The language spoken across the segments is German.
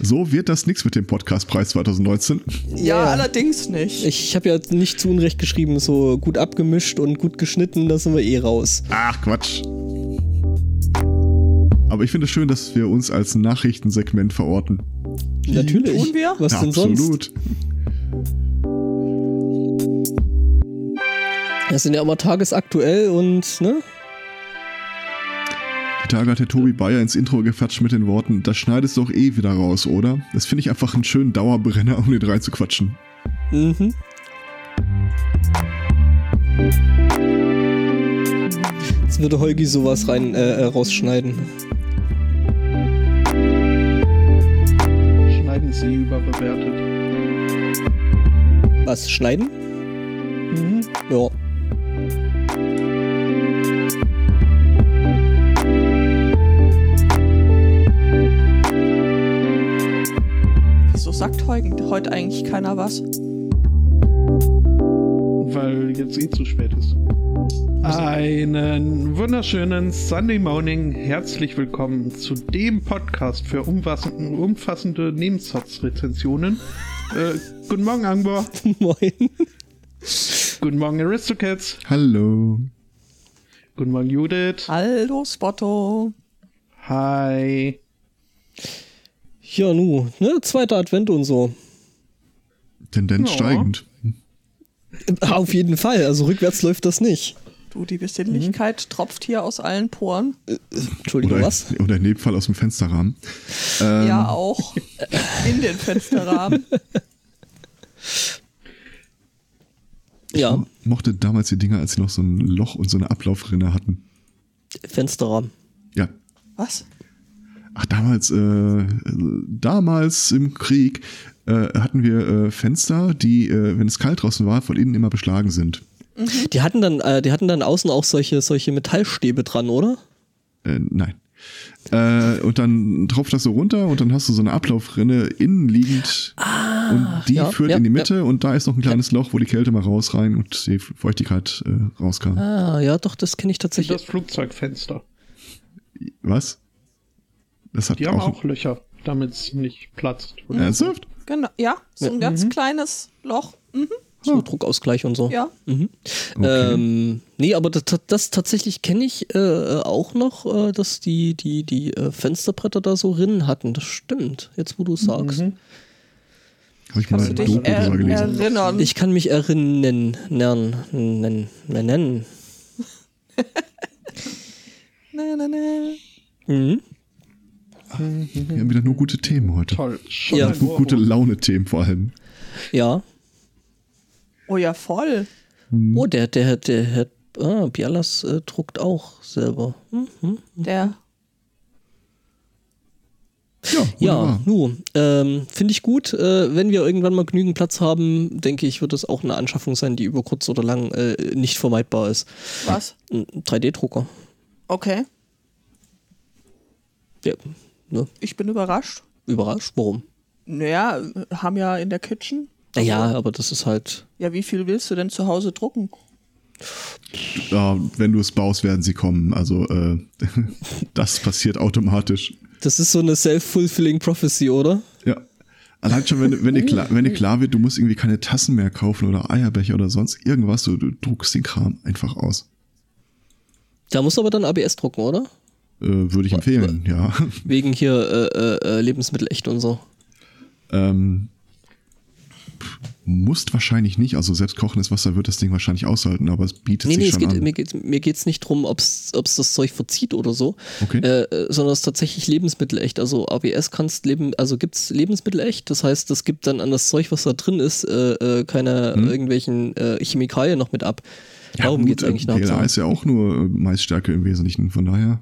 So wird das nichts mit dem Podcastpreis 2019. Ja, ja, allerdings nicht. Ich habe ja nicht zu Unrecht geschrieben, so gut abgemischt und gut geschnitten, da sind wir eh raus. Ach, Quatsch. Aber ich finde es schön, dass wir uns als Nachrichtensegment verorten. Natürlich. Tun wir? Was ja, denn sonst? Absolut. Das sind ja immer tagesaktuell und, ne? Hat der Tobi Bayer ins Intro gefatscht mit den Worten, das schneidest du doch eh wieder raus, oder? Das finde ich einfach einen schönen Dauerbrenner, um den reinzuquatschen. Mhm. Jetzt würde Holgi sowas rein äh, äh, rausschneiden. Schneiden Sie überbewertet. Was? Schneiden? Mhm. Ja. Sagt heute eigentlich keiner was? Weil jetzt eh zu spät ist. Einen wunderschönen Sunday Morning. Herzlich willkommen zu dem Podcast für umfassende, Nebensatzrezensionen. Äh, guten Morgen, Angbor. Moin. Guten Morgen, Aristocats. Hallo. Guten Morgen, Judith. Hallo, Spotto. Hi. Ja, nu, ne? Zweiter Advent und so. Tendenz ja. steigend. Auf jeden Fall, also rückwärts läuft das nicht. Du, die Besinnlichkeit mhm. tropft hier aus allen Poren. Äh, Entschuldigung, oder, was? Oder in dem Fall aus dem Fensterrahmen. Ähm. Ja, auch. In den Fensterrahmen. ja. Ich mochte damals die Dinger, als sie noch so ein Loch und so eine Ablaufrinne hatten. Fensterrahmen. Ja. Was? Ach damals, äh, damals im Krieg äh, hatten wir äh, Fenster, die, äh, wenn es kalt draußen war, von innen immer beschlagen sind. Mhm. Die hatten dann, äh, die hatten dann außen auch solche, solche Metallstäbe dran, oder? Äh, nein. Äh, und dann tropft das so runter und dann hast du so eine Ablaufrinne innen liegend ah, und die ja, führt ja, in die Mitte ja. und da ist noch ein kleines Loch, wo die Kälte mal raus rein und die Feuchtigkeit äh, rauskam. Ah, ja, doch, das kenne ich tatsächlich. Das Flugzeugfenster. Was? Das hat die haben auch, Löcher, damit es nicht platzt. Mhm. Ernsthaft? Genau, ja, so ein ja. ganz mhm. kleines Loch. Mhm. So Druckausgleich und so. Ja. Mhm. Okay. Ähm, nee, aber das, das tatsächlich kenne ich äh, auch noch, äh, dass die, die, die äh, Fensterbretter da so Rinnen hatten. Das stimmt, jetzt wo du sagst. Mhm. Habe ich mal du dich er gelesen. erinnern? Ich kann mich erinnern. Nennen. Nennen. Nennen. na, na, na. Mhm. Wir haben wieder nur gute Themen heute. Toll. Schon ja. Gute Laune-Themen vor allem. Ja. Oh ja, voll. Hm. Oh, der, der, der Herr ah, Bialas äh, druckt auch selber. Hm, hm, hm. Der. Ja, ja nu, ähm, finde ich gut. Äh, wenn wir irgendwann mal genügend Platz haben, denke ich, wird es auch eine Anschaffung sein, die über kurz oder lang äh, nicht vermeidbar ist. Was? Ein 3D-Drucker. Okay. Ja, Ne? Ich bin überrascht. Überrascht? Warum? Naja, haben ja in der Kitchen. Naja, aber das ist halt. Ja, wie viel willst du denn zu Hause drucken? Ja, wenn du es baust, werden sie kommen. Also äh, das passiert automatisch. Das ist so eine self-fulfilling prophecy, oder? Ja. Allein schon, wenn, wenn, dir klar, wenn dir klar wird, du musst irgendwie keine Tassen mehr kaufen oder Eierbecher oder sonst irgendwas, du, du druckst den Kram einfach aus. Da musst du aber dann ABS drucken, oder? Äh, würde ich empfehlen, ja. Wegen hier äh, äh, Lebensmittel echt und so. Ähm, musst wahrscheinlich nicht, also selbst kochendes Wasser wird das Ding wahrscheinlich aushalten, aber es bietet nee, sich nee, schon geht, an. Mir geht es mir geht's nicht drum, ob es das Zeug verzieht oder so, okay. äh, sondern es ist tatsächlich Lebensmittel echt. Also ABS kannst leben, also gibt es Lebensmittel echt, das heißt, das gibt dann an das Zeug, was da drin ist, äh, äh keine hm. irgendwelchen äh, Chemikalien noch mit ab. Ja, Darum geht es eigentlich noch. PLA ist ja auch nur Maisstärke im Wesentlichen, von daher.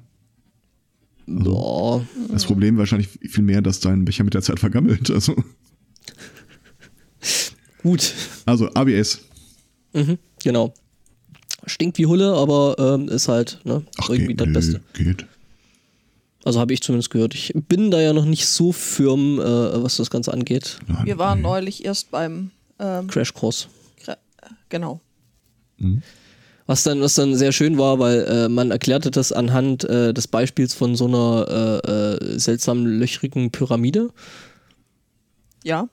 Also, das Problem wahrscheinlich viel mehr, dass dein Becher mit der Zeit vergammelt. Also. Gut. Also ABS. Mhm, genau. Stinkt wie Hulle, aber ähm, ist halt ne, Ach, irgendwie geht, das nö, Beste. Geht. Also habe ich zumindest gehört. Ich bin da ja noch nicht so firm, äh, was das Ganze angeht. Nein, Wir waren nee. neulich erst beim ähm, Crashkurs. Genau. Mhm. Was dann, was dann sehr schön war, weil äh, man erklärte das anhand äh, des Beispiels von so einer äh, äh seltsamen löchrigen Pyramide. Ja.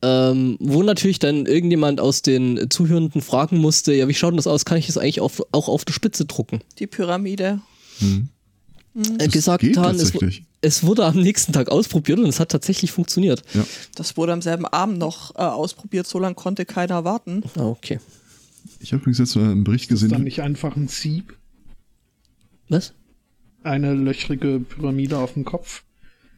Ähm, wo natürlich dann irgendjemand aus den Zuhörenden fragen musste, ja, wie schaut denn das aus? Kann ich das eigentlich auf, auch auf der Spitze drucken? Die Pyramide. Äh, gesagt, getan, es, es wurde am nächsten Tag ausprobiert und es hat tatsächlich funktioniert. Ja. Das wurde am selben Abend noch äh, ausprobiert, so lange konnte keiner warten. Ah, okay. Ich habe übrigens jetzt mal einen Bericht Ist dann gesehen. nicht einfach ein Sieb? Was? Eine löchrige Pyramide auf dem Kopf?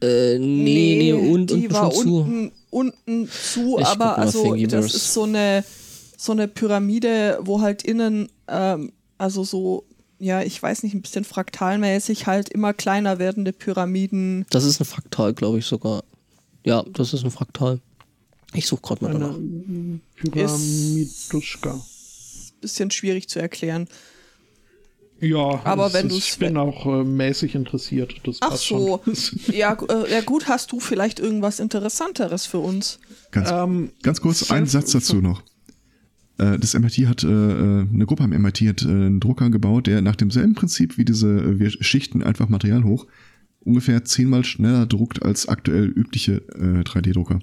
Äh, nee, nee, und, die und war schon zu. unten, unten zu, Ich aber also das ist so eine so eine Pyramide, wo halt innen ähm, also so ja, ich weiß nicht, ein bisschen fraktalmäßig halt immer kleiner werdende Pyramiden. Das ist ein Fraktal, glaube ich sogar. Ja, das ist ein Fraktal. Ich suche gerade mal danach. Eine Pyramiduschka. Bisschen schwierig zu erklären. Ja, Aber wenn du's- ich bin auch äh, mäßig interessiert. Das Ach passt so. Schon. Ja, äh, ja gut, hast du vielleicht irgendwas Interessanteres für uns? Ganz, Ähm, ganz kurz, ein Satz dazu noch. Äh, Das MIT hat, äh, äh, eine Gruppe am MIT hat einen Drucker gebaut, der nach demselben Prinzip wie diese, wir schichten einfach Material hoch, ungefähr zehnmal schneller druckt als aktuell übliche äh, 3D-Drucker.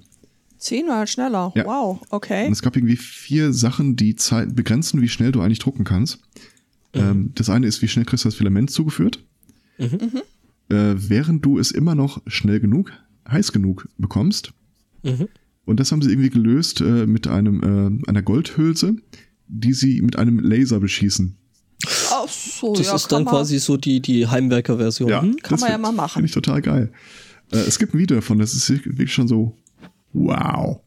Zehnmal schneller. Ja. Wow, okay. Und es gab irgendwie vier Sachen, die Zeit begrenzen, wie schnell du eigentlich drucken kannst. Ähm, das eine ist, wie schnell kriegst du das Filament zugeführt. Äh, während du es immer noch schnell genug, heiß genug bekommst. Mhm. Und das haben sie irgendwie gelöst äh, mit einem, äh, einer Goldhülse, die sie mit einem Laser beschießen. Ach so, Das ja, ist dann man- quasi so die, die Heimwerker-Version. Hm? kann man ja mal machen. Finde ich total geil. Äh, es gibt ein Video davon, das ist wirklich schon so, wow.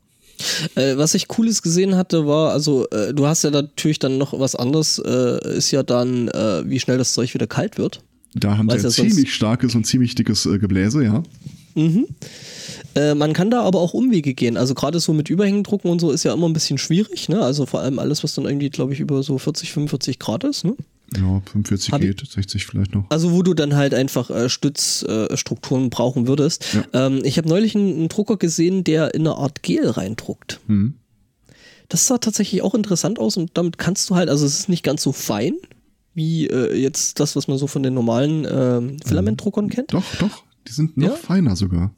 Äh, was ich Cooles gesehen hatte, war, also äh, du hast ja natürlich dann noch was anderes, äh, ist ja dann, äh, wie schnell das Zeug wieder kalt wird. Da haben sie ja ziemlich starkes und ziemlich dickes äh, Gebläse, ja. Äh, man kann da aber auch Umwege gehen. Also gerade so mit Überhängendrucken und so ist ja immer ein bisschen schwierig. Ne? Also vor allem alles, was dann irgendwie, glaube ich, über so 40, 45 Grad ist. Ne? Ja, 45 Hab geht, 60 vielleicht noch. Also wo du dann halt einfach äh, Stützstrukturen äh, brauchen würdest. Ähm, ich habe neulich einen, einen Drucker gesehen, der in eine Art Gel reindruckt. Hm. Das sah tatsächlich auch interessant aus und damit kannst du halt, also es ist nicht ganz so fein wie äh, jetzt das, was man so von den normalen ähm, Filamentdruckern kennt. Doch, doch, die sind noch Ja? feiner sogar.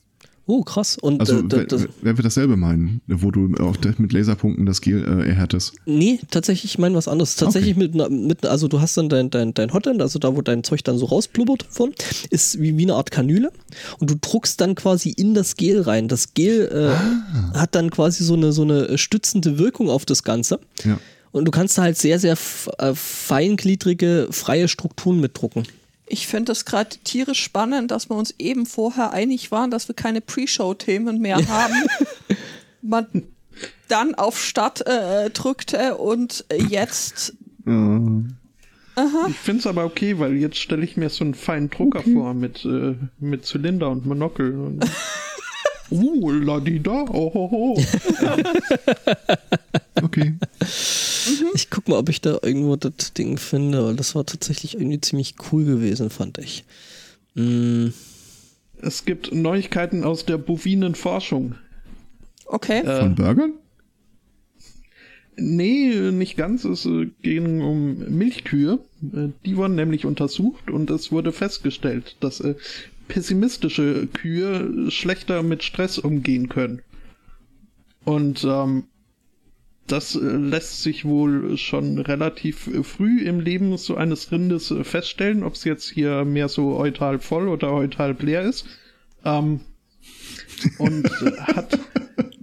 Oh, krass. Und Also, äh, das, wer wird dasselbe meinen, wo du auch mit Laserpunkten das Gel äh, erhärtest? Nee, tatsächlich, ich meine was anderes. Tatsächlich mit, einer- mit, einer- also du hast dann dein, dein, dein Hotend, also da, wo dein Zeug dann so rausblubbert von, ist wie, wie eine Art Kanüle und du druckst dann quasi in das Gel rein. Das Gel äh, hat dann quasi so eine, so eine stützende Wirkung auf das Ganze. Ja. Und du kannst da halt sehr, sehr äh, feingliedrige, freie Strukturen mitdrucken. Ich finde es gerade tierisch spannend, dass wir uns eben vorher einig waren, dass wir keine Pre-Show-Themen mehr haben. Man dann auf Start äh, drückte und jetzt Ich finde es aber okay, weil jetzt stelle ich mir so einen feinen Drucker vor mit, äh, mit Zylinder und Monokel. Und uh, ladida, oh, ho, ho. Okay. Ich guck mal, ob ich da irgendwo das Ding finde, weil das war tatsächlich irgendwie ziemlich cool gewesen, fand ich. Mm, Es gibt Neuigkeiten aus der bovinen Forschung. okay. Von Burgern? Nee, nicht ganz. Es äh, ging um Milchkühe. Äh, Die wurden nämlich untersucht und es wurde festgestellt, dass äh, pessimistische Kühe schlechter mit Stress umgehen können. Und ähm, das äh, lässt sich wohl schon relativ früh im Leben so eines Rindes äh, feststellen, ob es jetzt hier mehr so eutal voll oder eutal leer ist. Ähm, und äh,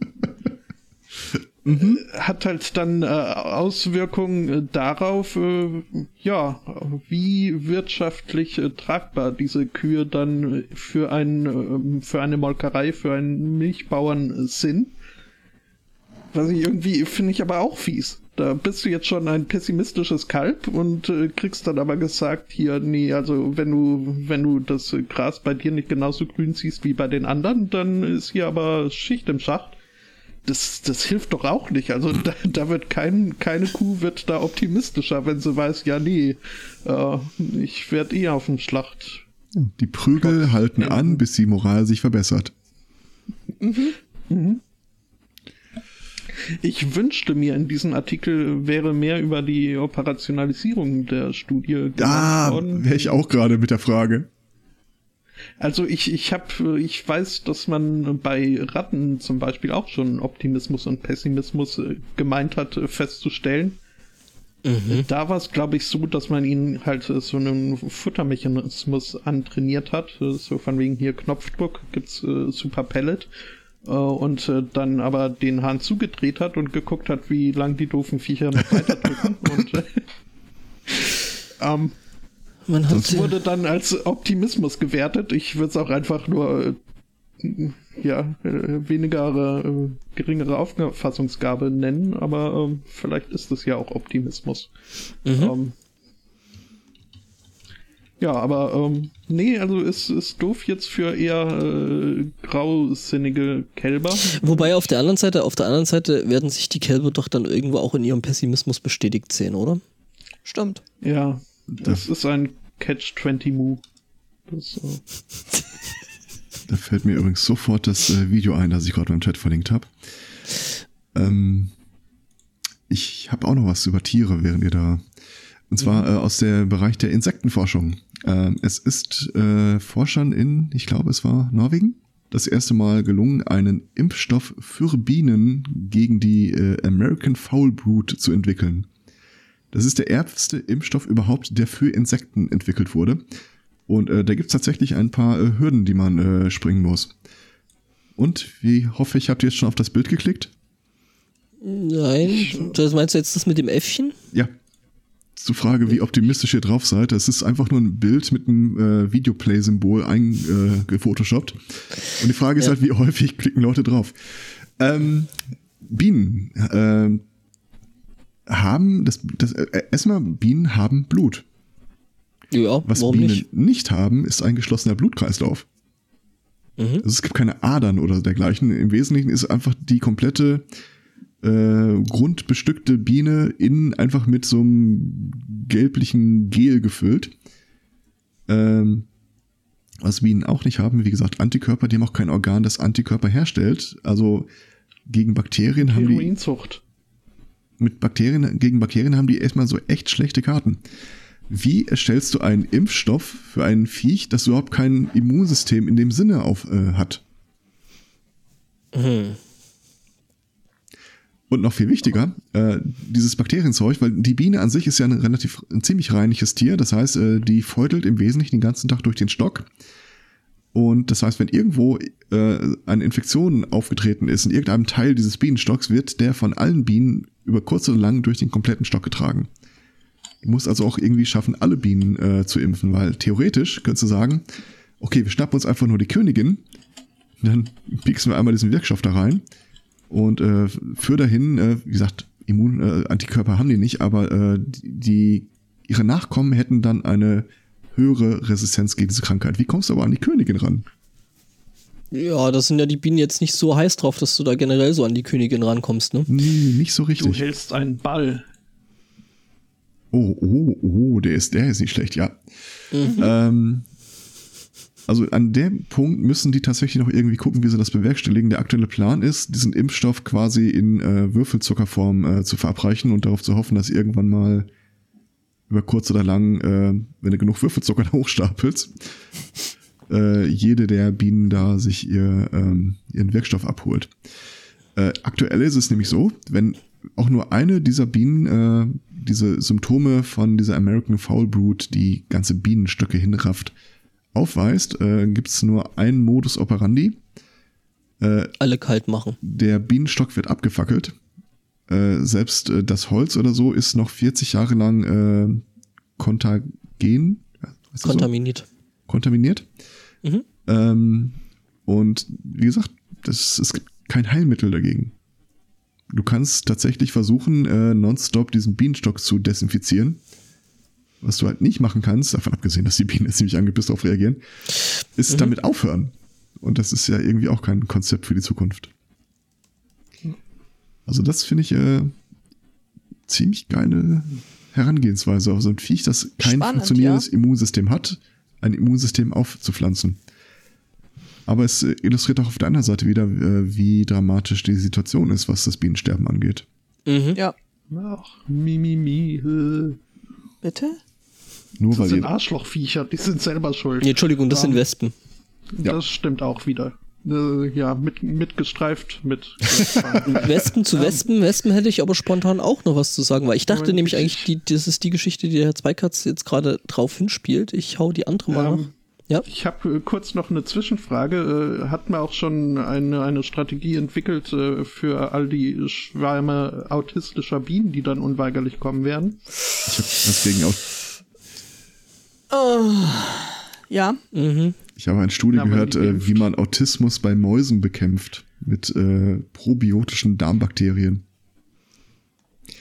hat hat halt dann äh, Auswirkungen äh, darauf, äh, ja, wie wirtschaftlich äh, tragbar diese Kühe dann äh, für ein, ähm, für eine Molkerei, für einen Milchbauern äh, sind. Was ich irgendwie finde ich aber auch fies. Da bist du jetzt schon ein pessimistisches Kalb und äh, kriegst dann aber gesagt, hier, nee, also wenn du, wenn du das äh, Gras bei dir nicht genauso grün siehst wie bei den anderen, dann ist hier aber Schicht im Schacht das, das hilft doch auch nicht. Also da, da wird kein, keine Kuh wird da optimistischer, wenn sie weiß, ja nee, äh, ich werde eh auf dem Schlacht. Die Prügel halten an, bis die Moral sich verbessert. Ich wünschte mir in diesem Artikel wäre mehr über die Operationalisierung der Studie Da gemacht worden. wäre ich auch gerade mit der Frage. Also ich, ich habe, ich weiß, dass man bei Ratten zum Beispiel auch schon Optimismus und Pessimismus äh, gemeint hat, äh, festzustellen. Mhm. Da war es, glaube ich, so, dass man ihnen halt äh, so einen Futtermechanismus antrainiert hat. So von wegen hier Knopfdruck gibt's äh, Super Pellet. Äh, und äh, dann aber den Hahn zugedreht hat und geguckt hat, wie lang die doofen Viecher noch weiter drücken. und äh, ähm, man hat das wurde dann als Optimismus gewertet. Ich würde es auch einfach nur äh, ja, äh, weniger, äh, geringere Auffassungsgabe nennen, aber ähm, vielleicht ist es ja auch Optimismus. Mhm. Ähm, ja, aber ähm, nee, also ist, ist doof jetzt für eher äh, grausinnige Kälber. Wobei auf der anderen Seite, auf der anderen Seite werden sich die Kälber doch dann irgendwo auch in ihrem Pessimismus bestätigt sehen, oder? Stimmt. Ja, das ist ein Catch-20-Move. Das, äh Da fällt mir übrigens sofort das äh, Video ein, das ich gerade im Chat verlinkt habe. Ähm, ich habe auch noch was über Tiere, während ihr da. Und zwar mhm. äh, aus dem Bereich der Insektenforschung. Äh, es ist äh, Forschern in, ich glaube, es war Norwegen, das erste Mal gelungen, einen Impfstoff für Bienen gegen die äh, American Foul Brood zu entwickeln. Das ist der erste Impfstoff überhaupt, der für Insekten entwickelt wurde. Und äh, da gibt's tatsächlich ein paar äh, Hürden, die man äh, springen muss. Und wie hoffe ich, habt ihr jetzt schon auf das Bild geklickt? Nein, das meinst du jetzt das mit dem Äffchen? Ja. Zur Frage, wie optimistisch ihr drauf seid. Es ist einfach nur ein Bild mit einem äh, Videoplay-Symbol eingefotoshoppt. Und die Frage ist ja. halt, wie häufig klicken Leute drauf. Ähm, Bienen. Haben, das, das, äh, erstmal, Bienen haben Blut. Ja, Was Bienen nicht? nicht? haben, ist ein geschlossener Blutkreislauf. Mhm. Also es gibt keine Adern oder dergleichen. Im Wesentlichen ist einfach die komplette äh, grundbestückte Biene innen einfach mit so einem gelblichen Gel gefüllt. Ähm, was Bienen auch nicht haben, wie gesagt, Antikörper, die haben auch kein Organ, das Antikörper herstellt. Also gegen Bakterien haben die. Heroinzucht mit Bakterien, gegen Bakterien haben die erstmal so echt schlechte Karten. Wie erstellst du einen Impfstoff für ein Viech, das überhaupt kein Immunsystem in dem Sinne auf, äh, hat? Mhm. Und noch viel wichtiger, äh, dieses Bakterienzeug, weil die Biene an sich ist ja ein relativ ein ziemlich reinliches Tier. Das heißt, äh, die feutelt im Wesentlichen den ganzen Tag durch den Stock. Und das heißt, wenn irgendwo äh, eine Infektion aufgetreten ist in irgendeinem Teil dieses Bienenstocks, wird der von allen Bienen über kurz oder lang durch den kompletten Stock getragen. Du musst also auch irgendwie schaffen, alle Bienen äh, zu impfen, weil theoretisch könntest du sagen, okay, wir schnappen uns einfach nur die Königin, dann pieksen wir einmal diesen Wirkstoff da rein und äh, für dahin, äh, wie gesagt, Immun, äh, Antikörper haben die nicht, aber äh, die, ihre Nachkommen hätten dann eine höhere Resistenz gegen diese Krankheit. Wie kommst du aber an die Königin ran? Ja, das sind ja die Bienen jetzt nicht so heiß drauf, dass du da generell so an die Königin rankommst, ne? Nee, nicht so richtig. Du hältst einen Ball. Oh, oh, oh, der ist, der ist nicht schlecht, ja. Mhm. Ähm, also an dem Punkt müssen die tatsächlich noch irgendwie gucken, wie sie das bewerkstelligen. Der aktuelle Plan ist, diesen Impfstoff quasi in äh, Würfelzuckerform äh, zu verabreichen und darauf zu hoffen, dass irgendwann mal über kurz oder lang, äh, wenn du genug Würfelzucker hochstapelst, äh, jede der Bienen da sich ihr, ähm, ihren Wirkstoff abholt. Äh, aktuell ist es nämlich so, wenn auch nur eine dieser Bienen äh, diese Symptome von dieser American Foul Brood, die ganze Bienenstöcke hinrafft, aufweist, äh, gibt es nur einen Modus operandi. Äh, Alle kalt machen. Der Bienenstock wird abgefackelt. Äh, selbst äh, das Holz oder so ist noch 40 Jahre lang äh, kontagen. Kontaminiert. So? Kontaminiert. Mhm. Ähm, und wie gesagt, das, es gibt kein Heilmittel dagegen. Du kannst tatsächlich versuchen, äh, nonstop diesen Bienenstock zu desinfizieren. Was du halt nicht machen kannst, davon abgesehen, dass die Bienen ziemlich angepisst darauf reagieren, ist mhm. damit aufhören. Und das ist ja irgendwie auch kein Konzept für die Zukunft. Also das finde ich äh, ziemlich geile Herangehensweise auf so ein Viech, das kein Spannend, funktionierendes ja. Immunsystem hat, ein Immunsystem aufzupflanzen. Aber es äh, illustriert auch auf der anderen Seite wieder, äh, wie dramatisch die Situation ist, was das Bienensterben angeht. Mhm. Ja. Ach, mi, mi, mi. Äh. Bitte? Nur das weil sind Arschlochviecher, die sind selber schuld. Nee, Entschuldigung, das um, sind Wespen. Ja. Das stimmt auch wieder. Äh, ja, mit, mitgestreift mit. Wespen zu Wespen, Wespen hätte ich aber spontan auch noch was zu sagen, weil ich dachte Moment, nämlich ich- eigentlich, die, das ist die Geschichte, die der Herr Zweikatz jetzt gerade drauf hinspielt. Ich hau die andere mal Ähm, noch. Ja. Ich habe äh, kurz noch eine Zwischenfrage. Äh, hat man auch schon eine, eine Strategie entwickelt äh, für all die Schwärme autistischer Bienen, die dann unweigerlich kommen werden? Ich habe deswegen auch, Ja, Mhm. Ich habe eine Studie gehört, äh, wie man Autismus bei Mäusen bekämpft mit äh, probiotischen Darmbakterien.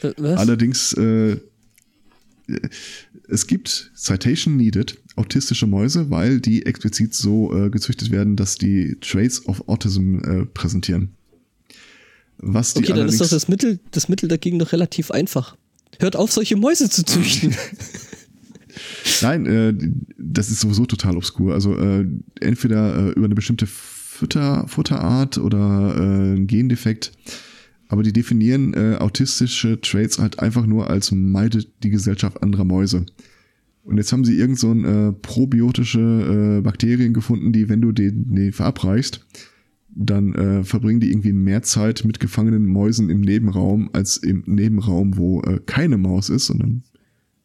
Äh, Was? Allerdings, äh, es gibt Citation Needed, autistische Mäuse, weil die explizit so äh, gezüchtet werden, dass die Traits of Autism äh, präsentieren. Was die okay, dann ist doch das Mittel, das Mittel dagegen doch relativ einfach. Hört auf, solche Mäuse zu züchten. Nein, äh, das ist sowieso total obskur. Also äh, entweder äh, über eine bestimmte Futter, Futterart oder äh, ein Gendefekt. Aber die definieren äh, autistische Traits halt einfach nur als meidet die Gesellschaft anderer Mäuse. Und jetzt haben sie irgend so ein äh, probiotische äh, Bakterien gefunden, die, wenn du den, den verabreichst, dann äh, verbringen die irgendwie mehr Zeit mit gefangenen Mäusen im Nebenraum als im Nebenraum, wo äh, keine Maus ist, sondern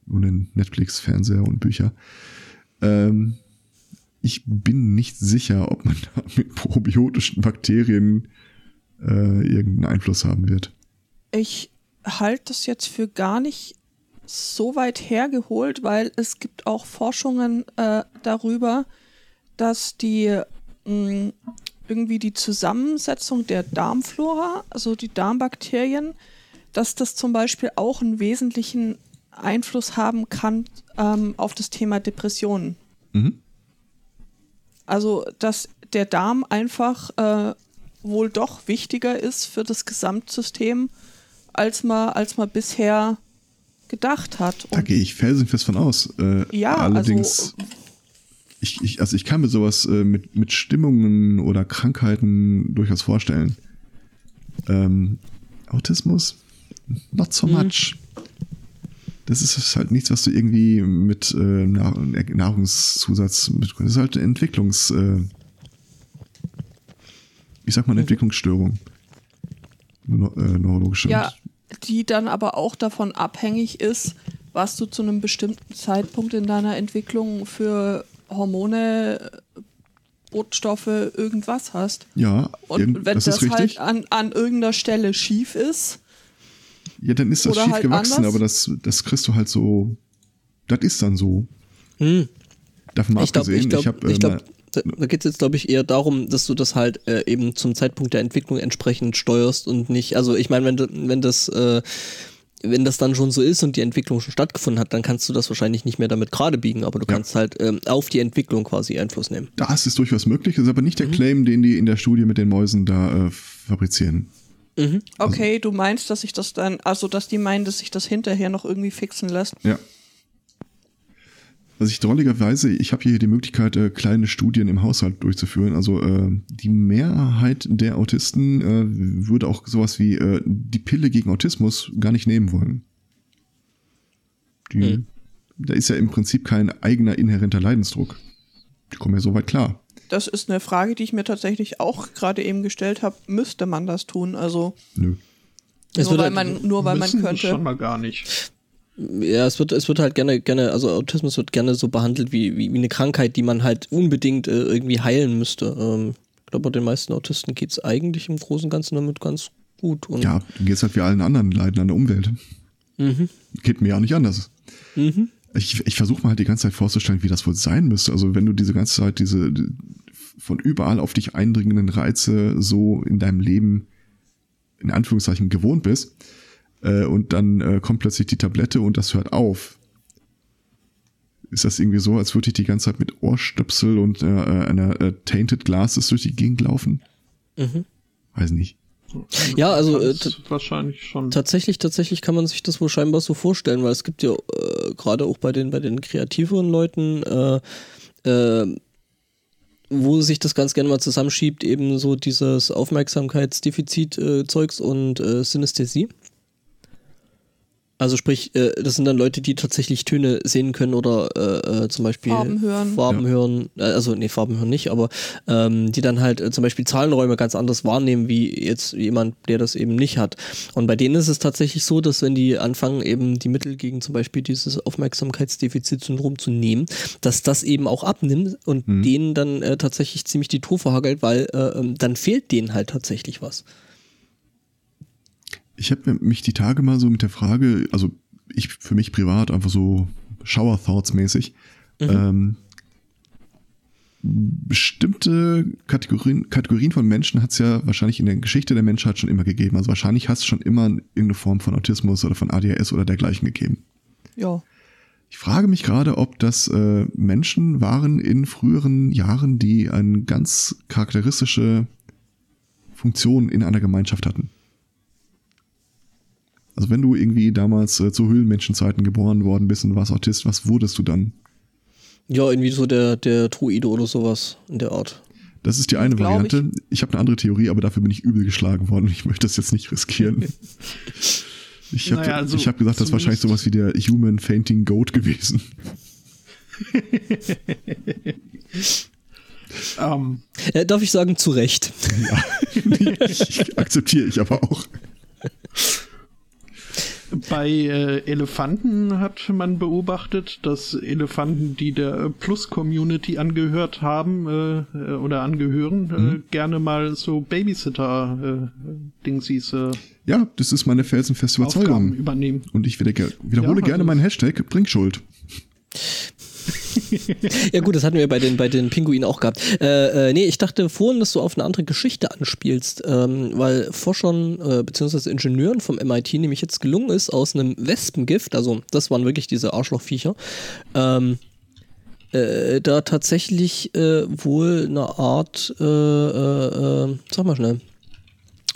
nur ein Netflix, Fernseher und Bücher. Ähm, ich bin nicht sicher, ob man da mit probiotischen Bakterien äh, irgendeinen Einfluss haben wird. ich halte das jetzt für gar nicht so weit hergeholt, weil es gibt auch Forschungen äh, darüber, dass die mh, irgendwie die Zusammensetzung der Darmflora, also die Darmbakterien, dass das zum Beispiel auch einen wesentlichen Einfluss haben kann ähm, auf das Thema Depressionen. Mhm. Also, dass der Darm einfach äh, wohl doch wichtiger ist für das Gesamtsystem, als man, als man bisher gedacht hat. Da gehe ich felsenfest von aus. Äh, Ja, allerdings, also- ich, ich, also ich kann mir sowas äh, mit, mit Stimmungen oder Krankheiten durchaus vorstellen. Ähm, Autismus? Not so much. Das ist halt nichts, was du irgendwie mit äh, Nahr Nahrungszusatz mit. Das ist halt eine Entwicklungs. Äh, ich sag mal eine Entwicklungsstörung. Neu- äh, neurologische. ja, die dann aber auch davon abhängig ist, was du zu einem bestimmten Zeitpunkt in deiner Entwicklung für Hormone, Botenstoffe, irgendwas hast. Ja, Und wenn das das, halt an, an irgendeiner Stelle schief ist, Ja, dann ist das Oder schief halt gewachsen, anders. aber das, das kriegst du halt so. Das ist dann so. Hm. Davon mal Ich glaube, abgesehen, ich glaube, ich glaub, mal- da, da geht es jetzt, glaube ich, eher darum, dass du das halt äh, eben zum Zeitpunkt der Entwicklung entsprechend steuerst und nicht, also ich meine, wenn, du- wenn das, äh, wenn das dann schon so ist und die Entwicklung schon stattgefunden hat, dann kannst du das wahrscheinlich nicht mehr damit gerade biegen, aber du Ja. kannst halt ähm, auf die Entwicklung quasi Einfluss nehmen. das ist durchaus möglich, das ist aber Mhm. nicht der Claim, den die in der Studie mit den Mäusen da äh, fabrizieren. Mhm. okay, du meinst, dass sich das dann, also dass die meinen, dass sich das hinterher noch irgendwie fixen lässt. Ja. Also ich drolligerweise, ich habe hier die Möglichkeit, äh, kleine Studien im Haushalt durchzuführen. Also äh, die Mehrheit der Autisten äh, würde auch sowas wie äh, die Pille gegen Autismus gar nicht nehmen wollen. Die, Mhm. Da ist ja im Prinzip kein eigener inhärenter Leidensdruck. Die kommen ja so weit klar. Das ist eine Frage, die ich mir tatsächlich auch gerade eben gestellt habe. Müsste man das tun? Also Nö. Es nur wird weil, halt- man, nur weil man könnte. Schon mal gar nicht. Ja, es wird, es wird halt gerne, gerne, also Autismus wird gerne so behandelt wie, wie, wie eine Krankheit, die man halt unbedingt äh, irgendwie heilen müsste. Ähm, ich glaube, bei den meisten Autisten geht es eigentlich im Großen und Ganzen damit ganz gut. Und, Ja, du gehst halt wie allen anderen Leiden an der Umwelt. Mhm. Geht mir ja nicht anders. Mhm. Ich, ich versuche mal halt die ganze Zeit vorzustellen, wie das wohl sein müsste. Also wenn du diese ganze Zeit diese die- von überall auf dich eindringenden Reize so in deinem Leben in Anführungszeichen gewohnt bist äh, und dann äh, kommt plötzlich die Tablette und das hört auf. Ist das irgendwie so, als würde ich die ganze Zeit mit Ohrstöpsel und äh, äh, einer äh, Tainted Glasses durch die Gegend laufen? Mhm. Weiß nicht. Ja, also, äh, wahrscheinlich schon. Tatsächlich, tatsächlich kann man sich das wohl scheinbar so vorstellen, weil es gibt ja äh, gerade auch bei den, bei den kreativeren Leuten, äh, äh, wo sich das ganz gerne mal zusammenschiebt, eben so dieses Aufmerksamkeitsdefizit-Zeugs und äh, Synästhesie. Also sprich, äh, das sind dann Leute, die tatsächlich Töne sehen können oder äh, äh, zum Beispiel Farben hören. Farben Ja. hören, äh, also nee, Farben hören nicht, aber ähm, die dann halt äh, zum Beispiel Zahlenräume ganz anders wahrnehmen, wie jetzt jemand, der das eben nicht hat. Und bei denen ist es tatsächlich so, dass wenn die anfangen, eben die Mittel gegen zum Beispiel dieses Aufmerksamkeitsdefizitsyndrom zu nehmen, dass das eben auch abnimmt und denen dann äh, tatsächlich ziemlich die Tour verhagelt, weil äh, ähm, dann fehlt denen halt tatsächlich was. Ich habe mich die Tage mal so mit der Frage, also ich für mich privat einfach so Shower Thoughts mäßig, ähm, bestimmte Kategorien, Kategorien von Menschen hat es ja wahrscheinlich in der Geschichte der Menschheit schon immer gegeben. Also wahrscheinlich hat es schon immer irgendeine Form von Autismus oder von ADHS oder dergleichen gegeben. Ja. Ich frage mich gerade, ob das äh, Menschen waren in früheren Jahren, die eine ganz charakteristische Funktion in einer Gemeinschaft hatten. Also wenn du irgendwie damals äh, zu Höhlenmenschenzeiten geboren worden bist und warst Autist, was wurdest du dann? Ja, irgendwie so der, der Druide oder sowas in der Art. Das ist die eine Glaub ich. Variante. Ich, habe eine andere Theorie, aber dafür bin ich übel geschlagen worden. Ich möchte das jetzt nicht riskieren. Ich habe Naja, also ich hab gesagt, das ist wahrscheinlich sowas wie der Human Fainting Goat gewesen. Ähm, Äh, darf ich sagen, zu Recht. Ich, akzeptiere ich aber auch. Bei äh, Elefanten hat man beobachtet, dass Elefanten, die der Plus-Community angehört haben äh, äh, oder angehören, äh, gerne mal so Babysitter-Dingsies äh, Ja, das ist meine felsenfeste Aufgaben Überzeugung. übernehmen. Und ich wieder, wiederhole Ja, gerne also- meinen Hashtag Bringschuld. Ja gut, das hatten wir bei den, bei den Pinguinen auch gehabt. Äh, äh, nee, ich dachte vorhin, dass du auf eine andere Geschichte anspielst, ähm, weil Forschern äh, bzw. Ingenieuren vom MIT nämlich jetzt gelungen ist, aus einem Wespengift, also das waren wirklich diese Arschlochviecher, ähm, äh, da tatsächlich äh, wohl eine Art, äh, äh, äh, sag mal schnell,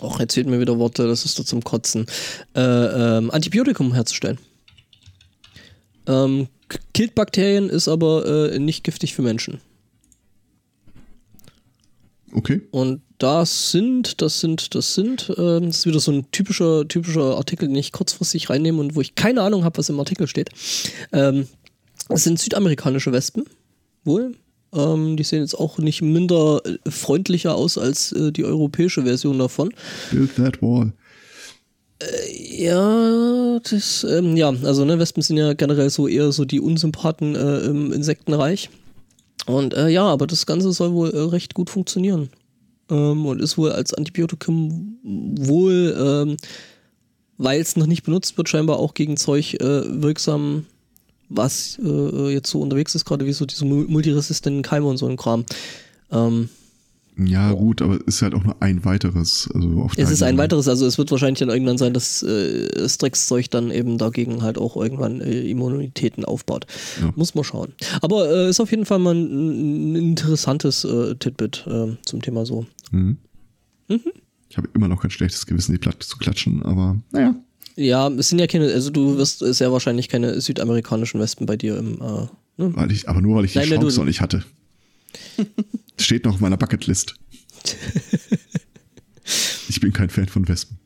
Och, erzählt mir wieder Worte, das ist doch zum Kotzen. Äh, ähm, Antibiotikum herzustellen. Ähm, killt Bakterien, ist aber äh, nicht giftig für Menschen. Okay. Und das sind, das sind, das sind, ähm, das ist wieder so ein typischer, typischer Artikel, den ich kurzfristig reinnehme und wo ich keine Ahnung habe, was im Artikel steht. Ähm, das sind südamerikanische Wespen, wohl. Ähm, die sehen jetzt auch nicht minder äh, freundlicher aus als äh, die europäische Version davon. Build that wall. Ja, das, ähm, ja, also ne, Wespen sind ja generell so eher so die Unsympathen äh, im Insektenreich. Und äh, ja, aber das Ganze soll wohl äh, recht gut funktionieren. Ähm, und ist wohl als Antibiotikum wohl, ähm, weil es noch nicht benutzt wird, scheinbar auch gegen Zeug äh, wirksam, was äh, jetzt so unterwegs ist, gerade wie so diese mul- multiresistenten Keime und so ein Kram. Ähm, Ja, gut, aber es ist halt auch nur ein weiteres. Also auf Es ist ein weiteres, also es wird wahrscheinlich dann irgendwann sein, dass äh, das Dreckszeug dann eben dagegen halt auch irgendwann äh, Immunitäten aufbaut. Ja. Muss man schauen. Aber äh, ist auf jeden Fall mal ein, ein interessantes äh, Titbit äh, zum Thema so. Mhm. Ich habe immer noch kein schlechtes Gewissen, die Platte zu klatschen, aber naja. Ja, es sind ja keine, also du wirst sehr wahrscheinlich keine südamerikanischen Wespen bei dir im, äh, ne? Weil ich, aber nur weil ich die Nein, Chance noch nicht hatte. Steht noch auf meiner Bucketlist. Ich bin kein Fan von Wespen.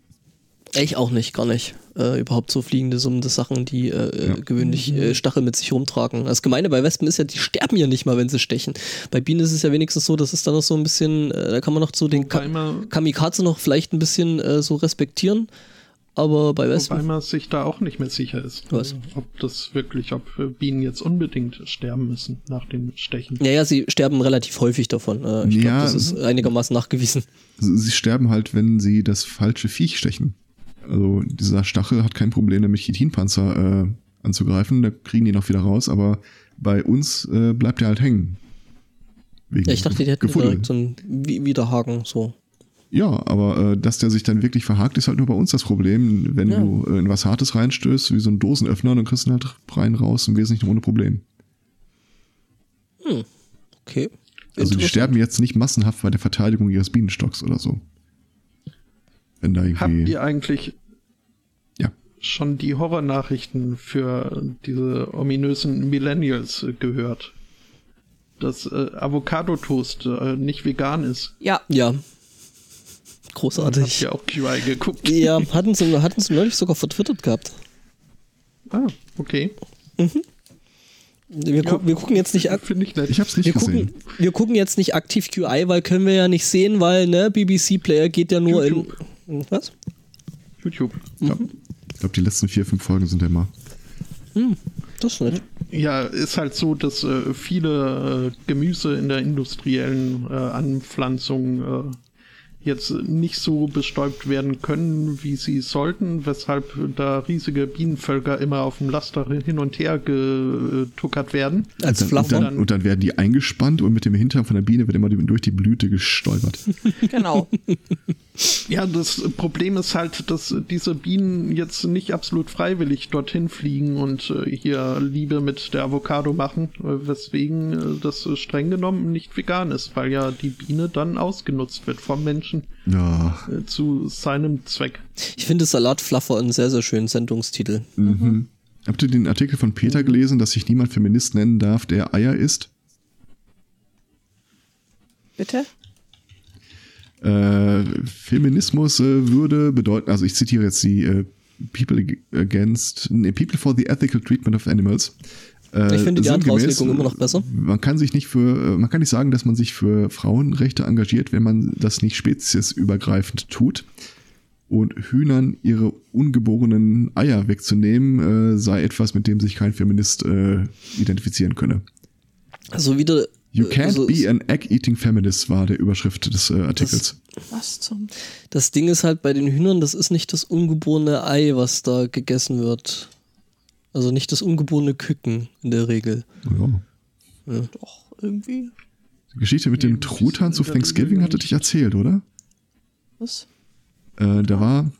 Ich auch nicht, gar nicht. Äh, überhaupt so fliegende summende Sachen, die äh, Ja. äh, gewöhnlich äh, Stachel mit sich rumtragen. Das Gemeine bei Wespen ist ja, die sterben ja nicht mal, wenn sie stechen. Bei Bienen ist es ja wenigstens so, dass es dann noch so ein bisschen, äh, da kann man noch so den Ka Kamikaze noch vielleicht ein bisschen äh, so respektieren. Aber bei wobei Wespen. man sich da auch nicht mehr sicher ist. Was? Ob das wirklich, ob Bienen jetzt unbedingt sterben müssen nach dem Stechen. Ja, ja, sie sterben relativ häufig davon. Äh, ich Ja. glaube, das ist einigermaßen nachgewiesen. Sie sie sterben halt, wenn sie das falsche Viech stechen. Also dieser Stachel hat kein Problem damit, Chitinpanzer äh, anzugreifen. Da kriegen die noch wieder raus, aber bei uns äh, bleibt er halt hängen. Wegen Ja, ich dachte, die hätten Gefuddel. direkt so einen Wi- Widerhaken, so. Ja, aber äh, dass der sich dann wirklich verhakt, ist halt nur bei uns das Problem. Wenn Ja. du äh, in was Hartes reinstößt, wie so ein Dosenöffner, dann kriegst du ihn halt rein raus im Wesentlichen ohne Problem. Okay. Also die sterben jetzt nicht massenhaft bei der Verteidigung ihres Bienenstocks oder so. Wenn da Habt irgendwie. ihr eigentlich Ja. schon die Horrornachrichten für diese ominösen Millennials gehört? Dass äh, Avocado-Toast äh, nicht vegan ist. Ja, Ja. Großartig. ihr auch QI geguckt? Ja, hatten sie, hatten sie neulich sogar vertwittert gehabt. Ah, okay. Wir, gu wir gucken jetzt nicht ak- Finde ich nett. Ich habe es nicht wir gesehen. gucken, wir gucken jetzt nicht aktiv QI, weil können wir ja nicht sehen, weil ne BBC Player geht ja nur YouTube. in was? YouTube. Ja. Ich glaube, die letzten vier, fünf Folgen sind ja immer. Das ist nett. Ja, ist halt so, dass äh, viele äh, Gemüse in der industriellen äh, Anpflanzung äh, jetzt nicht so bestäubt werden können, wie sie sollten, weshalb da riesige Bienenvölker immer auf dem Laster hin und her getuckert werden. Als und, dann, und, dann, und dann werden die eingespannt und mit dem Hintern von der Biene wird immer durch die Blüte gestolpert. Genau. Ja, das Problem ist halt, dass diese Bienen jetzt nicht absolut freiwillig dorthin fliegen und äh, hier Liebe mit der Avocado machen, äh, weswegen äh, das streng genommen nicht vegan ist, weil ja die Biene dann ausgenutzt wird vom Menschen Ja. äh, zu seinem Zweck. Ich finde Salatfluffer einen sehr, sehr schönen Sendungstitel. Mhm. Habt ihr den Artikel von Peter gelesen, dass sich niemand Feminist nennen darf, der Eier isst? Bitte? Äh, Feminismus äh, würde bedeuten, also ich zitiere jetzt die äh, People against, nee, People for the ethical treatment of animals. Äh, Ich finde die andere Auslegung immer noch besser. Man kann sich nicht für, äh, man kann nicht sagen, dass man sich für Frauenrechte engagiert, wenn man das nicht speziesübergreifend tut. Und Hühnern ihre ungeborenen Eier wegzunehmen, sei etwas, mit dem sich kein Feminist identifizieren könne. Also wieder. You äh, can't also, be an egg-eating feminist, war der Überschrift des äh, Artikels. Was zum. Das Ding ist halt bei den Hühnern, das ist nicht das ungeborene Ei, was da gegessen wird. Also nicht das ungeborene Küken in der Regel. ja. Doch, irgendwie. Die Geschichte mit dem Truthahn zu Thanksgiving hatte dich erzählt, oder? Was? Äh, da war,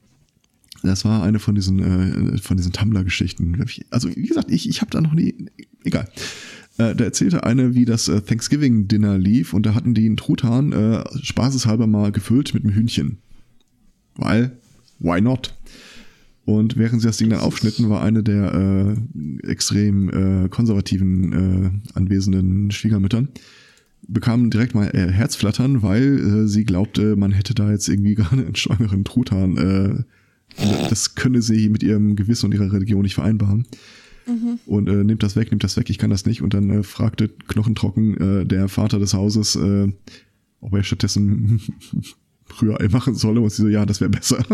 das war eine von diesen, äh, von diesen Tumblr-Geschichten. Also wie gesagt, ich, ich habe da noch nie, egal. Äh, da erzählte eine, wie das äh, Thanksgiving-Dinner lief und da hatten die einen Truthahn äh, spaßeshalber mal gefüllt mit einem Hühnchen. Weil, why not? Und während sie das Ding dann aufschnitten, war eine der äh, extrem äh, konservativen äh, anwesenden Schwiegermüttern, bekam direkt mal äh, Herzflattern, weil äh, sie glaubte, man hätte da jetzt irgendwie gar einen schwangeren Truthahn. Äh, das könne sie mit ihrem Gewissen und ihrer Religion nicht vereinbaren. Und äh, nimmt das weg, nimmt das weg, ich kann das nicht. Und dann äh, fragte knochentrocken äh, der Vater des Hauses, äh, ob er stattdessen Rührei machen solle. Und sie so, ja, das wäre besser.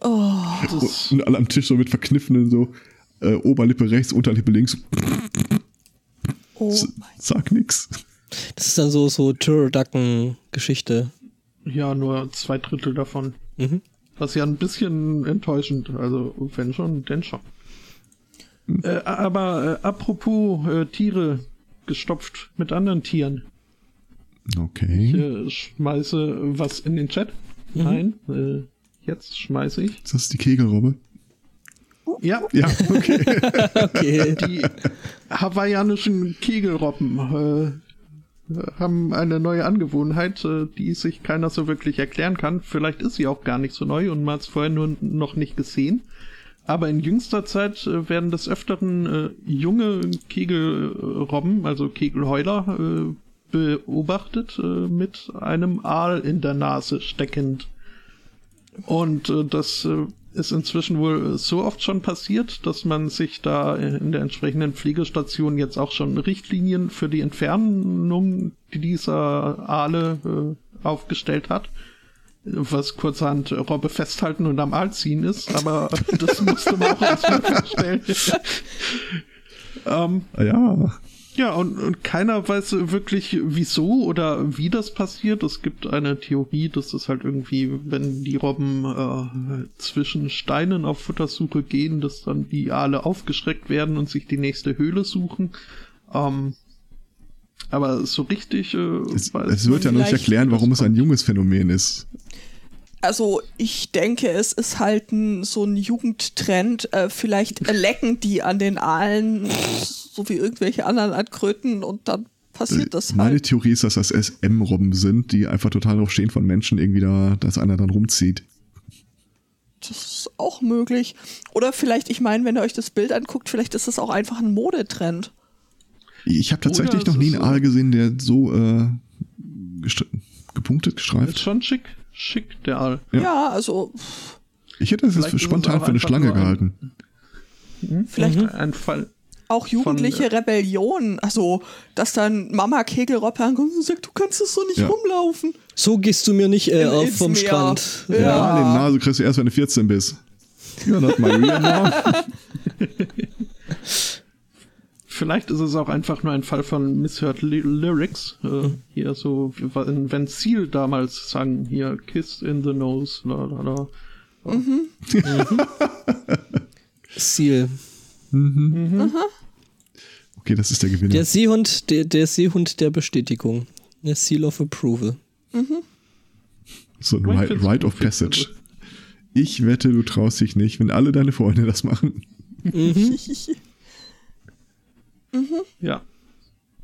Oh, Das, Und alle am Tisch so mit verkniffenen so äh, Oberlippe rechts, Unterlippe links. oh Sag nix. Das ist dann so, so Turducken-Geschichte. ja, nur zwei Drittel davon. Mhm. Was ja ein bisschen enttäuschend, also wenn schon, denn schon. Äh, aber äh, apropos äh, Tiere gestopft mit anderen Tieren. Ich Okay. äh, schmeiße was in den Chat. Nein, äh, jetzt schmeiße ich. Ist das die Kegelrobbe? Ja, Ja, okay. Okay. die hawaiianischen Kegelrobben äh, haben eine neue Angewohnheit, äh, die sich keiner so wirklich erklären kann. Vielleicht ist sie auch gar nicht so neu und man hat es vorher nur noch nicht gesehen. Aber in jüngster Zeit äh, werden des Öfteren äh, junge Kegelrobben, also Kegelheuler, beobachtet mit einem Aal in der Nase steckend. Und das ist inzwischen wohl so oft schon passiert, dass man sich da in der entsprechenden Pflegestation jetzt auch schon Richtlinien für die Entfernung dieser Aale äh, aufgestellt hat. Was kurzerhand Robbe festhalten und am Aal ziehen ist, aber das musste man auch erstmal feststellen. ähm, ja. Ja, und, und keiner weiß wirklich, wieso oder wie das passiert. Es gibt eine Theorie, dass es halt irgendwie, wenn die Robben äh, zwischen Steinen auf Futtersuche gehen, dass dann die Aale aufgeschreckt werden und sich die nächste Höhle suchen. Ähm, aber so richtig. Äh, Es, es wird ja noch nicht erklären, warum es ein junges Phänomen ist. Also ich denke, es ist halt ein, so ein Jugendtrend. Äh, vielleicht lecken die an den Aalen, so wie irgendwelche anderen an Kröten und dann passiert das Meine halt. Theorie ist, dass das SM-Robben sind, die einfach total darauf stehen von Menschen, irgendwie da, dass einer dann rumzieht. Das ist auch möglich. Oder vielleicht, ich meine, wenn ihr euch das Bild anguckt, vielleicht ist es auch einfach ein Modetrend. Ich habe tatsächlich noch nie ist einen Aal gesehen, der so äh, gepunktet, Ist gestreift. schon schick. Schick, der Aal. Ja. Ja, also Ich hätte das Vielleicht jetzt es spontan für eine Schlange ein- gehalten. Vielleicht Ein Fall. auch jugendliche Von, Rebellion. Also, dass dann Mama Kegelroppe ankommt und sagt, du kannst es so nicht Ja. rumlaufen. So gehst du mir nicht äh, auf vom Meer. Strand. Ja. Ja, den Nase kriegst du erst, wenn du 14 bist. You're not my real mom. Vielleicht ist es auch einfach nur ein Fall von misheard Ly Lyrics. Äh, hier so, wenn Seal damals sang, hier Kiss in the Nose, la la la. Ziel. Okay, das ist der Gewinner. Der Seehund, der, der Seehund der Bestätigung. Der Seal of Approval. so ein Ich Right, of Passage. Ich wette, du traust dich nicht, wenn alle deine Freunde das machen. Ja.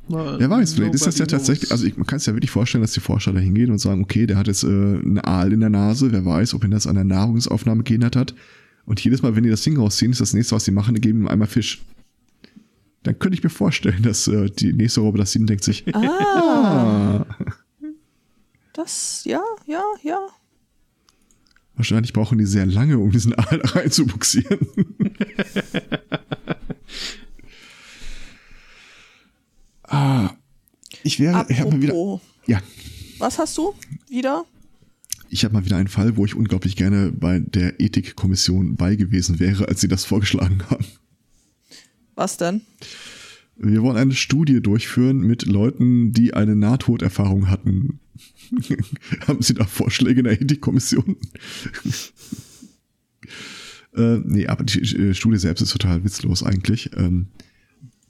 Wer weiß, vielleicht ist das ja tatsächlich, also ich, man kann es ja wirklich vorstellen, dass die Forscher da hingehen und sagen, okay, der hat jetzt äh, einen Aal in der Nase, wer weiß, ob ihn das an der Nahrungsaufnahme gehindert hat. Und jedes Mal, wenn die das Ding rausziehen, ist das nächste, was sie machen, die geben ihm einmal Fisch. Dann könnte ich mir vorstellen, dass äh, die nächste Robbe das sieht und denkt sich, Ah, ah, das, ja, ja, ja. wahrscheinlich brauchen die sehr lange, um diesen Aal reinzubuxieren. Ah, ich wäre, ich habe mal wieder, Apropos, ja, was hast du wieder? Ich habe mal wieder einen Fall, wo ich unglaublich gerne bei der Ethikkommission bei gewesen wäre, als sie das vorgeschlagen haben. Was denn? Wir wollen eine Studie durchführen mit Leuten, die eine Nahtoderfahrung hatten. haben Sie da Vorschläge in der Ethikkommission? äh, nee, aber die Studie selbst ist total witzlos eigentlich. Ähm,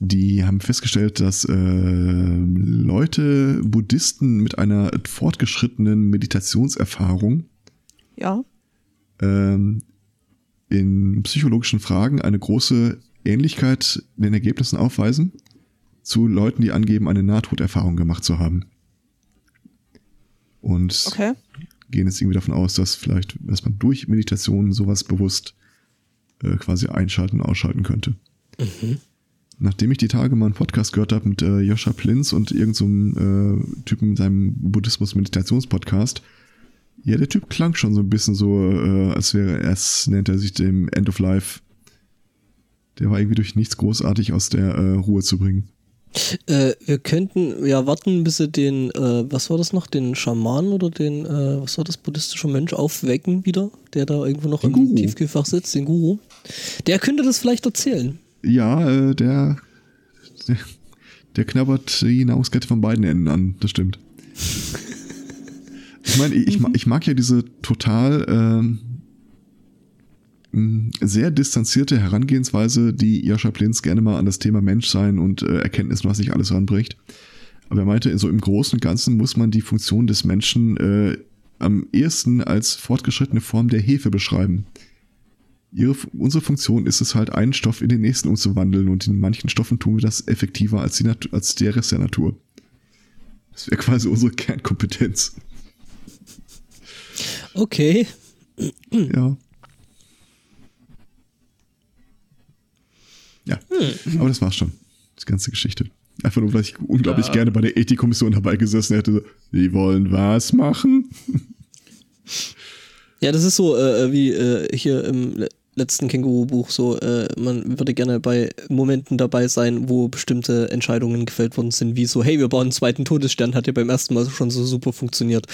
die haben festgestellt, dass äh, Leute, Buddhisten mit einer fortgeschrittenen Meditationserfahrung Ja. ähm, in psychologischen Fragen eine große Ähnlichkeit in den Ergebnissen aufweisen zu Leuten, die angeben, eine Nahtoderfahrung gemacht zu haben. Und Okay. gehen jetzt irgendwie davon aus, dass vielleicht, dass man durch Meditation sowas bewusst äh, quasi einschalten und ausschalten könnte. Nachdem ich die Tage mal einen Podcast gehört habe mit äh, Joscha Plinz und irgendeinem so äh, Typen in seinem Buddhismus-Meditations-Podcast, ja, der Typ klang schon so ein bisschen so, äh, als wäre er, es nennt er sich dem End of Life. Der war irgendwie durch nichts großartig aus der äh, Ruhe zu bringen. Äh, wir könnten ja warten, bis sie den, äh, was war das noch, den Schamanen oder den, äh, was war das, buddhistische Mönch aufwecken wieder, der da irgendwo noch Den im Guru. Tiefkühlfach sitzt, den Guru. Der könnte das vielleicht erzählen. Ja, äh, der, der, der knabbert die Nahrungskette von beiden Enden an, das stimmt. Ich meine, ich, ma- ich mag ja diese total ähm, sehr distanzierte Herangehensweise, die Joscha Plinz gerne mal an das Thema Menschsein und äh, Erkenntnis, was sich alles ranbricht. Aber er meinte, so im Großen und Ganzen muss man die Funktion des Menschen äh, am ehesten als fortgeschrittene Form der Hefe beschreiben. Ihre, unsere Funktion ist es halt, einen Stoff in den nächsten umzuwandeln und in manchen Stoffen tun wir das effektiver als, die Nat als der Rest der Natur. Das wäre quasi unsere Kernkompetenz. Okay. Ja. Ja, aber das war's schon. Die ganze Geschichte. Einfach nur, weil ich unglaublich Ja. gerne bei der Ethikkommission dabei gesessen hätte. Die wollen was machen? Ja, das ist so äh, wie äh, hier im letzten Känguru-Buch so, äh, man würde gerne bei Momenten dabei sein, wo bestimmte Entscheidungen gefällt worden sind, wie so, hey, wir bauen einen zweiten Todesstern, hat ja beim ersten Mal schon so super funktioniert.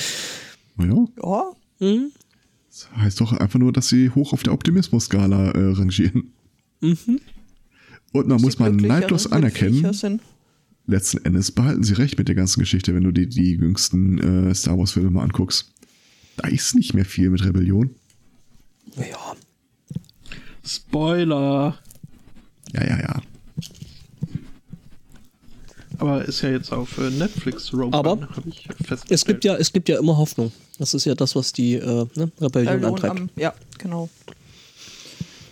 Naja, Ja. Mhm. das heißt doch einfach nur, dass sie hoch auf der Optimismus-Skala äh, rangieren. Mhm. Und man muss mal neidlos anerkennen, letzten Endes behalten sie recht mit der ganzen Geschichte, wenn du dir die jüngsten äh, Star Wars-Filme mal anguckst. Da ist nicht mehr viel mit Rebellion. Ja. Spoiler. Ja, ja, ja. Aber ist ja jetzt auf Netflix Rogue Aber One, habe ich festgestellt. Es gibt ja, es gibt ja immer Hoffnung. Das ist ja das, was die äh, ne, Rebellion Rebellion antreibt. am, ja, genau.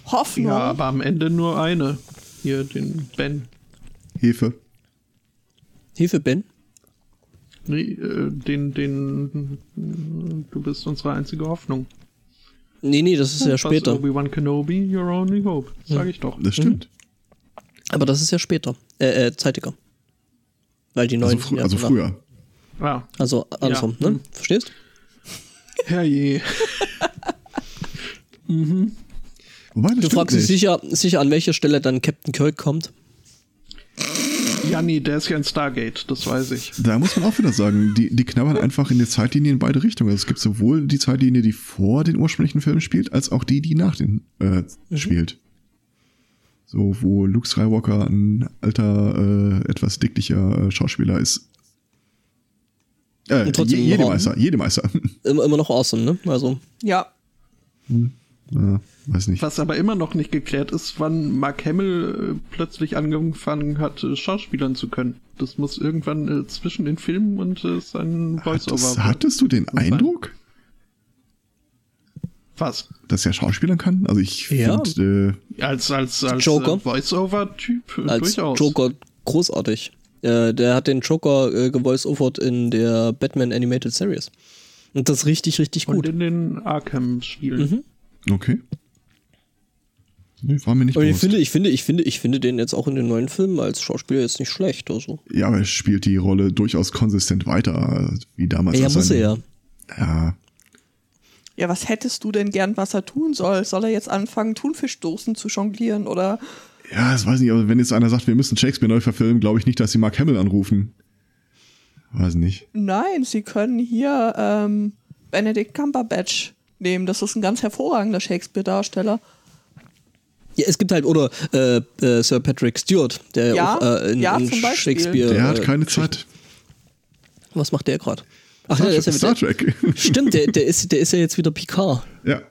Hoffnung. Ja, aber am Ende nur eine. Hier, den Ben. Hefe. Hilfe, Ben. Nee, äh, den, den, du bist unsere einzige Hoffnung. Nee, nee, das ist ja Was später. Obi-Wan Kenobi, your only hope. Sag ich doch. Das stimmt. Aber das ist ja später. Äh, äh zeitiger. Weil die neuen. Also, frü ja, also früher. Ah, Also andersrum, Ja. ne? Hm. Verstehst? herrje. Wobei, das Du fragst dich sicher, sicher, an welcher Stelle dann Captain Kirk kommt. Ja, nee, der ist ja in Stargate, das weiß ich. Da muss man auch wieder sagen, die, die knabbern einfach in der Zeitlinie in beide Richtungen. Also es gibt sowohl die Zeitlinie, die vor den ursprünglichen Filmen spielt, als auch die, die nach den äh, spielt. So, wo Luke Skywalker ein alter, äh, etwas dicklicher äh, Schauspieler ist. Äh, je, jede. Meister, jede Meister. Immer, immer noch awesome, ne? Also, Ja. Ja, weiß nicht. Was aber immer noch nicht geklärt ist, wann Mark Hamill äh, plötzlich angefangen hat, äh, Schauspielern zu können. Das muss irgendwann äh, zwischen den Filmen und äh, seinen Hattest, Voice-Over. hattest du den sein. Eindruck, Was? dass er Schauspielern kann? Also ich Ja. finde, äh, Als, als, als Joker? äh, Voice-Over-Typ äh, als durchaus. Joker großartig. Äh, der hat den Joker äh, gevoice-overt in der Batman Animated Series. Und das richtig, richtig Und gut. in den Arkham-Spielen. Mhm. Okay. Nee, war mir nicht Aber ich finde, ich finde, ich finde, ich finde den jetzt auch in den neuen Filmen als Schauspieler jetzt nicht schlecht. Also. Ja, aber er spielt die Rolle durchaus konsistent weiter, wie damals. Ja, muss er ja. Ja, Ja, was hättest du denn gern, was er tun soll? Soll er jetzt anfangen, Thunfischdosen zu jonglieren oder? ja, das weiß ich nicht, aber wenn jetzt einer sagt, wir müssen Shakespeare neu verfilmen, glaube ich nicht, dass sie Mark Hamill anrufen. Weiß nicht. Nein, sie können hier ähm, Benedict Cumberbatch nehmen. Das ist ein ganz hervorragender Shakespeare-Darsteller. Ja, es gibt halt, oder äh, äh, Sir Patrick Stewart, der Ja, auch äh, in, ja, in zum Beispiel. Shakespeare. Der hat äh, keine Zeit. Was macht der gerade? Ach Star, ja, der ist ja Star wieder, Trek. Stimmt, der, der, ist, der ist ja jetzt wieder Picard. ja.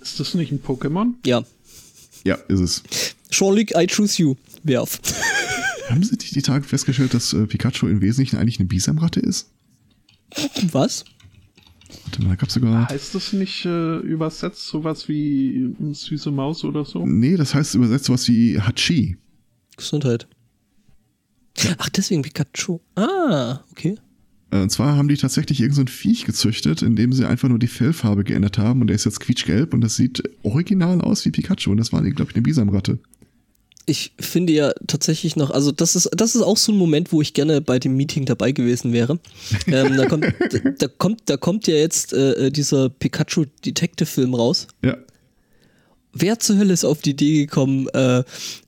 Ist das nicht ein Pokémon? Ja. Ja, ist es. Jean-Luc, I choose you. Werf. Haben Sie die, die Tage festgestellt, dass äh, Pikachu im Wesentlichen eigentlich eine Bisamratte ist? Was? Warte mal, da gab's sogar. Heißt das nicht äh, übersetzt sowas wie äh, süße Maus oder so? Nee, das heißt übersetzt sowas wie Hachi. Gesundheit. Ach, deswegen Pikachu. Ah, okay. Äh, Und zwar haben die tatsächlich irgend so ein Viech gezüchtet, indem sie einfach nur die Fellfarbe geändert haben und der ist jetzt quietschgelb und das sieht original aus wie Pikachu und das war, glaube ich, eine Bisamratte. Ich finde ja tatsächlich noch, also das ist, das ist auch so ein Moment, wo ich gerne bei dem Meeting dabei gewesen wäre. ähm, da, kommt, da, kommt, da kommt ja jetzt äh, dieser Pikachu Detective Film raus. Ja. Wer zur Hölle ist auf die Idee gekommen, äh,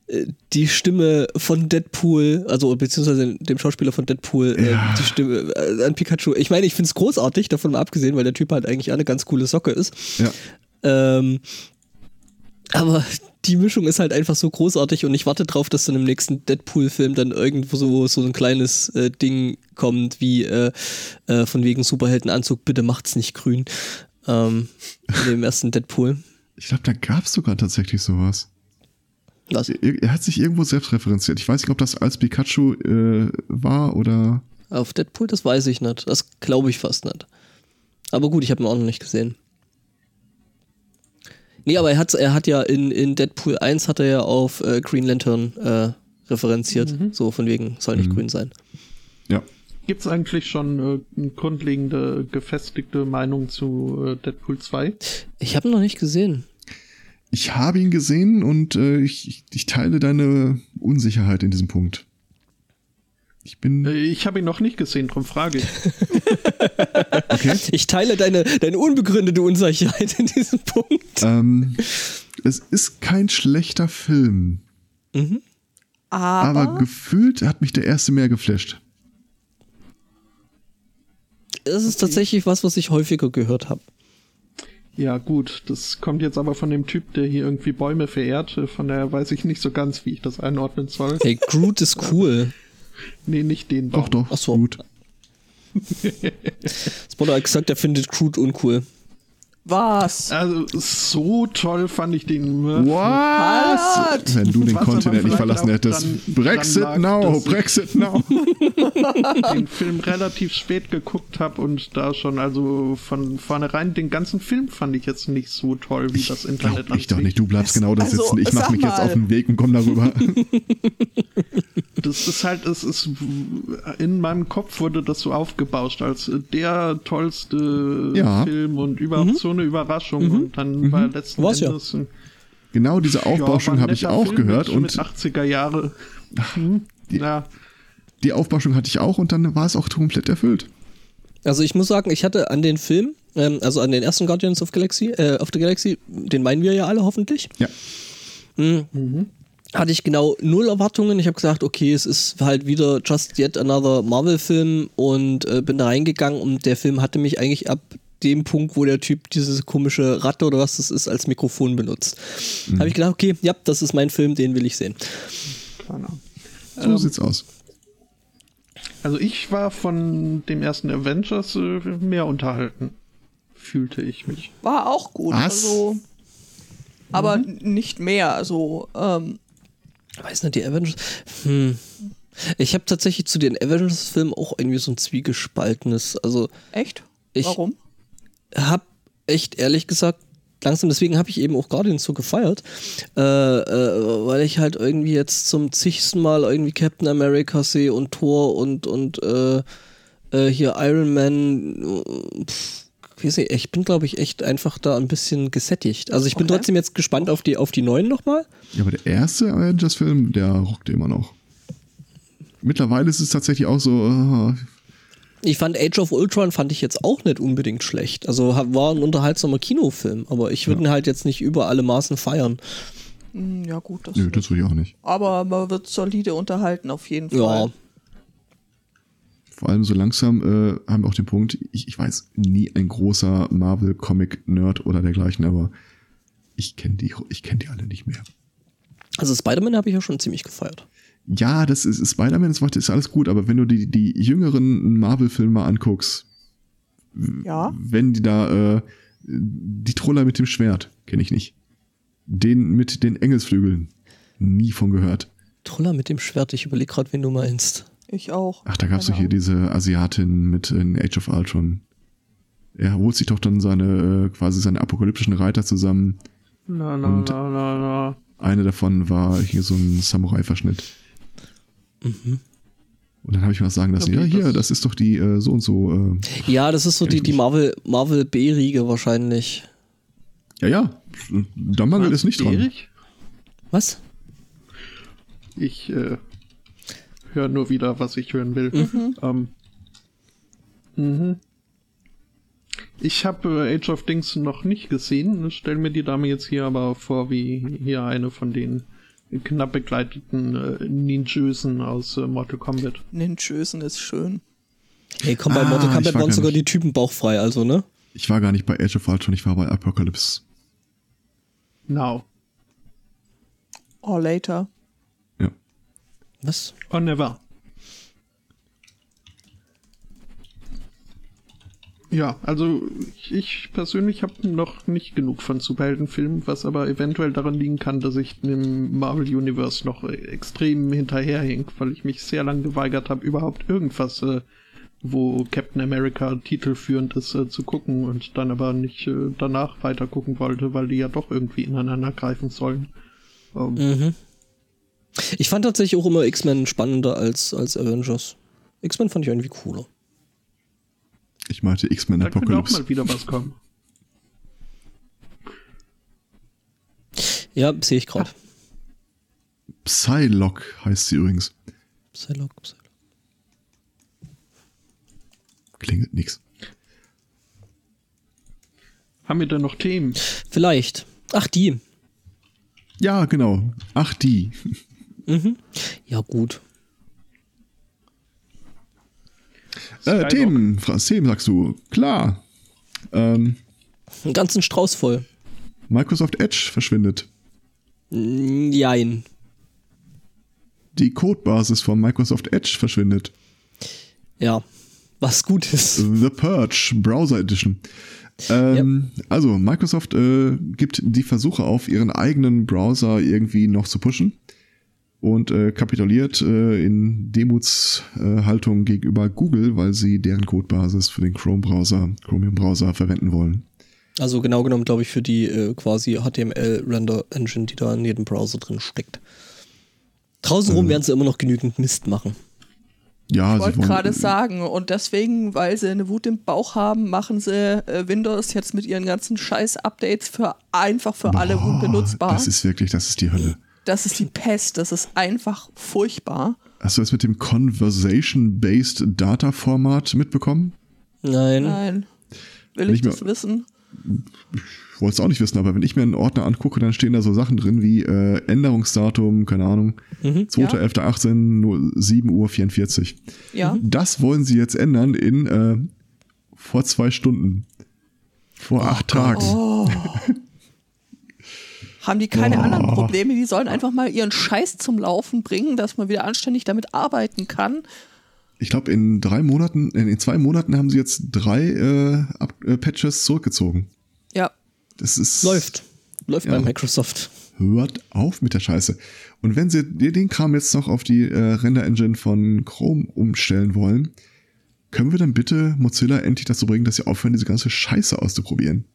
äh, die Stimme von Deadpool, also beziehungsweise dem Schauspieler von Deadpool, äh, Ja. die Stimme äh, an Pikachu. Ich meine, ich finde es großartig, davon mal abgesehen, weil der Typ halt eigentlich eine ganz coole Socke ist. Ja. Ähm, aber die Mischung ist halt einfach so großartig und ich warte drauf, dass dann im nächsten Deadpool-Film dann irgendwo so, so ein kleines äh, Ding kommt, wie äh, äh, von wegen Superheldenanzug, bitte macht's nicht grün. Ähm, in dem ersten Deadpool. Ich glaube, da gab's sogar tatsächlich sowas. Was? Er, er hat sich irgendwo selbst referenziert. Ich weiß nicht, ob das als Pikachu äh, war oder. Auf Deadpool, das weiß ich nicht. Das glaube ich fast nicht. Aber gut, ich habe ihn auch noch nicht gesehen. Nee, aber er hat, er hat ja in, in Deadpool 1 hat er ja auf äh, Green Lantern äh, referenziert. So von wegen, soll nicht grün sein. Ja. Gibt es eigentlich schon äh, eine grundlegende, gefestigte Meinung zu äh, Deadpool 2? Ich habe ihn noch nicht gesehen. Ich habe ihn gesehen und äh, ich, ich, ich teile deine Unsicherheit in diesem Punkt. Ich bin. Äh, ich habe ihn noch nicht gesehen, drum frage ich. Okay. Ich teile deine, deine unbegründete Unsicherheit in diesem Punkt. ähm, es ist kein schlechter Film, Aber, aber gefühlt hat mich der erste mehr geflasht. Das ist tatsächlich was, was ich häufiger gehört habe. Ja, gut, das kommt jetzt aber von dem Typ, der hier irgendwie Bäume verehrt. Von daher weiß ich nicht so ganz, wie ich das einordnen soll. Hey, Groot ist cool. Nee, nicht den Baum. Doch, doch. Ach so. Gut. Spoiler hat gesagt, er findet Groot uncool. Was? Also, so toll fand ich den. Was? What? Wenn du den Was Kontinent nicht verlassen auch hättest. dran- Brexit lag, now, ich- Brexit now. den Film relativ spät geguckt habe und da schon, also von vornherein, den ganzen Film fand ich jetzt nicht so toll, wie das Internet Glaub ich doch nicht, du bleibst genau da Also, sitzen. Ich mach mich jetzt mal. auf den Weg und komm darüber. Das ist halt, es ist in meinem Kopf wurde das so aufgebauscht als der tollste Ja. Film und überhaupt so eine Überraschung und dann war letzten War's ja. Endes ein Genau diese Aufbauschung ja, habe ich auch Film gehört mit, und mit 80er Jahre. Hm, ja, die Aufbauschung hatte ich auch und dann war es auch komplett erfüllt. Also ich muss sagen, ich hatte an den Film, ähm, also an den ersten Guardians of Galaxy, äh, of the Galaxy, den meinen wir ja alle hoffentlich. Ja. Mhm. Hatte ich genau null Erwartungen. Ich habe gesagt, okay, es ist halt wieder just yet another Marvel-Film und äh, bin da reingegangen und der Film hatte mich eigentlich ab dem Punkt, wo der Typ diese komische Ratte oder was das ist, als Mikrofon benutzt. Mhm. Habe ich gedacht, okay, ja, das ist mein Film, den will ich sehen. Keine Ahnung. So Ähm, sieht's aus. Also ich war von dem ersten Avengers äh, mehr unterhalten, fühlte ich mich. War auch gut. Was? Also, aber n- nicht mehr. Also, ähm, Weiß nicht, die Avengers. Hm. Ich habe tatsächlich zu den Avengers-Filmen auch irgendwie so ein zwiegespaltenes. Also, echt? Ich- Warum? Hab echt ehrlich gesagt langsam, deswegen habe ich eben auch Guardians so gefeiert, äh, äh, weil ich halt irgendwie jetzt zum zigsten Mal irgendwie Captain America sehe und Thor und, und äh, äh, hier Iron Man. äh, Pff, ich weiß nicht, ich bin, glaube ich, echt einfach da ein bisschen gesättigt. Also ich bin Okay. trotzdem jetzt gespannt auf die, auf die neuen nochmal. Ja, aber der erste Avengers-Film, der rockt immer noch. Mittlerweile ist es tatsächlich auch so, äh, Ich fand Age of Ultron fand ich jetzt auch nicht unbedingt schlecht. Also war ein unterhaltsamer Kinofilm, aber ich würde ihn halt jetzt nicht über alle Maßen feiern. Hm, Ja, gut. Das nö, das will ich auch nicht. aber man wird solide unterhalten, auf jeden Fall. Ja, Vor allem so langsam äh, haben wir auch den Punkt, ich, ich weiß nie ein großer Marvel-Comic-Nerd oder dergleichen, aber ich kenne die, ich kenne die alle nicht mehr. also Spider-Man habe ich ja schon ziemlich gefeiert. Ja, das ist, ist Spider-Man, das macht- ist alles gut, aber wenn du die, die jüngeren Marvel-Filme mal anguckst, Ja. wenn die da, äh, die Troller mit dem Schwert, kenne ich nicht. Den mit den Engelsflügeln, nie von gehört. Troller mit dem Schwert, ich überlege gerade, wen du meinst. Ich auch. Ach, da gab's doch Keine hier diese Asiatin mit in Age of Ultron. Er holt sich doch dann seine, äh, quasi seine apokalyptischen Reiter zusammen. Na, na, Und- na, na, na. Eine davon war hier so ein Samurai-Verschnitt. Mhm. Und dann habe ich mir was sagen lassen, Okay, ja, hier, das- das ist doch die äh, so und so. Äh, Ja, das ist so die, die. Marvel, Marvel B-Riege wahrscheinlich. ja, ja, da mangelt es nicht dran. Erich? Was? Ich äh, höre nur wieder, was ich hören will. Ähm, mhm. Ich habe äh, Age of Dings noch nicht gesehen. Ich stelle mir die Dame jetzt hier aber vor wie hier eine von den knapp begleiteten äh, Ninjösen aus äh, Mortal Kombat. Ninjösen ist schön. Hey, komm, bei Ah, Mortal Kombat war waren gar sogar nicht- die Typen bauchfrei, also, ne? Ich war gar nicht bei Age of Ultron, ich war bei Apocalypse. Now. Or later. Ja. Was? Or never. Ja, also ich, ich persönlich habe noch nicht genug von Superheldenfilmen, was aber eventuell daran liegen kann, dass ich im Marvel Universe noch äh, extrem hinterherhink, weil ich mich sehr lange geweigert habe, überhaupt irgendwas, äh, wo Captain America titelführend ist, äh, zu gucken und dann aber nicht äh, danach weiter gucken wollte, weil die ja doch irgendwie ineinander greifen sollen. Ähm, Mhm. Ich fand tatsächlich auch immer X-Men spannender als, als Avengers. X-Men fand ich irgendwie cooler. Ich meinte X-Men Da könnte auch Apocalypse. mal wieder was kommen. Ja, sehe ich gerade. Psylocke heißt sie übrigens. Psylocke, Psylocke. Klingelt nix. Haben wir denn noch Themen? Vielleicht. Ach, die. Ja, genau. Ach, die. Mhm. Ja, gut. Äh. Themen, Franz, Themen sagst du. Klar. Ähm, Einen ganzen Strauß voll. Microsoft Edge verschwindet. Jein. Die Codebasis von Microsoft Edge verschwindet. Ja. Was gut ist. The Purge Browser Edition. Ähm, Also, Microsoft äh, gibt die Versuche auf, ihren eigenen Browser irgendwie noch zu pushen und äh, kapituliert äh, in Demutshaltung gegenüber Google, weil sie deren Codebasis für den Chrome-Browser, Chromium-Browser verwenden wollen. Also genau genommen, glaube ich, für die äh, quasi HTML-Render-Engine, die da in jedem Browser drin steckt. Draußen rum werden sie immer noch genügend Mist machen. Ja, Ich sie wollte gerade sagen, und deswegen, weil sie eine Wut im Bauch haben, machen sie äh, Windows jetzt mit ihren ganzen Scheiß-Updates für einfach für alle Boah, unbenutzbar. Das ist wirklich, das ist die Hölle. Das ist die Pest, das ist einfach furchtbar. Hast du das mit dem Conversation-Based Data Format mitbekommen? Nein. Nein. Will Wenn ich ich mir- das wissen? Ich wollte es auch nicht wissen, aber wenn ich mir einen Ordner angucke, dann stehen da so Sachen drin wie äh, Änderungsdatum, keine Ahnung, Mhm. 2.11.18, nur 7 Uhr 44. Ja. Das wollen sie jetzt ändern in äh, vor zwei Stunden. Vor acht Tagen. Oh. Haben die keine anderen Probleme? Die sollen einfach mal ihren Scheiß zum Laufen bringen, dass man wieder anständig damit arbeiten kann. Ich glaube, in drei Monaten, in, in zwei Monaten haben sie jetzt drei äh, Up äh, Patches zurückgezogen. Ja. Das ist. Läuft. Läuft Ja. bei Microsoft. Hört auf mit der Scheiße. Und wenn sie den Kram jetzt noch auf die äh, Render-Engine von Chrome umstellen wollen, können wir dann bitte Mozilla endlich dazu bringen, dass sie aufhören, diese ganze Scheiße auszuprobieren.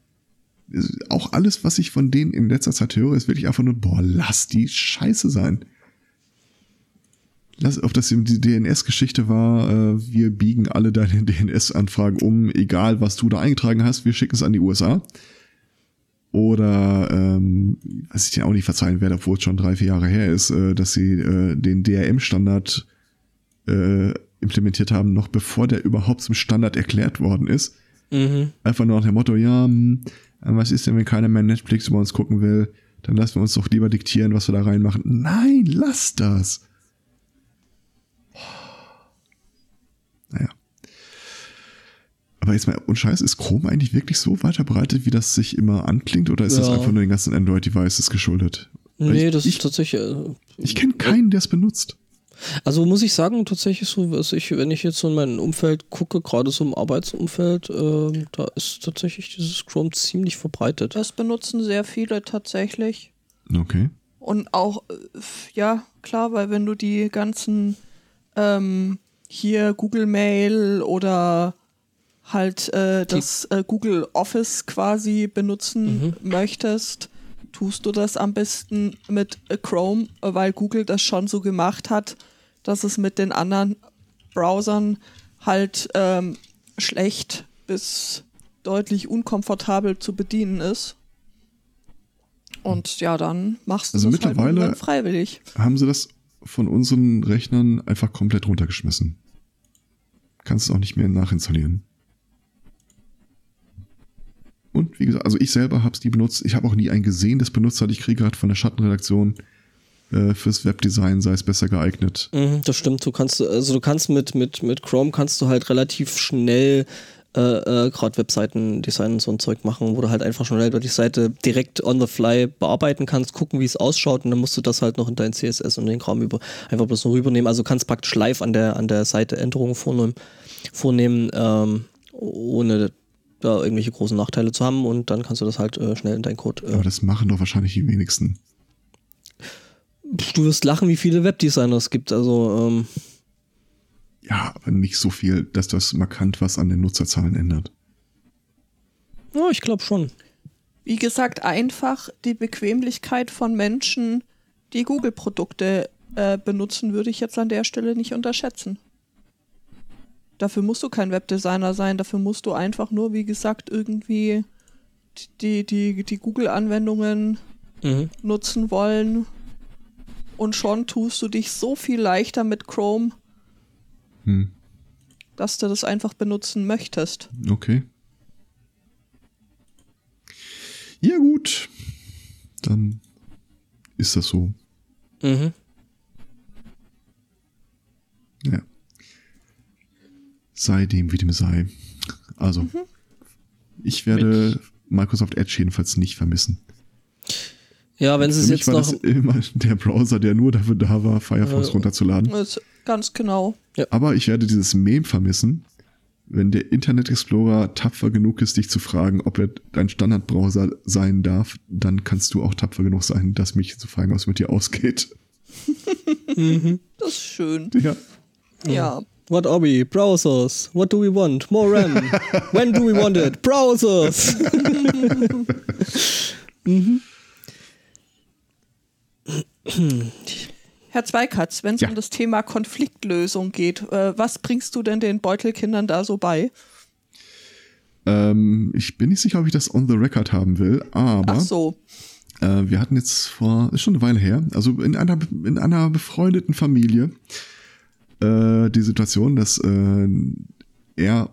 Auch alles, was ich von denen in letzter Zeit höre, ist wirklich einfach nur, boah, lass die Scheiße sein. Lass, ob das eben die DNS-Geschichte war, äh, wir biegen alle deine DNS-Anfragen um, egal was du da eingetragen hast, wir schicken es an die USA. Oder ähm, was ich dir auch nicht verzeihen werde, obwohl es schon drei, vier Jahre her ist, äh, dass sie äh, den DRM-Standard äh, implementiert haben, noch bevor der überhaupt zum Standard erklärt worden ist. Mhm. Einfach nur nach dem Motto, ja, hm, was ist denn, wenn keiner mehr Netflix über uns gucken will? Dann lassen wir uns doch lieber diktieren, was wir da reinmachen. Nein, lass das. Naja. Aber jetzt mal, und Scheiß, ist Chrome eigentlich wirklich so weit verbreitet, wie das sich immer anklingt? Oder ist das Ja. einfach nur den ganzen Android-Devices geschuldet? Nee, ich, das ich, ist tatsächlich. äh, ich kenne keinen, der es benutzt. Also muss ich sagen, tatsächlich so, was ich, wenn ich jetzt so in mein Umfeld gucke, gerade so im Arbeitsumfeld, ähm, da ist tatsächlich dieses Chrome ziemlich verbreitet. Das benutzen sehr viele tatsächlich. Okay. Und auch, äh, ja, klar, weil wenn du die ganzen ähm, hier Google Mail oder halt äh, das äh, Google Office quasi benutzen möchtest, tust du das am besten mit Chrome, weil Google das schon so gemacht hat, dass es mit den anderen Browsern halt ähm, schlecht bis deutlich unkomfortabel zu bedienen ist. Und ja, dann machst du Also das halt mittlerweile- irgendwann freiwillig. Haben sie das von unseren Rechnern einfach komplett runtergeschmissen? Kannst du auch nicht mehr nachinstallieren. Und wie gesagt, also ich selber habe es nie benutzt. Ich habe auch nie einen gesehen, das benutzt hat. Ich kriege gerade von der Schattenredaktion äh, fürs Webdesign sei es besser geeignet. Mhm, das stimmt. Du kannst, also du kannst mit, mit, mit Chrome kannst du halt relativ schnell äh, äh, gerade Webseiten-Design und so ein Zeug machen, wo du halt einfach schnell die Seite direkt on the fly bearbeiten kannst, gucken, wie es ausschaut und dann musst du das halt noch in dein CSS und den Kram über, einfach bloß noch rübernehmen. Also kannst praktisch live an der, an der Seite Änderungen vornehmen, vornehmen ähm, ohne da irgendwelche großen Nachteile zu haben und dann kannst du das halt äh, schnell in deinen Code. Äh, Aber das machen doch wahrscheinlich die wenigsten. du wirst lachen, wie viele Webdesigner es gibt. Also ähm, Ja, aber nicht so viel, dass das markant was an den Nutzerzahlen ändert. ja, ich glaube schon. Wie gesagt, einfach die Bequemlichkeit von Menschen, die Google-Produkte äh, benutzen, würde ich jetzt an der Stelle nicht unterschätzen. Dafür musst du kein Webdesigner sein, dafür musst du einfach nur, wie gesagt, irgendwie die, die, die Google-Anwendungen Mhm. nutzen wollen. Und schon tust du dich so viel leichter mit Chrome, Hm, dass du das einfach benutzen möchtest. okay. Ja, gut. Dann ist das so. Mhm. Ja. Sei dem, wie dem sei. Also, ich werde Microsoft Edge jedenfalls nicht vermissen. Ja, wenn sie es jetzt war noch. das immer der Browser, der nur dafür da war, Firefox Äh, runterzuladen. Ganz genau. Aber ich werde dieses Meme vermissen, wenn der Internet Explorer tapfer genug ist, dich zu fragen, ob er dein Standardbrowser sein darf, dann kannst du auch tapfer genug sein, das mich zu fragen, was mit dir ausgeht. Das ist schön. Ja. Ja. What are we? Browsers. What do we want? More RAM. When do we want it? Browsers. Herr Zweikatz, wenn es Ja. um das Thema Konfliktlösung geht, äh, was bringst du denn den Beutelkindern da so bei? Ähm, ich bin nicht sicher, ob ich das on the record haben will, aber Ach so. Äh, wir hatten jetzt vor, ist schon eine Weile her, also in einer, in einer befreundeten Familie äh, die Situation, dass äh, er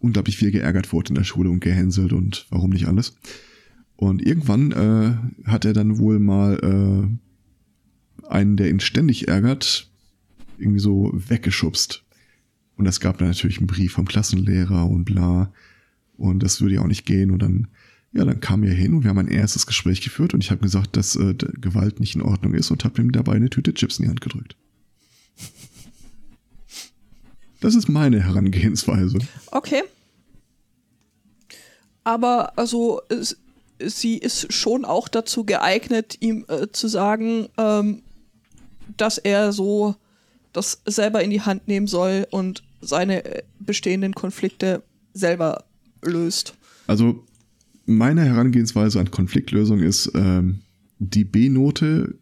unglaublich viel geärgert wurde in der Schule und gehänselt und warum nicht alles. Und irgendwann äh, hat er dann wohl mal äh, einen, der ihn ständig ärgert, irgendwie so weggeschubst. Und es gab dann natürlich einen Brief vom Klassenlehrer und bla. Und das würde ja auch nicht gehen. Und dann, ja, dann kam er hin und wir haben ein erstes Gespräch geführt und ich habe gesagt, dass äh, Gewalt nicht in Ordnung ist und habe ihm dabei eine Tüte Chips in die Hand gedrückt. Das ist meine Herangehensweise. Okay. Aber also es, sie ist schon auch dazu geeignet, ihm äh, zu sagen, ähm, dass er so das selber in die Hand nehmen soll und seine äh, bestehenden Konflikte selber löst. Also meine Herangehensweise an Konfliktlösung ist ähm, die B-Note.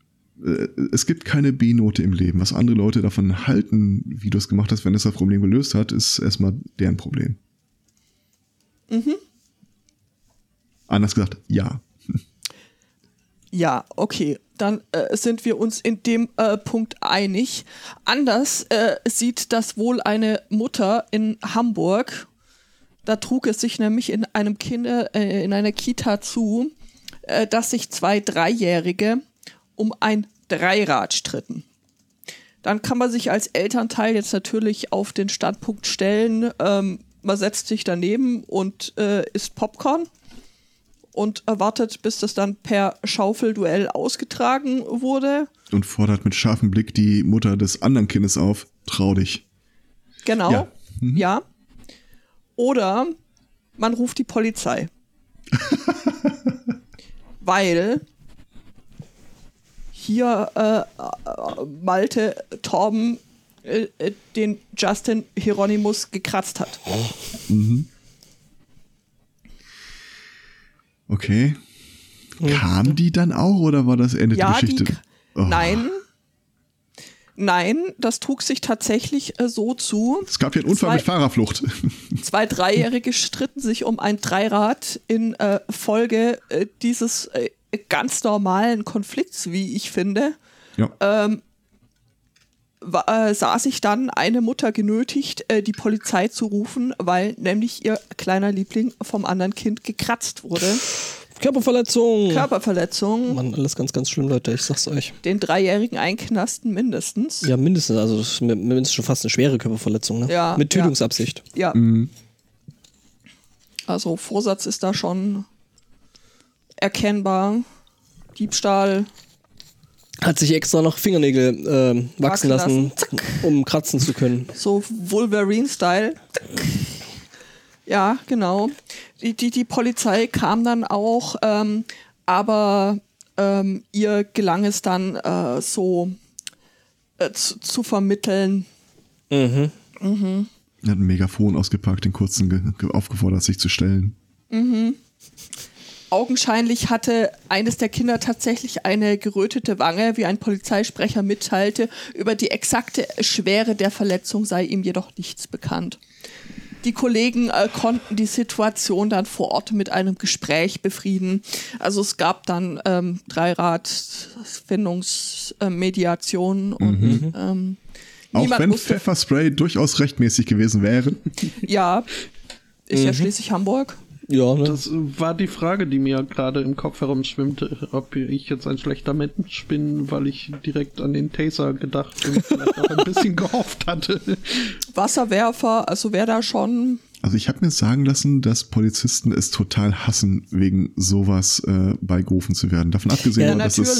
Äh, es gibt keine B-Note im Leben. Was andere Leute davon halten, wie du es gemacht hast, wenn es das Problem gelöst hat, ist erstmal deren Problem. Mhm. Anders gesagt, ja. Ja, okay. Dann äh, sind wir uns in dem äh, Punkt einig. Anders äh, sieht das wohl eine Mutter in Hamburg. Da trug es sich nämlich in einem Kinder, äh, in einer Kita zu, äh, dass sich zwei Dreijährige um ein Dreirad stritten. Dann kann man sich als Elternteil jetzt natürlich auf den Standpunkt stellen, ähm, man setzt sich daneben und äh, isst Popcorn und erwartet, bis das dann per Schaufelduell ausgetragen wurde. Und fordert mit scharfem Blick die Mutter des anderen Kindes auf. Trau dich. Genau. Ja. Mhm. ja. Oder man ruft die Polizei. Weil hier äh, äh, Malte Torben äh, äh den Justin Hieronymus gekratzt hat. Mhm. Okay. Kam die dann auch oder war das Ende ja, der Geschichte? Die, oh. Nein. Nein, das trug sich tatsächlich äh, so zu. Es gab ja einen Unfall zwei, mit Fahrerflucht. Zwei Dreijährige stritten sich um ein Dreirad in äh, Folge äh, dieses äh, ganz normalen Konflikts, wie ich finde. Ja. Ähm, äh, sah sich dann eine Mutter genötigt, äh, die Polizei zu rufen, weil nämlich ihr kleiner Liebling vom anderen Kind gekratzt wurde. Körperverletzung. Körperverletzung. Mann, alles ganz, ganz schlimm, Leute, ich sag's euch. Den Dreijährigen einknasten mindestens. Ja, mindestens, also das ist mindestens schon fast eine schwere Körperverletzung, ne? Ja. Mit Tötungsabsicht. Ja. ja. Mhm. Also Vorsatz ist da schon erkennbar. Diebstahl, hat sich extra noch Fingernägel äh, wachsen lassen, lassen um kratzen zu können. So Wolverine-Style. Ja, genau. Die, die, die Polizei kam dann auch, ähm, aber ähm, ihr gelang es dann äh, so äh, zu, zu, vermitteln. Mhm. Mhm. Er hat ein Megafon ausgepackt, den kurzen aufgefordert, sich zu stellen. Mhm. Augenscheinlich hatte eines der Kinder tatsächlich eine gerötete Wange, wie ein Polizeisprecher mitteilte. Über die exakte Schwere der Verletzung sei ihm jedoch nichts bekannt. Die Kollegen äh, konnten die Situation dann vor Ort mit einem Gespräch befrieden. Also es gab dann ähm, Dreirad-Findungsmediation äh, und mhm. ähm, auch wenn Pfefferspray durchaus rechtmäßig gewesen wäre. Ja, ist mhm. ja schließlich Hamburg. Ja, ne? Das war die Frage, die mir gerade im Kopf herumschwimmte, ob ich jetzt ein schlechter Mensch bin, weil ich direkt an den Taser gedacht und vielleicht auch ein bisschen gehofft hatte. Wasserwerfer, also wer da schon. Also ich habe mir sagen lassen, dass Polizisten es total hassen, wegen sowas äh, beigerufen zu werden. Davon abgesehen, ja, dass es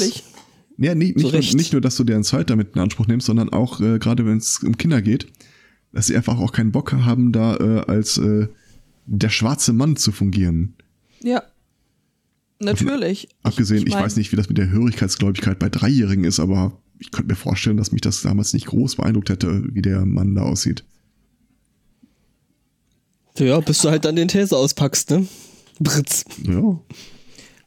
ja, nicht, nicht, nur, nicht nur, dass du deren Zeit damit in Anspruch nimmst, sondern auch äh, gerade wenn es um Kinder geht, dass sie einfach auch keinen Bock haben, da äh, als äh, der schwarze Mann zu fungieren. Ja. Natürlich. Abgesehen, ich, ich, mein, ich weiß nicht, wie das mit der Hörigkeitsgläubigkeit bei Dreijährigen ist, aber ich könnte mir vorstellen, dass mich das damals nicht groß beeindruckt hätte, wie der Mann da aussieht. Ja, bis du halt dann den These auspackst, ne? Britz. Ja.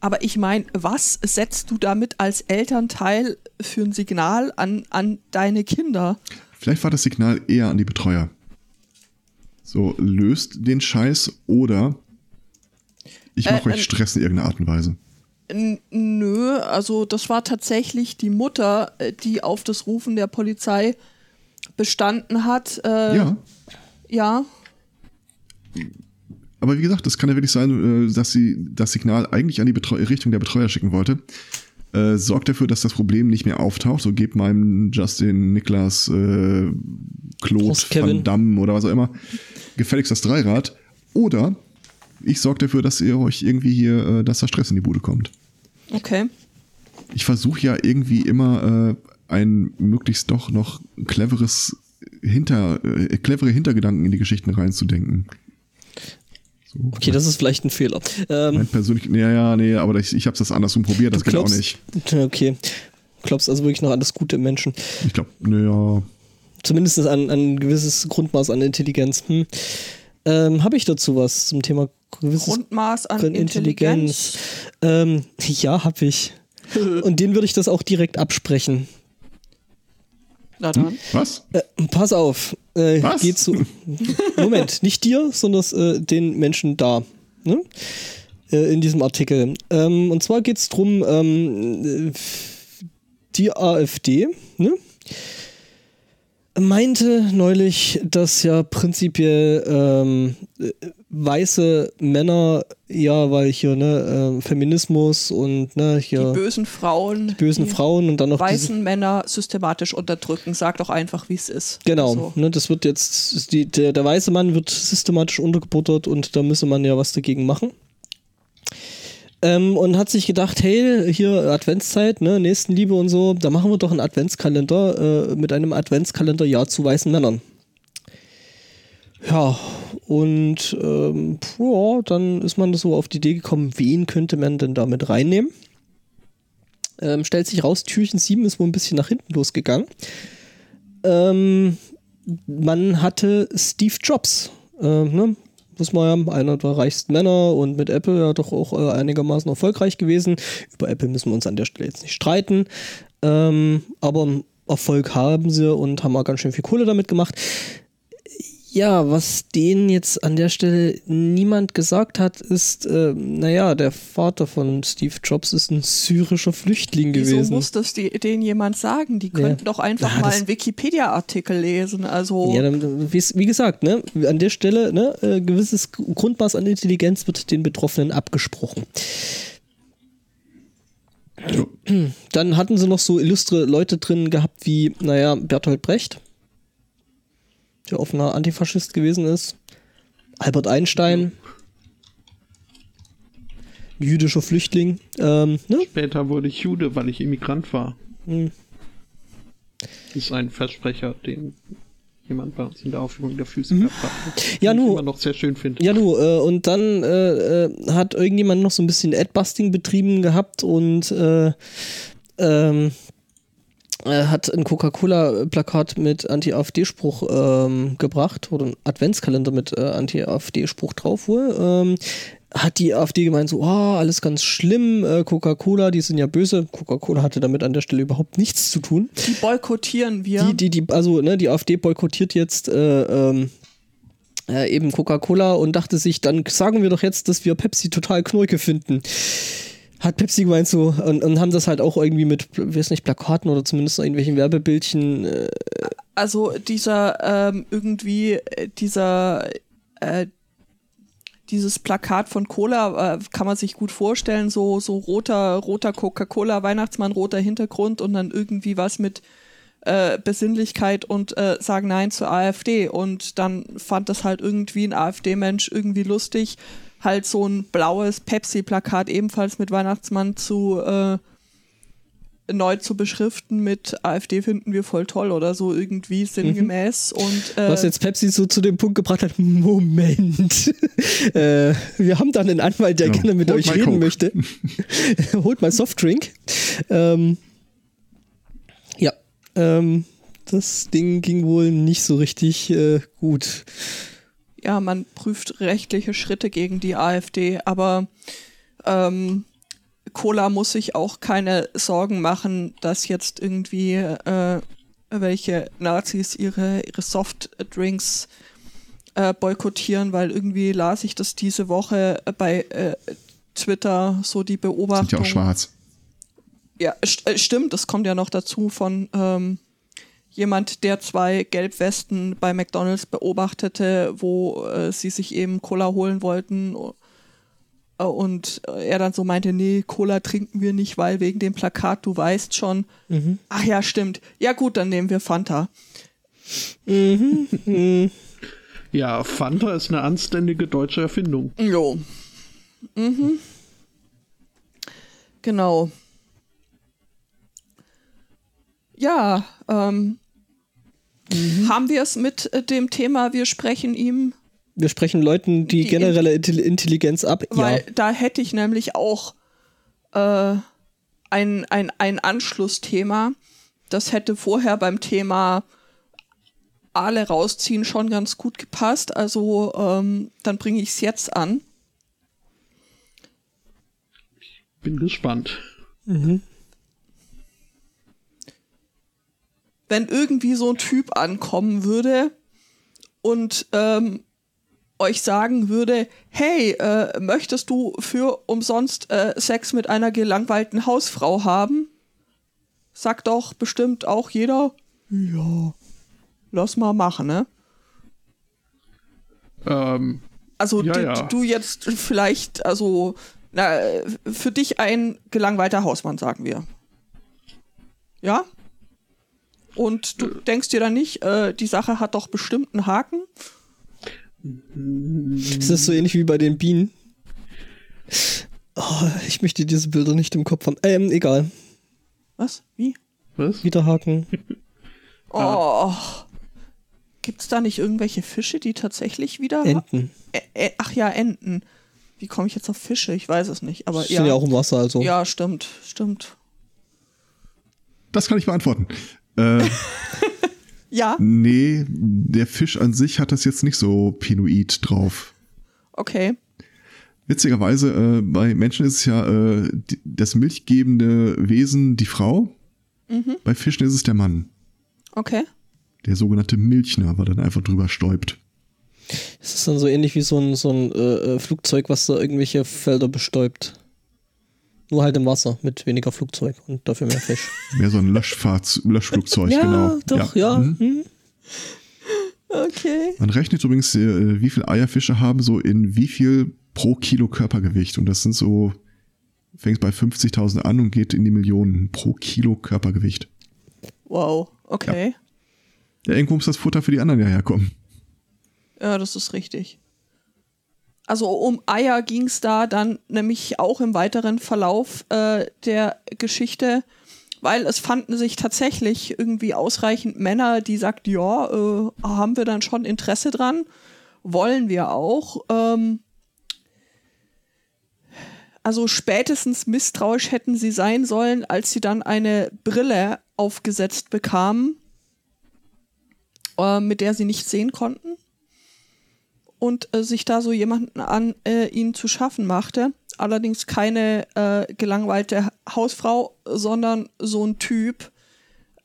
Aber ich meine, was setzt du damit als Elternteil für ein Signal an, an deine Kinder? Vielleicht war das Signal eher an die Betreuer. So, löst den Scheiß oder ich mache äh, euch äh, Stress in irgendeiner Art und Weise. Nö, also das war tatsächlich die Mutter, äh, die auf das Rufen der Polizei bestanden hat. Äh, ja. Ja. aber wie gesagt, das kann ja wirklich sein, äh, dass sie das Signal eigentlich an die Betreu Richtung der Betreuer schicken wollte. Äh, sorgt dafür, dass das Problem nicht mehr auftaucht. So gebt meinem Justin, Niklas, äh, Claude. Van Damme oder was auch immer gefälligst das Dreirad. Oder ich sorge dafür, dass ihr euch irgendwie hier, äh, dass da Stress in die Bude kommt. Okay. Ich versuche ja irgendwie immer äh, ein möglichst doch noch cleveres hinter äh, clevere Hintergedanken in die Geschichten reinzudenken. So, Okay, das ist vielleicht ein Fehler. Ähm, mein persönlich, ja, ja, nee, aber ich, ich habe das andersrum probiert, das du geht auch nicht. Okay. Du glaubst also wirklich noch an das Gute im Menschen. Ich glaube, naja, Zumindest an, an ein gewisses Grundmaß an Intelligenz. Hm. Ähm, Habe ich dazu was zum Thema gewisses Grundmaß an Grund- Intelligenz. Ähm, ja, habe ich. Und den würde ich das auch direkt absprechen. Na dann. was? Äh, pass auf. Äh, Was? Geht so. Moment, nicht dir, sondern äh, den Menschen da. Ne? Äh, in diesem Artikel. Ähm, und zwar geht es darum, ähm, äh, die AfD ne? meinte neulich, dass ja prinzipiell ähm, äh, weiße Männer, ja, weil hier ne, äh, Feminismus und ne, hier Die bösen Frauen. bösen die Frauen und dann noch weißen Männer systematisch unterdrücken. Sag doch einfach, wie es ist. Genau, So. ne, das wird jetzt, die, der, der weiße Mann wird systematisch untergebuttert und da müsse man ja was dagegen machen. Ähm, und hat sich gedacht, hey, hier Adventszeit, ne, Nächstenliebe und so, da machen wir doch einen Adventskalender äh, mit einem Adventskalender Ja zu weißen Männern. Ja, und ähm, ja, dann ist man so auf die Idee gekommen, wen könnte man denn damit reinnehmen? Ähm, stellt sich raus, Türchen 7 ist wohl ein bisschen nach hinten losgegangen. Ähm, man hatte Steve Jobs, äh, ne? Das war ja einer der reichsten Männer und mit Apple ja doch auch äh, einigermaßen erfolgreich gewesen. Über Apple müssen wir uns an der Stelle jetzt nicht streiten. Ähm, aber Erfolg haben sie und haben auch ganz schön viel Kohle damit gemacht. Ja, was denen jetzt an der Stelle niemand gesagt hat, ist, äh, naja, der Vater von Steve Jobs ist ein syrischer Flüchtling Wieso gewesen. muss das die, denen jemand sagen? Die könnten doch einfach Ah, mal einen Wikipedia-Artikel lesen. Also Ja, dann, wie, wie gesagt, ne, an der Stelle, ne, äh, gewisses Grundmaß an Intelligenz wird den Betroffenen abgesprochen. Dann hatten sie noch so illustre Leute drin gehabt wie, naja, Bertolt Brecht, der offener Antifaschist gewesen ist, Albert Einstein, jüdischer Flüchtling, ähm, ne? Später wurde ich Jude, weil ich Immigrant war. Hm. Das ist ein Versprecher, den jemand bei uns in der Aufführung der Füße verbracht hat. Mhm. Ja, den ich immer noch sehr schön finde. Ja, du, äh, und dann äh, äh, hat irgendjemand noch so ein bisschen Adbusting betrieben gehabt und äh, ähm, äh, hat ein Coca-Cola-Plakat mit Anti-AfD-Spruch ähm, gebracht oder ein Adventskalender mit äh, Anti-AfD-Spruch drauf wohl. Ähm, hat die AfD gemeint, so, oh, alles ganz schlimm, äh, Coca-Cola, die sind ja böse. Coca-Cola hatte damit an der Stelle überhaupt nichts zu tun. die boykottieren wir. Die, die, die, also, ne, die AfD boykottiert jetzt äh, ähm, äh, eben Coca-Cola und dachte sich, dann sagen wir doch jetzt, dass wir Pepsi total Knurke finden. Hat Pepsi gemeint so und, und haben das halt auch irgendwie mit, weiß nicht, Plakaten oder zumindest irgendwelchen Werbebildchen. Äh, Also dieser ähm, irgendwie äh, dieser äh, dieses Plakat von Cola äh, kann man sich gut vorstellen, so so roter roter Coca-Cola Weihnachtsmann roter Hintergrund und dann irgendwie was mit äh, Besinnlichkeit und äh, sagen Nein zur AfD und dann fand das halt irgendwie ein AfD-Mensch irgendwie lustig, halt so ein blaues Pepsi-Plakat ebenfalls mit Weihnachtsmann zu äh, neu zu beschriften mit AfD finden wir voll toll oder so irgendwie sinngemäß und äh, was jetzt Pepsi so zu dem Punkt gebracht hat, Moment, äh, wir haben da einen Anwalt, der Ja, gerne mit holt euch reden Coke. möchte. Holt mal Softdrink. Ähm, ja, ähm, das Ding ging wohl nicht so richtig äh, gut. Ja, man prüft rechtliche Schritte gegen die AfD, aber ähm, Cola muss sich auch keine Sorgen machen, dass jetzt irgendwie äh, welche Nazis ihre, ihre Softdrinks äh, boykottieren, weil irgendwie las ich das diese Woche bei äh, Twitter so die Beobachtung. Sind ja auch schwarz. Ja, st äh, stimmt, das kommt ja noch dazu von ähm, jemand, der zwei Gelbwesten bei McDonalds beobachtete, wo äh, sie sich eben Cola holen wollten. Äh, und er dann so meinte, nee, Cola trinken wir nicht, weil wegen dem Plakat, du weißt schon. Mhm. Ach ja, stimmt. Ja gut, dann nehmen wir Fanta. Mhm. Mhm. Ja, Fanta ist eine anständige deutsche Erfindung. Jo. Mhm. Genau. Ja, ähm, haben wir es mit äh, dem Thema, wir sprechen ihm, Wir sprechen Leuten die, Die generelle Intelli- Intelligenz ab. weil ja. da hätte ich nämlich auch äh, ein, ein, ein Anschlussthema. Das hätte vorher beim Thema alle rausziehen schon ganz gut gepasst. Also ähm, dann bringe ich es jetzt an. Bin gespannt. Wenn irgendwie so ein Typ ankommen würde und ähm, euch sagen würde, hey, äh, möchtest du für umsonst äh, Sex mit einer gelangweilten Hausfrau haben? Sagt doch bestimmt auch jeder, ja, lass mal machen, ne? Ähm, Also Ja, d- ja. du jetzt vielleicht, also na, für dich ein gelangweilter Hausmann, sagen wir. Ja? Und du denkst dir dann nicht, äh, die Sache hat doch bestimmt einen Haken? Ist das so ähnlich wie bei den Bienen? Oh, ich möchte diese Bilder nicht im Kopf haben. Ähm, egal. Was? Wie? was? Wiederhaken. Oh. Gibt's da nicht irgendwelche Fische, die tatsächlich wieder. Enten. Ä Ä ach ja, Enten. Wie komme ich jetzt auf Fische? Ich weiß es nicht. Aber Die ja. sind ja auch im Wasser, also. ja, stimmt, stimmt. Das kann ich beantworten. Äh, Ja, nee, der Fisch an sich hat das jetzt nicht so pinoid drauf. okay. Witzigerweise, äh, bei Menschen ist es ja äh, die, das milchgebende Wesen die Frau. Bei Fischen ist es der Mann. Okay. Der sogenannte Milchner, weil dann einfach drüber stäubt. Es ist dann so ähnlich wie so ein, so ein äh, äh, Flugzeug, was da irgendwelche Felder bestäubt. Nur halt im Wasser mit weniger Flugzeug und dafür mehr Fisch. Mehr so ein Löschfahrz Löschflugzeug, genau. doch, ja. Mhm. Hm. Okay. Man rechnet übrigens, äh, wie viel Eierfische haben so in wie viel pro Kilo Körpergewicht. Und das sind so, fängt bei 50.000 an und geht in die Millionen pro Kilo Körpergewicht. Wow. Okay. Ja, irgendwo muss das Futter für die anderen ja herkommen. Ja, das ist richtig. Also um Eier ging es da dann nämlich auch im weiteren Verlauf äh, der Geschichte, weil es fanden sich tatsächlich irgendwie ausreichend Männer, die sagten, ja, äh, haben wir dann schon Interesse dran, wollen wir auch. Ähm, also spätestens misstrauisch hätten sie sein sollen, als sie dann eine Brille aufgesetzt bekamen, äh, mit der sie nicht sehen konnten und äh, sich da so jemanden an äh, ihnen zu schaffen machte. Allerdings keine äh, gelangweilte Hausfrau, sondern so ein Typ,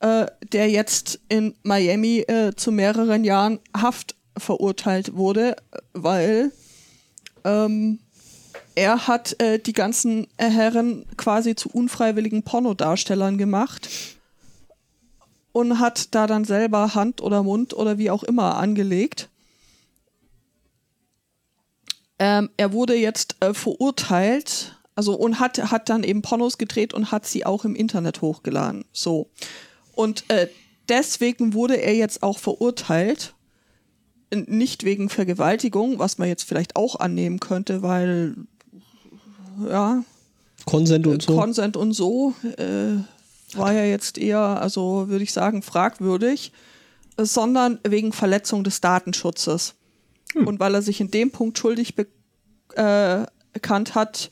äh, der jetzt in Miami äh, zu mehreren Jahren Haft verurteilt wurde, weil ähm, er hat äh, die ganzen Herren quasi zu unfreiwilligen Pornodarstellern gemacht und hat da dann selber Hand oder Mund oder wie auch immer angelegt. Ähm, er wurde jetzt äh, verurteilt, also und hat, hat dann eben Pornos gedreht und hat sie auch im Internet hochgeladen. So. Und äh, deswegen wurde er jetzt auch verurteilt. Nicht wegen Vergewaltigung, was man jetzt vielleicht auch annehmen könnte, weil ja, Konsent und so. Consent und so äh, war ja jetzt eher, also würde ich sagen, fragwürdig, äh, sondern wegen Verletzung des Datenschutzes. Und weil er sich in dem Punkt schuldig be äh, bekannt hat,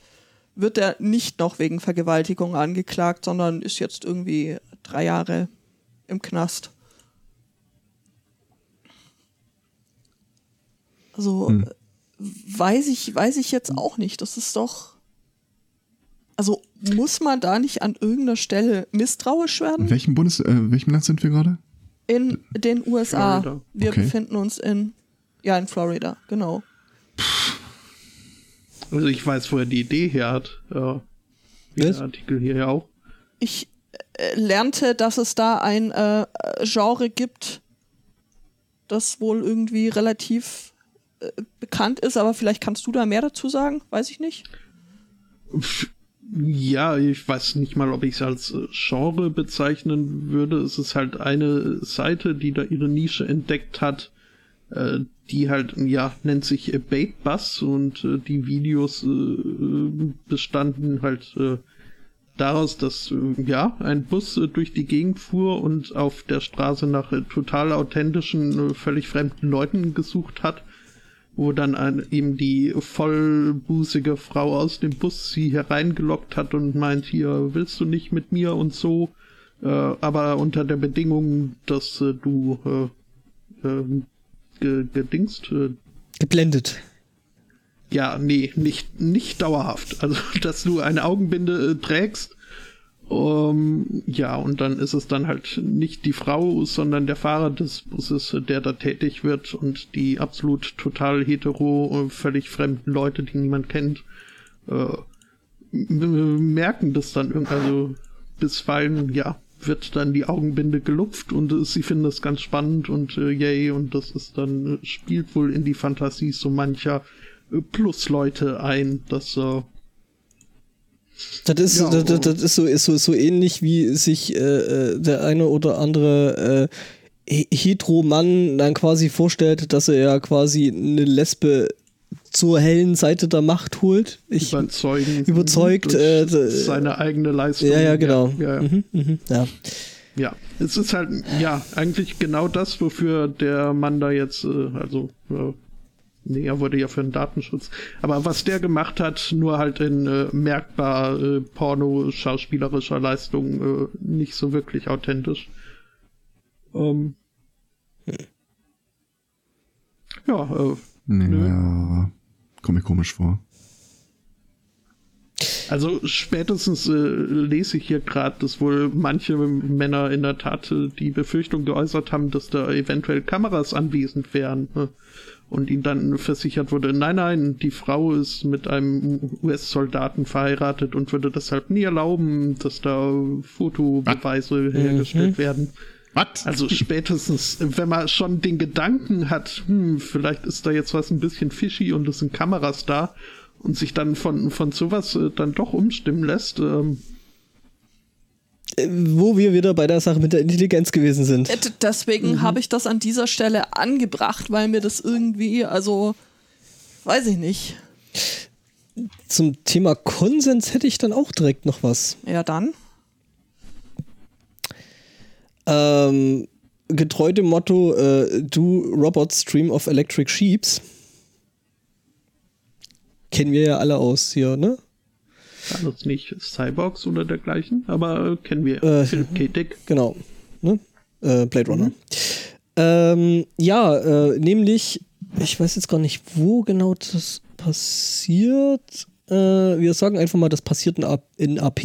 wird er nicht noch wegen Vergewaltigung angeklagt, sondern ist jetzt irgendwie drei Jahre im Knast. Also Hm. weiß ich, weiß ich jetzt auch nicht. Das ist doch. Also muss man da nicht an irgendeiner Stelle misstrauisch In werden? welchem Bundes, äh, welchem Land sind wir gerade? In den USA. Florida. Wir Okay. befinden uns in, ja, in Florida, genau. Also ich weiß, wo er die Idee her hat. Ja. Was? der Artikel hier ja auch. Ich, äh, lernte, dass es da ein äh, Genre gibt, das wohl irgendwie relativ äh, bekannt ist, aber vielleicht kannst du da mehr dazu sagen, weiß ich nicht. Ja, ich weiß nicht mal, ob ich es als äh, Genre bezeichnen würde. Es ist halt eine Seite, die da ihre Nische entdeckt hat, die halt, ja, nennt sich Bait Bus und äh, die Videos bestanden halt daraus, dass ja ein Bus durch die Gegend fuhr und auf der Straße nach total authentischen, völlig fremden Leuten gesucht hat wo dann ein, eben die vollbusige Frau aus dem Bus sie hereingelockt hat und meint, hier willst du nicht mit mir und so, äh, aber unter der Bedingung, dass äh, du äh, äh ge gedingst. Äh, Geblendet. Ja, nee, nicht, nicht dauerhaft. Also, dass du eine Augenbinde äh, trägst um, ähm, ja, und dann ist es dann halt nicht die Frau, sondern der Fahrer des Busses, der da tätig wird und die absolut total hetero, völlig fremden Leute, die niemand kennt, äh, merken das dann irgendwie, also bisweilen, ja, wird dann die Augenbinde gelupft und äh, sie finden das ganz spannend und äh, yay, und das ist dann, äh, spielt wohl in die Fantasie so mancher äh, Plus-Leute ein, dass äh, das ist, ja, das, das, das, ist, so, ist so, so ähnlich, wie sich äh, äh der eine oder andere äh, Hetero-Mann dann quasi vorstellt, dass er ja quasi eine Lesbe zur hellen Seite der Macht holt. Ich Überzeugen, überzeugt. Äh, seine eigene Leistung. Ja, ja, genau. Ja, ja. Mhm, mh, ja. ja, es ist halt, ja, eigentlich genau das, wofür der Mann da jetzt, äh, also äh, Nee, er wurde ja für den Datenschutz. Aber was der gemacht hat, nur halt in äh, merkbar äh, porno-schauspielerischer Leistung, äh, nicht so wirklich authentisch. Ähm, hm. Ja, äh, nee, nö. Komme ich komisch vor. Also spätestens äh, lese ich hier gerade, dass wohl manche Männer in der Tat äh, die Befürchtung geäußert haben, dass da eventuell Kameras anwesend wären. Ne? und ihm dann versichert wurde, nein, nein, die Frau ist mit einem US-Soldaten verheiratet und würde deshalb nie erlauben, dass da Fotobeweise What? hergestellt mhm. werden. Was? Also spätestens, wenn man schon den Gedanken hat, hm, vielleicht ist da jetzt was ein bisschen fishy und es sind Kameras da und sich dann von, von sowas äh, dann doch umstimmen lässt, ähm, wo wir wieder bei der Sache mit der Intelligenz gewesen sind. Äh, deswegen mhm. habe ich das an dieser Stelle angebracht, weil mir das irgendwie, also, weiß ich nicht. Zum Thema Konsens hätte ich dann auch direkt noch was. Ja, dann. Ähm, getreu dem Motto äh, Do Robots Stream of Electric Sheeps. Kennen wir ja alle aus hier, ne? Also nicht Cyborgs oder dergleichen, aber kennen wir äh, Philip K. Dick. Genau. Ne? Äh, Blade Runner. Mhm. Ähm, ja, äh, nämlich, ich weiß jetzt gar nicht, wo genau das passiert. Äh, wir sagen einfach mal, das passiert in, AP.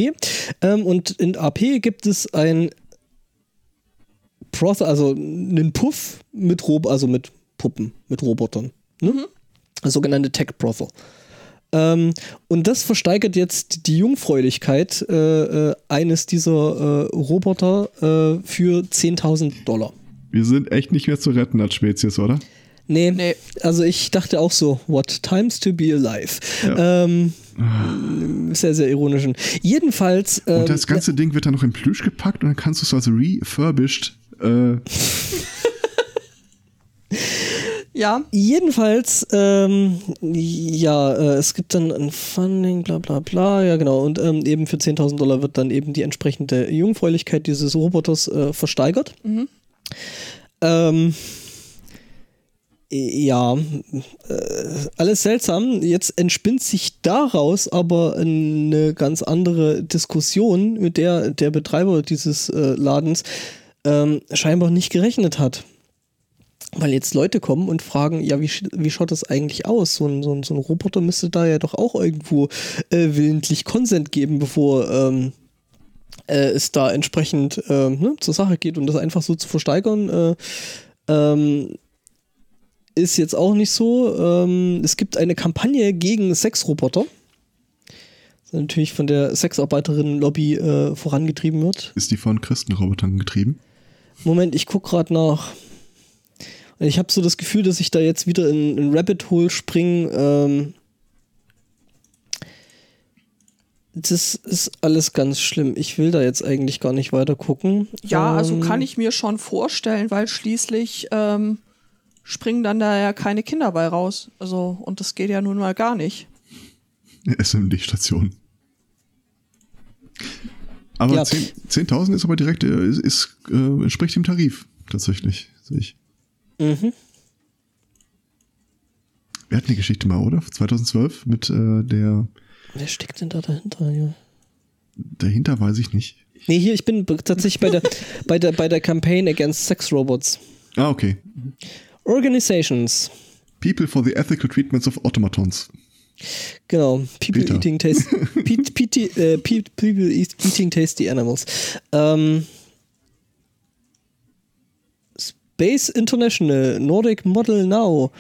Ähm, und in AP gibt es ein Proth, also einen Puff mit Rob also mit Puppen, mit Robotern. Ne? Mhm. Das sogenannte Tech Brothel. Ähm, und das versteigert jetzt die Jungfräulichkeit äh, äh, eines dieser äh, Roboter äh, für 10.000 Dollar. Wir sind echt nicht mehr zu retten als Spezies, oder? Nee, nee, also ich dachte auch so, what times to be alive. Ja. Ähm, sehr, sehr ironisch. Jedenfalls. Ähm, und das ganze Ding wird dann noch in Plüsch gepackt und dann kannst du es also refurbished. Äh, Ja. Jedenfalls, ähm, ja, äh, es gibt dann ein Funding, bla bla bla, ja genau. Und ähm, eben für 10.000 Dollar wird dann eben die entsprechende Jungfräulichkeit dieses Roboters äh, versteigert. Mhm. Ähm, ja, äh, alles seltsam. Jetzt entspinnt sich daraus aber eine ganz andere Diskussion, mit der der Betreiber dieses äh, Ladens ähm, scheinbar nicht gerechnet hat weil jetzt Leute kommen und fragen, ja, wie, wie schaut das eigentlich aus? So ein, so, ein, so ein Roboter müsste da ja doch auch irgendwo äh, willentlich Konsent geben, bevor ähm, äh, es da entsprechend äh, ne, zur Sache geht und das einfach so zu versteigern. Äh, ähm, ist jetzt auch nicht so. Ähm, es gibt eine Kampagne gegen Sexroboter. Natürlich von der Sexarbeiterinnen-Lobby äh, vorangetrieben wird. Ist die von Christenrobotern getrieben? Moment, ich guck gerade nach. Ich habe so das Gefühl, dass ich da jetzt wieder in, in Rabbit Hole springe. Ähm, das ist alles ganz schlimm. Ich will da jetzt eigentlich gar nicht weiter gucken. Ja, also Ähm, kann ich mir schon vorstellen, weil schließlich ähm, springen dann da ja keine Kinder bei raus. Also, und das geht ja nun mal gar nicht. SMD-Station. Aber Ja. 10 10.000 ist aber direkt, äh, ist, ist, äh, entspricht dem Tarif, tatsächlich, sehe ich. Mhm. Wir hatten die Geschichte mal, oder? 2012 mit äh, der, Wer steckt denn da dahinter? Ja. dahinter weiß ich nicht. Nee, hier, ich bin tatsächlich bei der, bei der, bei der Campaign Against Sex Robots. Ah, okay. Organizations. People for the Ethical Treatments of Automatons. Genau. People Peter. eating taste, Pe- PT, äh, Pe- people eat, eating tasty animals. Ähm, Space International, Nordic Model Now,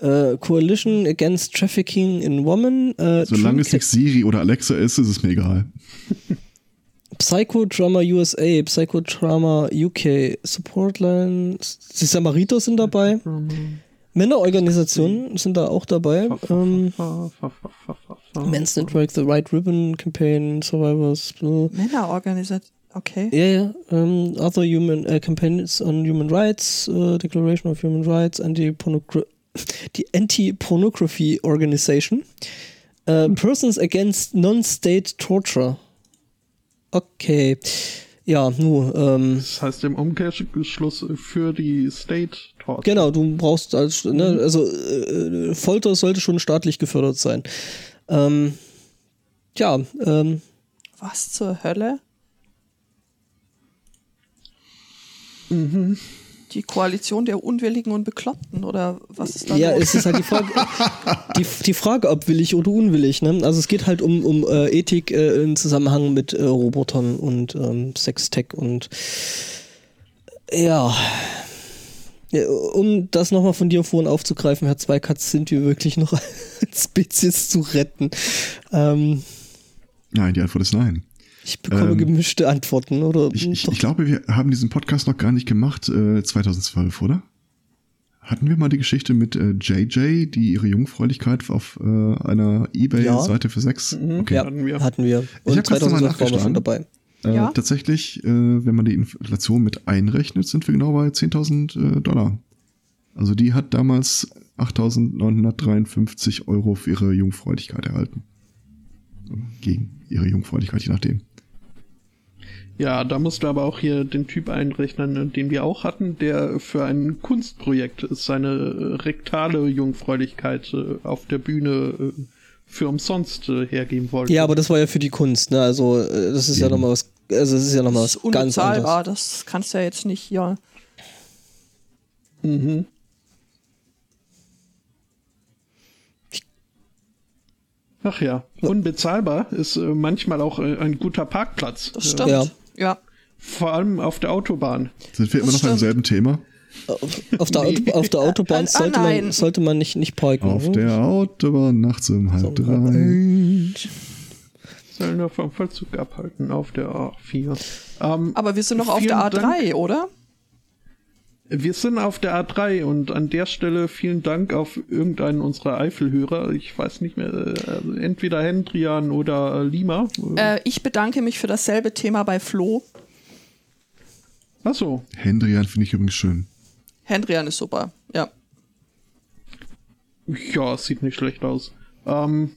äh, Coalition Against Trafficking in Women, äh, Solange es nicht Siri oder Alexa ist, ist es mir egal. Psychodrama USA, Psychodrama UK, Supportline, die Samaritos sind dabei, Männerorganisationen sind da auch dabei. Ähm, Men's Network, The Right Ribbon Campaign, Survivors, blah. Männerorganisation. Okay. ja, ja, ähm, Other Human äh, Campaigns on Human Rights, äh, Declaration of Human Rights, Anti-Pornogra die Anti-Pornography Organization, äh, Persons Against Non-State Torture. Okay, ja, nu, ähm, Das heißt im Umkehrschluss für die State Torture. Genau, du brauchst als, ne, also äh, Folter sollte schon staatlich gefördert sein. Ähm, ja, ähm, Was zur Hölle? Die Koalition der Unwilligen und Bekloppten oder was ist da ja, los? es ist halt die Frage, die, die Frage, ob willig oder unwillig. Ne? Also es geht halt um, um äh, Ethik äh, im Zusammenhang mit äh, Robotern und ähm, Sextech und ja. Ja, Um das nochmal von dir vorhin aufzugreifen, Herr Zweikatz, sind wir wirklich noch als Spezies zu retten? Ähm, Nein, die Antwort ist nein. ich bekomme Ähm, gemischte Antworten, oder? Ich, ich, ich glaube, wir haben diesen Podcast noch gar nicht gemacht, äh, 2012, oder? Hatten wir mal die Geschichte mit äh, JJ, die ihre Jungfräulichkeit auf äh, einer Ebay-Seite für Sex? Okay. Ja, hatten wir. hatten wir. Ich Und hab grad noch mal 2012 waren wir schon nachgeschlagen. dabei. Äh, Ja. Tatsächlich, äh, wenn man die Inflation mit einrechnet, sind wir genau bei 10.000 äh, Dollar. Also die hat damals 8.953 Euro für ihre Jungfräulichkeit erhalten. Gegen ihre Jungfräulichkeit, je nachdem. Ja, da musst du aber auch hier den Typ einrechnen, den wir auch hatten, der für ein Kunstprojekt seine äh, rektale Jungfräulichkeit äh, auf der Bühne äh, für umsonst äh, hergeben wollte. Ja, aber das war ja für die Kunst, ne? Also äh, das ist ja Eben. nochmal was, also es ist ja nochmal das was ganz unbezahlbar. anderes. Das kannst du ja jetzt nicht, ja. Mhm. Ach ja, unbezahlbar ist äh, manchmal auch äh, ein guter Parkplatz. Das Äh, stimmt. Ja. Ja. Vor allem auf der Autobahn. Sind wir immer Das noch beim stimmt. selben Thema? Auf, auf, der, Auto, auf der Autobahn Ah, sollte, man, sollte man nicht, nicht parken. Auf ne? der Autobahn nachts um halb drei. Sollen wir vom Vollzug abhalten auf der A4. Ähm, Aber wir sind noch auf der A3, Dank. oder? Wir sind auf der A3 und an der Stelle vielen Dank auf irgendeinen unserer Eifelhörer. Ich weiß nicht mehr, äh, entweder Hendrian oder äh, Lima. Äh, ich bedanke mich für dasselbe Thema bei Flo. Achso, Hendrian finde ich übrigens schön. Hendrian ist super. Ja. ja, es sieht nicht schlecht aus. Ähm,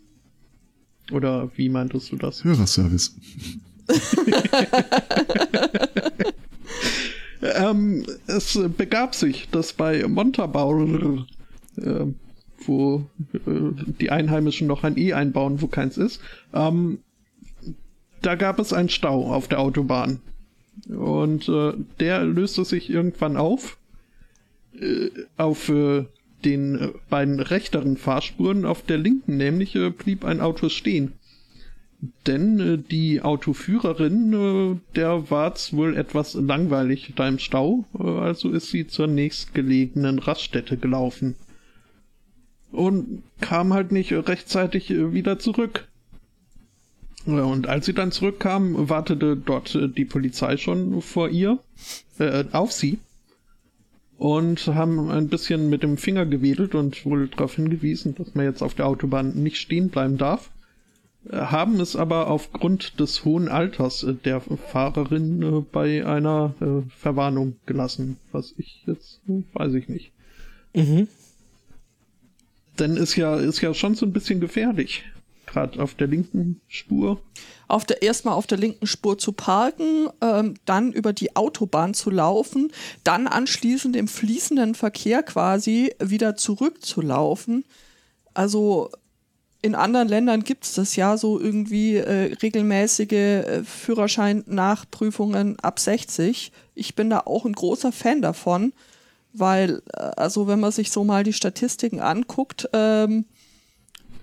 oder wie meintest du das? Hörerservice. Ähm, es begab sich, dass bei Montabaur, äh, wo äh, die Einheimischen noch ein E einbauen, wo keins ist, ähm, da gab es einen Stau auf der Autobahn. Und äh, der löste sich irgendwann auf. Äh, auf äh, den äh, beiden rechteren Fahrspuren, auf der linken nämlich äh, blieb ein Auto stehen. Denn äh, die Autoführerin, der war's wohl etwas langweilig da im Stau, also ist sie zur nächstgelegenen Raststätte gelaufen. Und kam halt nicht rechtzeitig wieder zurück. Und als sie dann zurückkam, wartete dort die Polizei schon vor ihr, äh, auf sie. Und haben ein bisschen mit dem Finger gewedelt und wohl darauf hingewiesen, dass man jetzt auf der Autobahn nicht stehen bleiben darf. Äh, Haben es aber aufgrund des hohen Alters äh, der Fahrerin äh, bei einer Verwarnung gelassen. Was ich jetzt, äh, weiß ich nicht. Mhm. Denn ist ja, ist ja schon so ein bisschen gefährlich. Gerade auf der linken Spur. auf der erstmal auf der linken Spur zu parken, ähm, dann über die Autobahn zu laufen, dann anschließend im fließenden Verkehr quasi wieder zurückzulaufen. Also in anderen Ländern gibt es das ja so irgendwie äh, regelmäßige äh, Führerschein-Nachprüfungen ab 60. Ich bin da auch ein großer Fan davon, weil, äh, also wenn man sich so mal die Statistiken anguckt, ähm,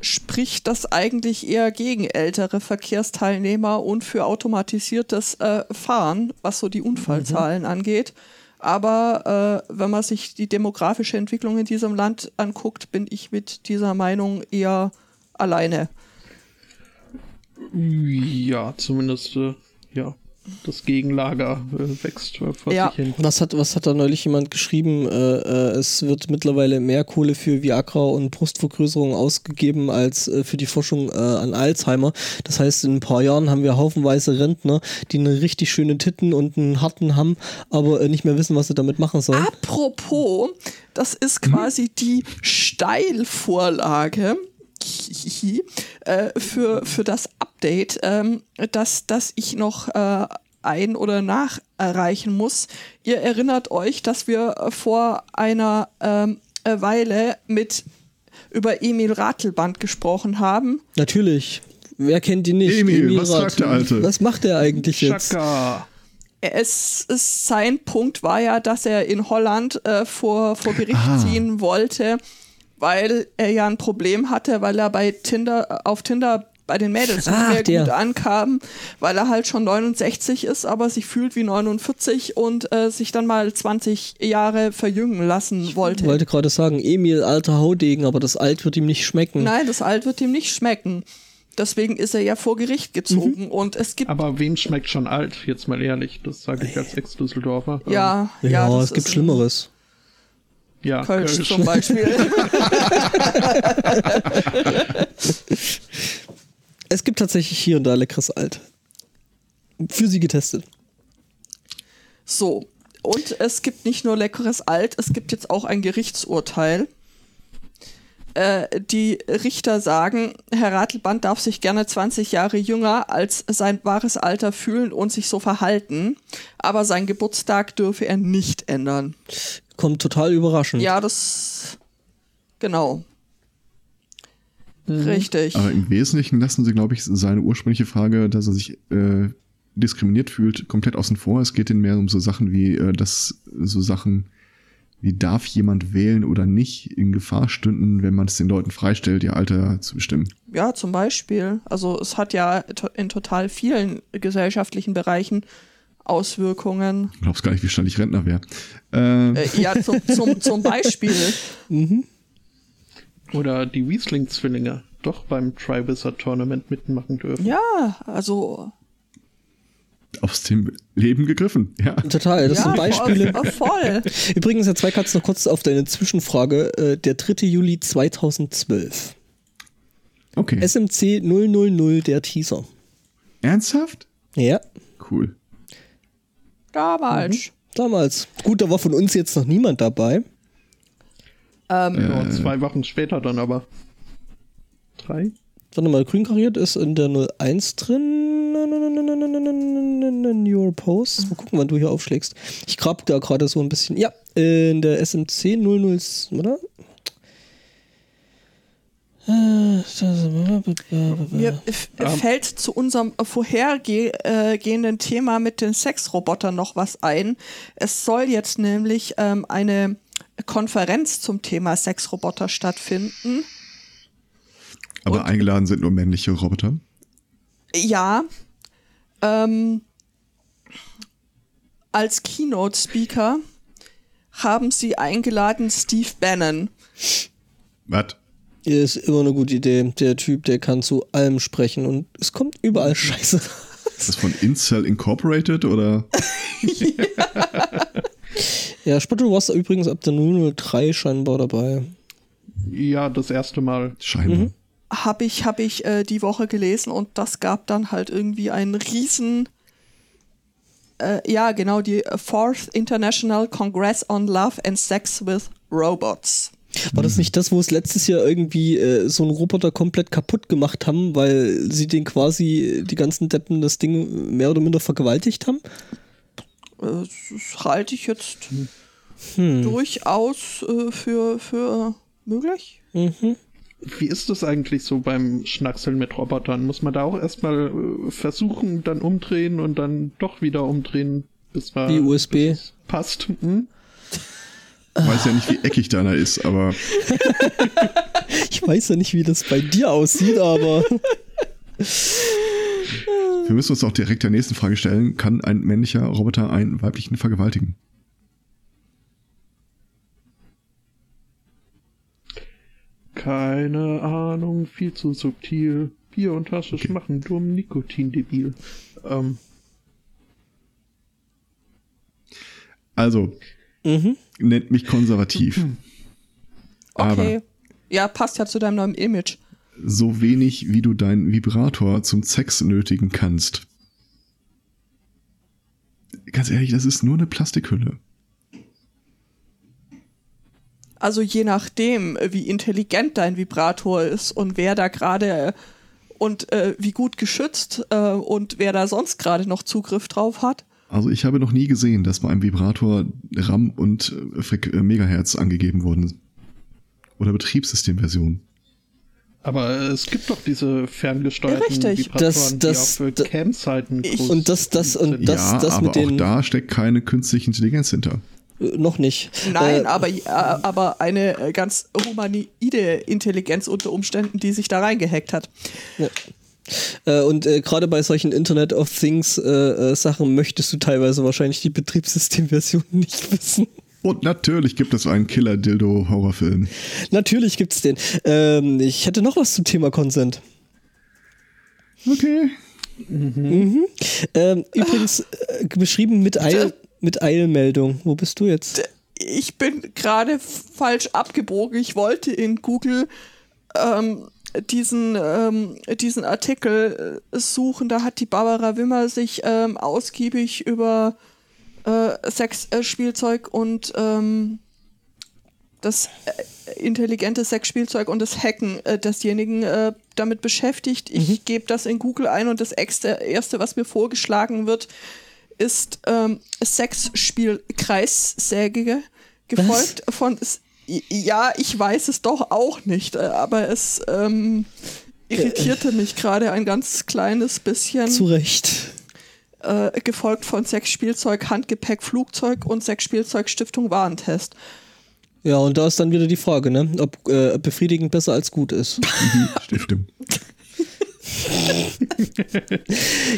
spricht das eigentlich eher gegen ältere Verkehrsteilnehmer und für automatisiertes äh, Fahren, was so die Unfallzahlen angeht. Aber äh, wenn man sich die demografische Entwicklung in diesem Land anguckt, bin ich mit dieser Meinung eher alleine. Ja, zumindest, äh, ja, das Gegenlager äh, wächst vor Ja. sich hin. Was hat, was hat da neulich jemand geschrieben? Äh, äh, es wird mittlerweile mehr Kohle für Viagra und Brustvergrößerung ausgegeben als äh, für die Forschung äh, an Alzheimer. Das heißt, in ein paar Jahren haben wir haufenweise Rentner, die eine richtig schöne Titten und einen harten haben, aber äh, nicht mehr wissen, was sie damit machen sollen. Apropos, das ist quasi die Steilvorlage äh, für, für das Update, ähm, das, das ich noch äh, ein- oder nacherreichen muss. Ihr erinnert euch, dass wir vor einer ähm, äh, Weile mit über Emil Ratelband gesprochen haben. Natürlich. Wer kennt ihn nicht? Emil, was Rath. sagt der Alte? Was macht er eigentlich jetzt? Es, es, sein Punkt war ja, dass er in Holland äh, vor, vor Gericht Ah. ziehen wollte, weil er ja ein Problem hatte, weil er bei Tinder auf Tinder bei den Mädels nicht Ach, mehr der. gut ankam, weil er halt schon 69 ist, aber sich fühlt wie 49 und äh, sich dann mal 20 Jahre verjüngen lassen wollte. Ich wollte gerade sagen, Emil, alter Haudegen, aber das Alt wird ihm nicht schmecken. Nein, das Alt wird ihm nicht schmecken. Deswegen ist er ja vor Gericht gezogen Mhm. und es gibt Aber wem schmeckt schon alt? Jetzt mal ehrlich, das sage ich als Ex-Düsseldorfer. ja, ja, ja, das es gibt Schlimmeres. Ja, Kölsch, Kölsch. zum Beispiel. Es gibt tatsächlich hier und da leckeres Alt. Für sie getestet. So, und es gibt nicht nur leckeres Alt, es gibt jetzt auch ein Gerichtsurteil. Äh, die Richter sagen, Herr Ratelband darf sich gerne 20 Jahre jünger als sein wahres Alter fühlen und sich so verhalten, aber seinen Geburtstag dürfe er nicht ändern. Kommt total überraschend. Ja, das. Genau. Richtig. Aber im Wesentlichen lassen sie, glaube ich, seine ursprüngliche Frage, dass er sich äh, diskriminiert fühlt, komplett außen vor. Es geht ihnen mehr um so Sachen wie, äh, dass so Sachen wie darf jemand wählen oder nicht in Gefahr stünden, wenn man es den Leuten freistellt, ihr Alter zu bestimmen. Ja, zum Beispiel. Also es hat ja in total vielen gesellschaftlichen Bereichen Auswirkungen. Du glaubst gar nicht, wie schnell ich Rentner wäre. Äh, Äh, ja, zum, zum, zum Beispiel. Oder die Riesling-Zwillinge doch beim Triwizard-Tournament mitmachen dürfen. Ja, also. aus dem Leben gegriffen. Ja. Total, das ja, sind Beispiele. Voll, voll. Übrigens, Herr Zweikatz, noch kurz auf deine Zwischenfrage. Äh, der 3. Juli 2012. Okay. SMC 000, der Teaser. Ernsthaft? Ja, Cool. Damals. damals. Gut, da war von uns jetzt noch niemand dabei. Ähm, Ja, zwei Wochen später dann aber. Drei? Warte mal, grün kariert ist in der 01 drin. In your post. Mal gucken, wann du hier aufschlägst. Ich grab da gerade so ein bisschen. Ja, in der SMC 00, oder? Mir f- fällt zu unserem vorhergehenden Thema mit den Sexrobotern noch was ein. Es soll jetzt nämlich ähm, eine Konferenz zum Thema Sexroboter stattfinden. Aber eingeladen sind nur männliche Roboter. Ja, ähm, als Keynote-Speaker haben sie eingeladen Steve Bannon. Was? Ist immer eine gute Idee. Der Typ, der kann zu allem sprechen und es kommt überall Scheiße. Ist das von Incel Incorporated oder? ja, Spottle Wars übrigens ab der 003 scheinbar dabei. Ja, das erste Mal. Scheinbar. Mhm. Habe ich, hab ich äh, die Woche gelesen und das gab dann halt irgendwie einen riesen äh, ja, genau, die Fourth International Congress on Love and Sex with Robots. War das nicht das, wo es letztes Jahr irgendwie äh, so einen Roboter komplett kaputt gemacht haben, weil sie den quasi, die ganzen Deppen, das Ding mehr oder minder vergewaltigt haben? Äh, das halte ich jetzt hm. durchaus äh, für, für möglich. Mhm. Wie ist das eigentlich so beim Schnackseln mit Robotern? Muss man da auch erstmal äh, versuchen, dann umdrehen und dann doch wieder umdrehen, bis man Wie USB passt? Hm? Ich weiß ja nicht, wie eckig deiner ist, aber. ich weiß ja nicht, wie das bei dir aussieht, aber. Wir müssen uns auch direkt der nächsten Frage stellen: Kann ein männlicher Roboter einen weiblichen vergewaltigen? Keine Ahnung, viel zu subtil. Bier und Tasche okay. machen dumm, Nikotindebil. Ähm. Also, mhm. Nennt mich konservativ. Mhm. Okay. ja, passt ja zu deinem neuen Image. So wenig, wie du deinen Vibrator zum Sex nötigen kannst. Ganz ehrlich, das ist nur eine Plastikhülle. Also je nachdem, wie intelligent dein Vibrator ist und wer da gerade und äh, wie gut geschützt äh, und wer da sonst gerade noch Zugriff drauf hat. Also ich habe noch nie gesehen, dass bei einem Vibrator RAM und äh, Megahertz angegeben wurden. Oder Betriebssystemversion. Aber es gibt doch diese ferngesteuerten Richtig. Vibratoren, das, das, die auf Campseiten Und das, das, und das, ja, das aber mit den. Auch da steckt keine künstliche Intelligenz hinter. Äh, noch nicht. Nein, äh, aber, äh, aber eine äh, ganz humanoide Intelligenz unter Umständen, die sich da reingehackt hat. Ja. Äh, und äh, gerade bei solchen Internet of Things Sachen möchtest du teilweise wahrscheinlich die Betriebssystemversion nicht wissen. Und natürlich gibt es einen Killer-Dildo-Horrorfilm. Natürlich gibt es den. Ähm, ich hätte noch was zum Thema Consent. Okay. Mhm. Mhm. Ähm, übrigens beschrieben mit Eil mit Eilmeldung. Wo bist du jetzt? Ich bin gerade falsch abgebogen. Ich wollte in Google ähm, diesen, ähm, diesen Artikel äh, suchen. Da hat die Barbara Wimmer sich ähm, ausgiebig über äh, Sexspielzeug und ähm, das äh, intelligente Sexspielzeug und das Hacken äh, desjenigen äh, damit beschäftigt. Ich mhm. gebe das in Google ein und das erste, was mir vorgeschlagen wird, ist ähm, Sexspiel Kreissäge, gefolgt Was? von ja, ich weiß es doch auch nicht, äh, aber es ähm, irritierte mich gerade ein ganz kleines bisschen. Zu Recht. Äh, gefolgt von Sexspielzeug, Handgepäck, Flugzeug und Sexspielzeug Stiftung Warentest. Ja, und da ist dann wieder die Frage, ne? ob äh, befriedigend besser als gut ist. Mhm, Stiftung.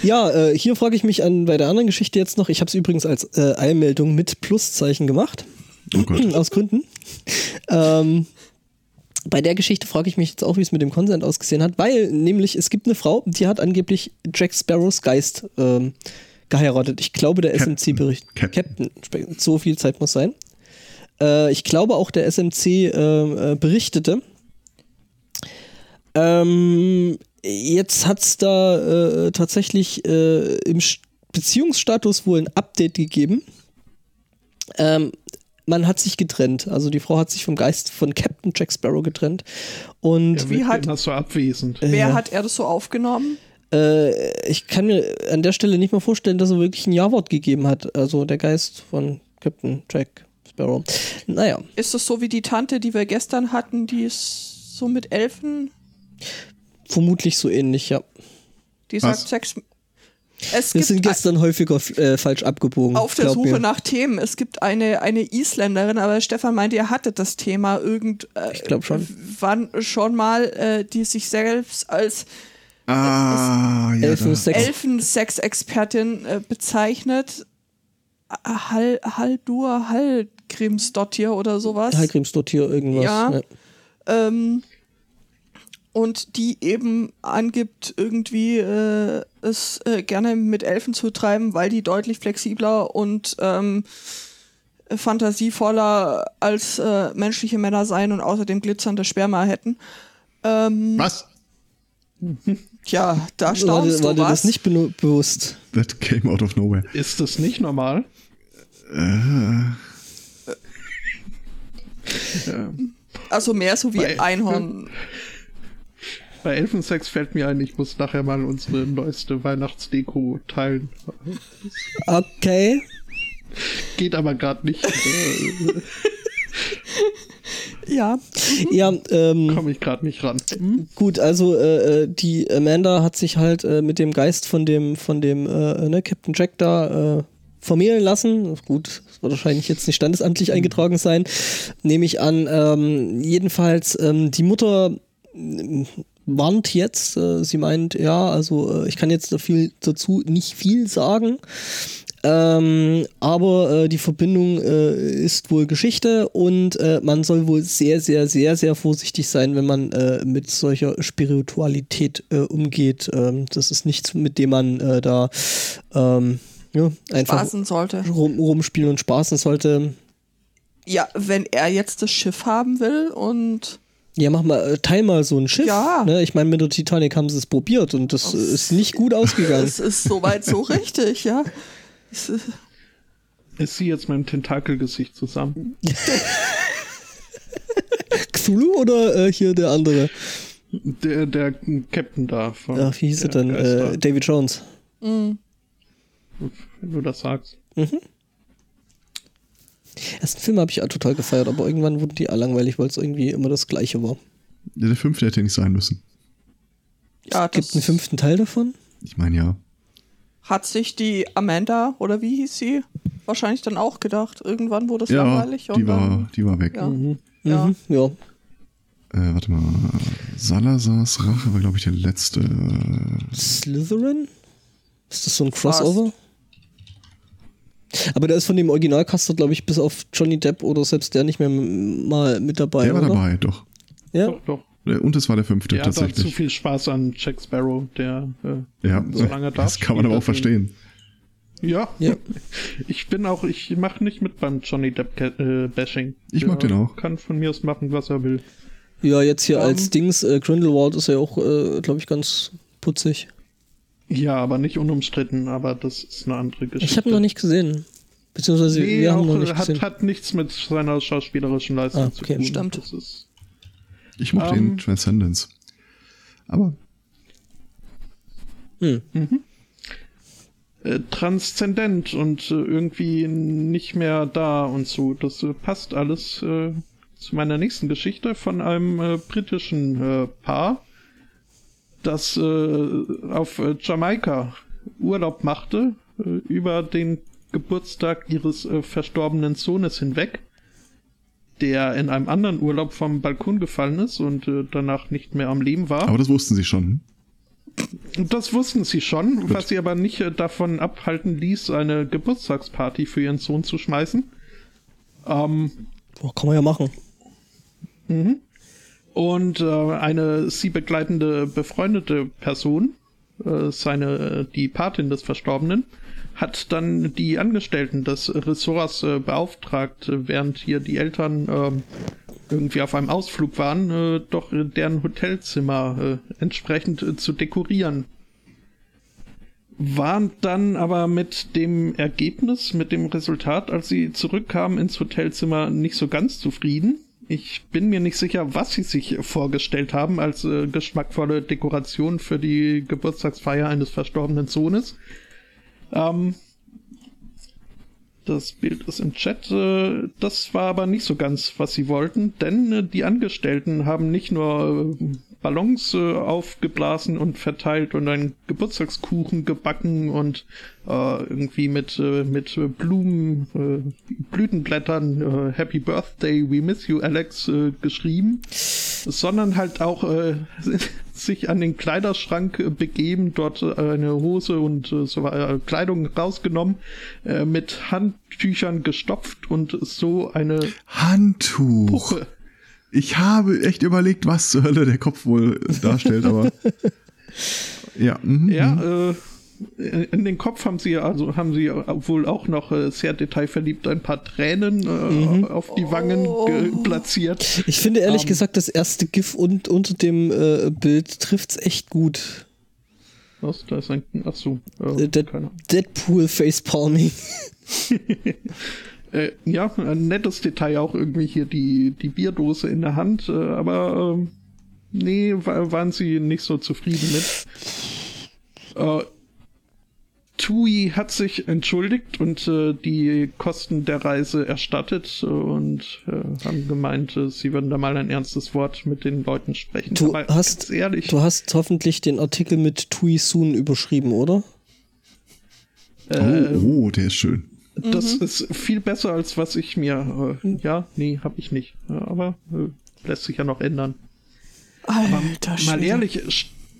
ja, äh, hier frage ich mich an bei der anderen Geschichte jetzt noch. Ich habe es übrigens als äh, Eilmeldung mit Pluszeichen gemacht. Oh aus Gründen. Ähm, bei der Geschichte frage ich mich jetzt auch, wie es mit dem Consent ausgesehen hat, weil nämlich es gibt eine Frau, die hat angeblich Jack Sparrows Geist ähm, geheiratet. Ich glaube, der SMC-Bericht. Captain. Captain. So viel Zeit muss sein. Äh, ich glaube auch, der SMC äh, äh, berichtete. Ähm, jetzt hat es da äh, tatsächlich äh, im Beziehungsstatus wohl ein Update gegeben. Ähm, man hat sich getrennt. Also die Frau hat sich vom Geist von Captain Jack Sparrow getrennt. Und ja, wie hat das so abwesend? Äh, wer hat er das so aufgenommen? Äh, ich kann mir an der Stelle nicht mal vorstellen, dass er wirklich ein Ja-Wort gegeben hat. Also der Geist von Captain Jack Sparrow. Naja. Ist das so wie die Tante, die wir gestern hatten, die ist so mit Elfen? Vermutlich so ähnlich, ja. Die sagt Sex. Es Wir sind gestern häufiger äh, falsch abgebogen. Auf der Suche mir. nach Themen. Es gibt eine, eine Isländerin, aber Stefan meinte, er hatte das Thema irgend. Äh, ich glaube schon. Wann schon mal, äh, die sich selbst als ah, ja, Elfensex-Expertin äh, bezeichnet. Hall, Haldur Hallgrimsdottir oder sowas. Hallgrimsdottir, irgendwas. Ja. ja. Ähm, und die eben angibt, irgendwie äh, es äh, gerne mit Elfen zu treiben, weil die deutlich flexibler und ähm, fantasievoller als äh, menschliche Männer seien und außerdem glitzernde Sperma hätten. Ähm, Was? Tja, da War, staunst dir- war du dir was. das nicht bewusst? That came out of nowhere. Ist das nicht normal? Äh, Also mehr so wie Bei- Einhorn. Bei Elfensex fällt mir ein, ich muss nachher mal unsere neueste Weihnachtsdeko teilen. Okay. Geht aber gerade nicht. Äh, Ja. Ja, ähm, Komme ich gerade nicht ran. Hm? gut, also äh, äh, die Amanda hat sich halt äh, mit dem Geist von dem, von dem äh, ne, Captain Jack da äh, vermählen lassen. Gut, das wird wahrscheinlich jetzt nicht standesamtlich eingetragen sein, nehme ich an. Ähm, jedenfalls, ähm, die Mutter warnt jetzt, äh, sie meint, ja, also äh, ich kann jetzt da viel dazu nicht viel sagen. Ähm, aber äh, die Verbindung äh, ist wohl Geschichte und äh, man soll wohl sehr, sehr, sehr, sehr vorsichtig sein, wenn man äh, mit solcher Spiritualität äh, umgeht. Ähm, das ist nichts, mit dem man äh, da ähm, ja, einfach rum, rumspielen und spaßen sollte. Ja, wenn er jetzt das Schiff haben will und Ja, mach mal, äh, teil mal so ein Schiff. Ja. Ne? Ich meine, mit der Titanic haben sie es probiert und das äh, ist nicht gut ausgegangen. es ist soweit so richtig, ja. Es ist, Ist sie jetzt mit dem Tentakelgesicht zusammen? Cthulhu oder äh, hier der andere? Der, der Captain da von. Ja, wie hieß er denn? Äh, David Jones. wenn du das sagst. Ersten Film habe ich auch total gefeiert, aber irgendwann wurden die alle langweilig, weil es irgendwie immer das gleiche war. der fünfte hätte nicht sein müssen. ja, Gibt das einen fünften Teil davon? Ich meine ja. hat sich die Amanda, oder wie hieß sie, wahrscheinlich dann auch gedacht. Irgendwann wurde es Ja, langweilig. die und war, dann, die war weg. ja. Mhm. Ja. Mhm, ja. Äh, warte mal. Salazars Rache war, glaube ich, der letzte. Slytherin? Ist das so ein Crossover? Aber der ist von dem Originalcaster, glaube ich, bis auf Johnny Depp oder selbst der nicht mehr mal mit dabei. der war oder? dabei, doch. Ja. Doch, doch. Äh, Und es war der fünfte Der hat dann zu tatsächlich. viel Spaß an Jack Sparrow, der äh, Ja, so lange da das kann man aber auch verstehen. Ja. Ja. Ich bin auch, ich mache nicht mit beim Johnny Depp äh, Bashing. Ich mag Der den auch. Kann von mir aus machen, was er will. Ja, jetzt hier Ähm. als Dings, äh, Grindelwald ist ja auch, äh, glaube ich, ganz putzig. Ja, aber nicht unumstritten, aber das ist eine andere Geschichte. Ich habe ihn noch nicht gesehen. Beziehungsweise Nee, wir haben auch, noch nicht hat, gesehen. hat nichts mit seiner schauspielerischen Leistung Ah, zu okay. tun. Stimmt. Das ist, Ich mochte Ähm. den Transcendence. Aber Hm. äh, transzendent und äh, irgendwie nicht mehr da und so. Das äh, passt alles äh, zu meiner nächsten Geschichte von einem äh, britischen äh, Paar, das äh, auf äh, Jamaika Urlaub machte äh, über den Geburtstag ihres äh, verstorbenen Sohnes hinweg, der in einem anderen Urlaub vom Balkon gefallen ist und äh, danach nicht mehr am Leben war. Aber das wussten sie schon. Das wussten sie schon, was sie aber nicht äh, davon abhalten ließ, eine Geburtstagsparty für ihren Sohn zu schmeißen. Ähm, Oh, kann man ja machen. Und äh, eine sie begleitende befreundete Person, äh, seine die Patin des Verstorbenen, hat dann die Angestellten des Ressorts äh, beauftragt, äh, während hier die Eltern ähm, irgendwie auf einem Ausflug waren, äh, doch deren Hotelzimmer äh, entsprechend äh, zu dekorieren. Waren dann aber mit dem Ergebnis, mit dem Resultat, als sie zurückkamen ins Hotelzimmer, nicht so ganz zufrieden. Ich bin mir nicht sicher, was sie sich vorgestellt haben als äh, geschmackvolle Dekoration für die Geburtstagsfeier eines verstorbenen Sohnes. Ähm, das Bild ist im Chat. Äh, das war aber nicht so ganz, was sie wollten, denn äh, die Angestellten haben nicht nur äh, Ballons äh, aufgeblasen und verteilt und einen Geburtstagskuchen gebacken und äh, irgendwie mit, äh, mit Blumen, äh, Blütenblättern äh, Happy Birthday, we miss you, Alex äh, geschrieben, sondern halt auch äh, sich an den Kleiderschrank äh, begeben, dort äh, eine Hose und äh, so Kleidung rausgenommen, äh, mit Handtüchern gestopft und so eine Handtuch. Puppe Ich habe echt überlegt, was zur Hölle der Kopf wohl darstellt, aber ja. Mhm, Ja, äh, in den Kopf haben sie also haben sie wohl auch noch äh, sehr detailverliebt ein paar Tränen äh, auf die Wangen ge- platziert. Ich finde ehrlich Ähm. gesagt, das erste GIF und, unter dem äh, Bild trifft's echt gut. Was? Da ist ein. Ach so. Äh, Dead. Deadpool Facepalming. Äh, ja, ein nettes Detail auch irgendwie hier die, die Bierdose in der Hand, äh, aber ähm, nee, wa waren sie nicht so zufrieden mit. Äh, Tui hat sich entschuldigt und äh, die Kosten der Reise erstattet äh, und äh, haben gemeint, äh, sie würden da mal ein ernstes Wort mit den Leuten sprechen. Du aber hast, ehrlich, du hast hoffentlich den Artikel mit Tui Soon überschrieben, oder? äh, Oh, oh, der ist schön. Das ist viel besser als was ich mir. Äh, ja, nee, hab ich nicht. Aber äh, lässt sich ja noch ändern. Alter Mal Schwede. ehrlich,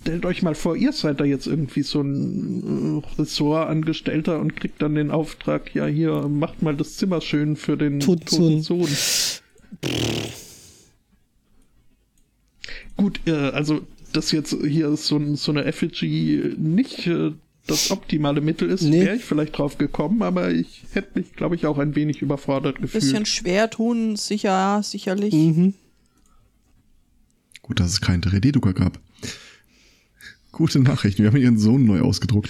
stellt euch mal vor, ihr seid da jetzt irgendwie so ein äh, Ressortangestellter und kriegt dann den Auftrag, ja hier, macht mal das Zimmer schön für den Toten toten Sohn. Gut, äh, also das jetzt hier ist so, so eine Effigy nicht äh, das optimale Mittel ist, Nee. wäre ich vielleicht drauf gekommen, aber ich hätte mich, glaube ich, auch ein wenig überfordert gefühlt. Bisschen schwer tun, sicher, sicherlich. Mhm. Gut, dass es keinen 3D-Drucker gab. Gute Nachrichten. Wir haben ihren Sohn neu ausgedruckt.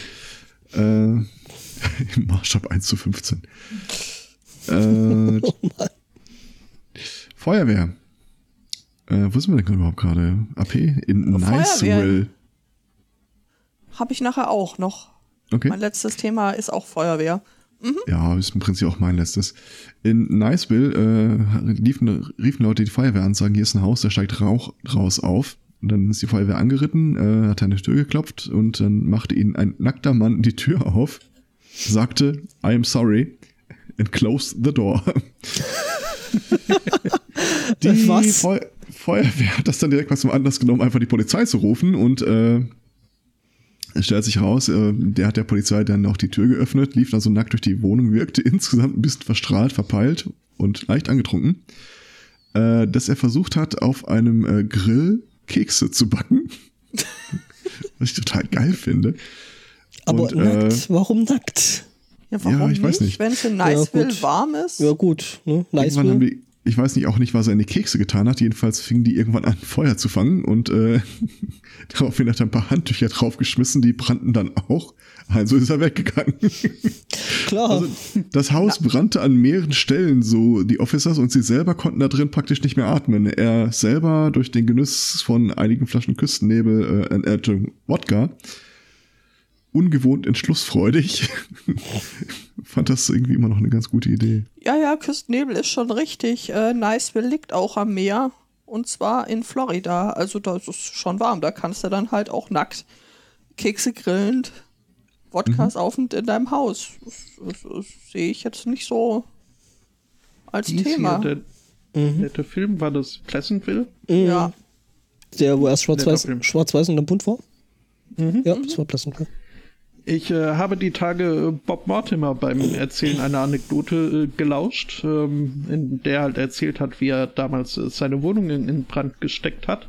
Äh, Im Maßstab 1 zu 15. Äh, Feuerwehr. Äh, wo sind wir denn überhaupt gerade? AP? In Feuerwehr. Niceville. Habe ich nachher auch noch. Okay. Mein letztes Thema ist auch Feuerwehr. Ja, ist im Prinzip auch mein letztes. In Niceville äh, liefen, riefen Leute die Feuerwehr an, sagen, hier ist ein Haus, da steigt Rauch raus auf. Und dann ist die Feuerwehr angeritten, äh, hat an die Tür geklopft und dann machte ihnen ein nackter Mann die Tür auf, sagte, I am sorry, and closed the door. die? Feu Feuerwehr hat das dann direkt was zum Anlass genommen, einfach die Polizei zu rufen und äh, stellt sich raus, äh, der hat der Polizei dann auch die Tür geöffnet, lief dann so nackt durch die Wohnung, wirkte insgesamt ein bisschen verstrahlt, verpeilt und leicht angetrunken, äh, dass er versucht hat, auf einem äh, Grill Kekse zu backen. Was ich total geil finde. Aber Und, nackt, äh, warum nackt? Ja, warum ich weiß nicht. Wenn es in Niceville gut. warm ist. Ja gut, ne? Nice. Irgendwann haben die, ich weiß nicht auch nicht, was er in die Kekse getan hat. Jedenfalls fingen die irgendwann an, Feuer zu fangen und äh, daraufhin hat er ein paar Handtücher draufgeschmissen, die brannten dann auch. Also ist er weggegangen. Klar. Also das Haus brannte an mehreren Stellen, so die Officers und sie selber konnten da drin praktisch nicht mehr atmen. Er selber durch den Genuss von einigen Flaschen Küstennebel, äh, äh, Wodka, ungewohnt entschlussfreudig, fand das irgendwie immer noch eine ganz gute Idee. Ja, ja, Küstennebel ist schon richtig. Äh, Niceville liegt auch am Meer. Und zwar in Florida. Also da ist es schon warm. Da kannst du dann halt auch nackt Kekse grillend, Wodkas Mhm. auf und in deinem Haus. Das, das, das sehe ich jetzt nicht so als Dies Thema. Hier, der, der, der Film war das Pleasantville. ja. Der, wo erst schwarz-weiß schwarz und dann bunt war? Ja, das war Pleasant. Ich äh, habe die Tage äh, Bob Mortimer beim Erzählen einer Anekdote äh, gelauscht, ähm, in der er halt erzählt hat, wie er damals äh, seine Wohnung in, in Brand gesteckt hat,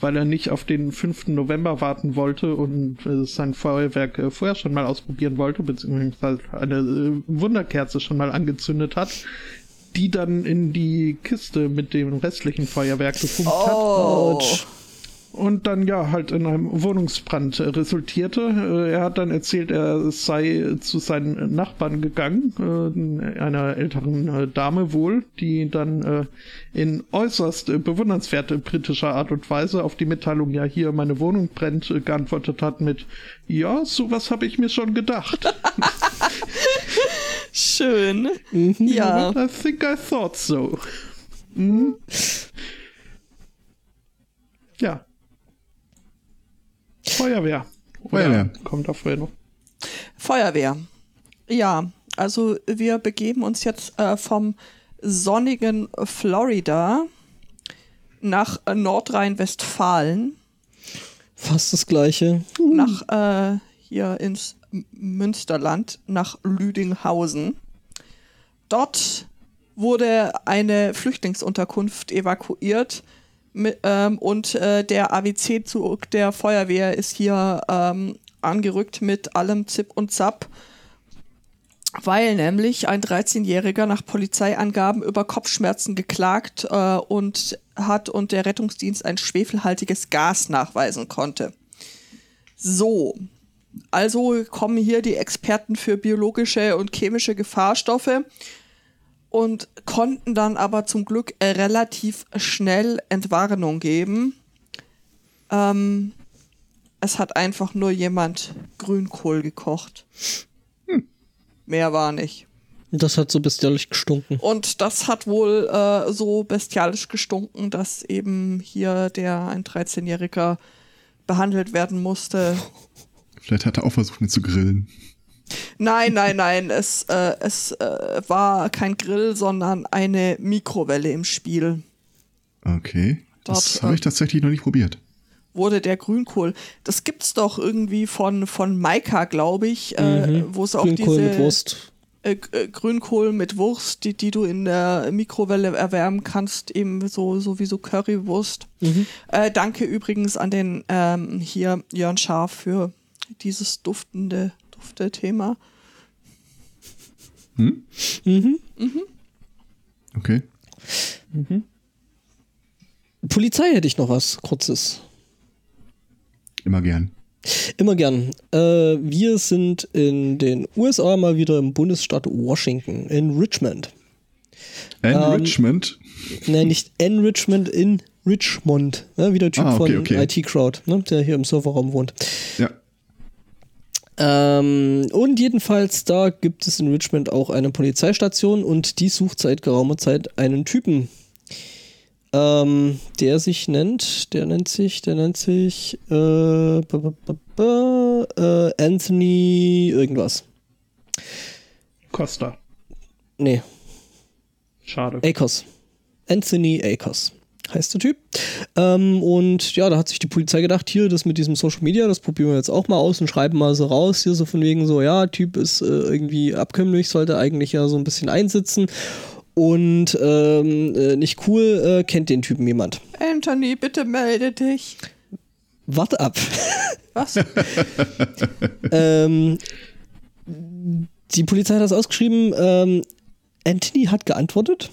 weil er nicht auf den 5. November warten wollte und äh, sein Feuerwerk äh, vorher schon mal ausprobieren wollte, beziehungsweise eine Wunderkerze schon mal angezündet hat, die dann in die Kiste mit dem restlichen Feuerwerk gefunkt hat Oh. Und dann ja halt in einem Wohnungsbrand äh, resultierte. Äh, er hat dann erzählt, er sei zu seinen Nachbarn gegangen, äh, einer älteren Dame wohl, die dann in äußerst bewundernswerter britischer Art und Weise auf die Mitteilung, ja hier meine Wohnung brennt, geantwortet hat mit, ja, sowas habe ich mir schon gedacht. Schön. Ja. I think I thought so. Mhm. Ja. Feuerwehr. Feuerwehr. Oder Kommt da vorher noch. Feuerwehr. Ja, also wir begeben uns jetzt äh, vom sonnigen Florida nach äh, Nordrhein-Westfalen, Fast das gleiche. nach äh, hier ins Münsterland, nach Lüdinghausen. Dort wurde eine Flüchtlingsunterkunft evakuiert mit, ähm, und äh, der AWC-Zug der Feuerwehr ist hier ähm, angerückt mit allem Zip und Zap, weil nämlich ein 13-Jähriger nach Polizeiangaben über Kopfschmerzen geklagt äh, und hat und der Rettungsdienst ein schwefelhaltiges Gas nachweisen konnte. So, also kommen hier die Experten für biologische und chemische Gefahrstoffe und konnten dann aber zum Glück relativ schnell Entwarnung geben. Ähm, es hat einfach nur jemand Grünkohl gekocht. Hm. Mehr war nicht. Das hat so bestialisch gestunken. Und das hat wohl äh, so bestialisch gestunken, dass eben hier der ein 13-Jähriger behandelt werden musste. Vielleicht hat er auch versucht, ihn zu grillen. Nein, nein, nein. Es, äh, es äh, war kein Grill, sondern eine Mikrowelle im Spiel. Okay. Das habe ich tatsächlich noch nicht probiert. Wurde der Grünkohl. Das gibt's doch irgendwie von, von Maika, glaube ich, äh, mhm. wo es auch Grünkohl diese. Mit Wurst. Äh, äh, Grünkohl mit Wurst, die, die du in der Mikrowelle erwärmen kannst, eben so, so wie so Currywurst. Mhm. Äh, danke übrigens an den ähm, hier Jörn Scharf für dieses duftende Dufte-Thema. Hm? Mhm. Mhm. Okay. Mhm. Polizei hätte ich noch was Kurzes. Immer gern. Immer gern. Äh, wir sind in den USA mal wieder im Bundesstaat Washington, in Richmond. In ähm, Richmond? Nein, nicht in Richmond, in Richmond. Ne, wie der Typ ah, okay, von okay. IT Crowd, ne, der hier im Serverraum wohnt. Ja. Ähm, und jedenfalls, da gibt es in Richmond auch eine Polizeistation und die sucht seit geraumer Zeit einen Typen, ähm, der sich nennt, der nennt sich, der nennt sich äh, äh, Anthony irgendwas. Costa. Nee. Schade. Akos. Anthony Akos heißt der Typ. Ähm, und ja, da hat sich die Polizei gedacht, hier, das mit diesem Social Media, das probieren wir jetzt auch mal aus und schreiben mal so raus, hier so von wegen so, ja, Typ ist äh, irgendwie abkömmlich, sollte eigentlich ja so ein bisschen einsitzen und ähm, äh, nicht cool, äh, kennt den Typen jemand. Anthony, bitte melde dich. Warte ab. Was? ähm, die Polizei hat das ausgeschrieben. Ähm, Anthony hat geantwortet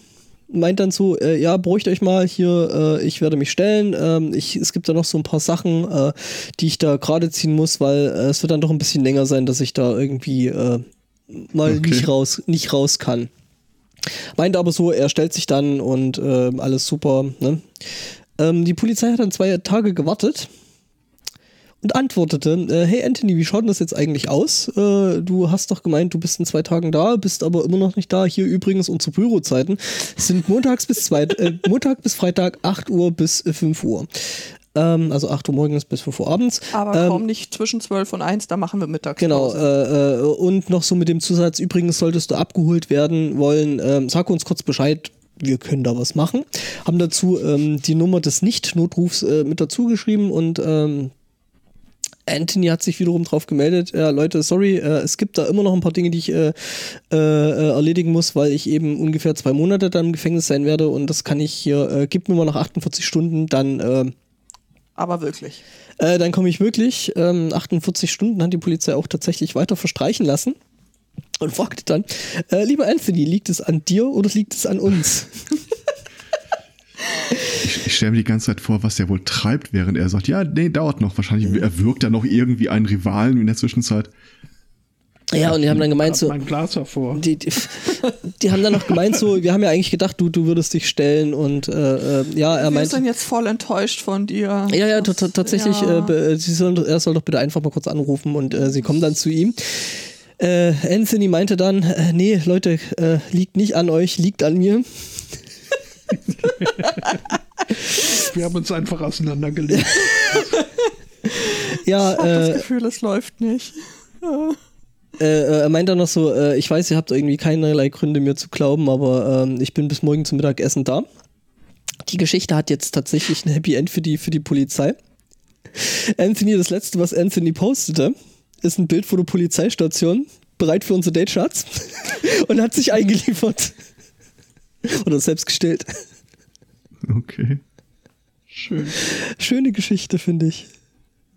meint dann so, äh, ja, beruhigt euch mal hier, äh, ich werde mich stellen. Ähm, ich, es gibt da noch so ein paar Sachen, äh, die ich da gerade ziehen muss, weil äh, es wird dann doch ein bisschen länger sein, dass ich da irgendwie äh, mal okay. nicht raus, nicht raus kann. Meint aber so, er stellt sich dann und äh, alles super. Ne? Ähm, die Polizei hat dann zwei Tage gewartet und antwortete, äh, hey Anthony, wie schaut denn das jetzt eigentlich aus? Äh, du hast doch gemeint, du bist in zwei Tagen da, bist aber immer noch nicht da. Hier übrigens unsere Bürozeiten sind montags bis, zwei, äh, Montag bis Freitag 8 Uhr bis 5 Uhr. Ähm, also 8 Uhr morgens bis 5 Uhr abends. Aber ähm, komm nicht zwischen 12 und 1, da machen wir mittags. Genau, äh, äh, und noch so mit dem Zusatz, übrigens solltest du abgeholt werden wollen, ähm, sag uns kurz Bescheid, wir können da was machen. Haben dazu ähm, die Nummer des Nicht-Notrufs äh, mit dazu geschrieben und ähm, Anthony hat sich wiederum drauf gemeldet, ja, Leute, sorry, äh, es gibt da immer noch ein paar Dinge, die ich äh, äh, erledigen muss, weil ich eben ungefähr zwei Monate dann im Gefängnis sein werde und das kann ich hier, äh, gib mir mal nach 48 Stunden, dann äh, aber wirklich. Äh, dann komme ich wirklich. Ähm, 48 Stunden hat die Polizei auch tatsächlich weiter verstreichen lassen und fragte dann, äh, lieber Anthony, liegt es an dir oder liegt es an uns? Ich, ich stelle mir die ganze Zeit vor, was der wohl treibt, während er sagt, ja, nee, dauert noch. Wahrscheinlich erwirkt er noch irgendwie einen Rivalen in der Zwischenzeit. Ja, und die haben dann gemeint so. Mein Glas hervor. Die, die, die, haben dann noch gemeint so, wir haben ja eigentlich gedacht, du, du würdest dich stellen und äh, äh ja, er meint. Wir sind jetzt voll enttäuscht von dir. Ja, ja, tatsächlich, ja. Äh, sie sollen, er soll doch bitte einfach mal kurz anrufen und äh, sie kommen dann zu ihm. Äh, Anthony meinte dann, äh, nee, Leute, äh, liegt nicht an euch, liegt an mir. Wir haben uns einfach auseinandergelegt. ja, ich habe äh, das Gefühl, es läuft nicht. Äh, äh, er meint dann noch so, äh, ich weiß, ihr habt irgendwie keinerlei Gründe mir zu glauben, aber ähm, ich bin bis morgen zum Mittagessen da. Die Geschichte hat jetzt tatsächlich ein Happy End für die, für die Polizei. Anthony, das letzte, was Anthony postete, ist ein Bild von der Polizeistation, bereit für unsere Date, Schatz, und hat sich eingeliefert. Oder selbst gestellt. Okay. Schön. Schöne Geschichte, finde ich.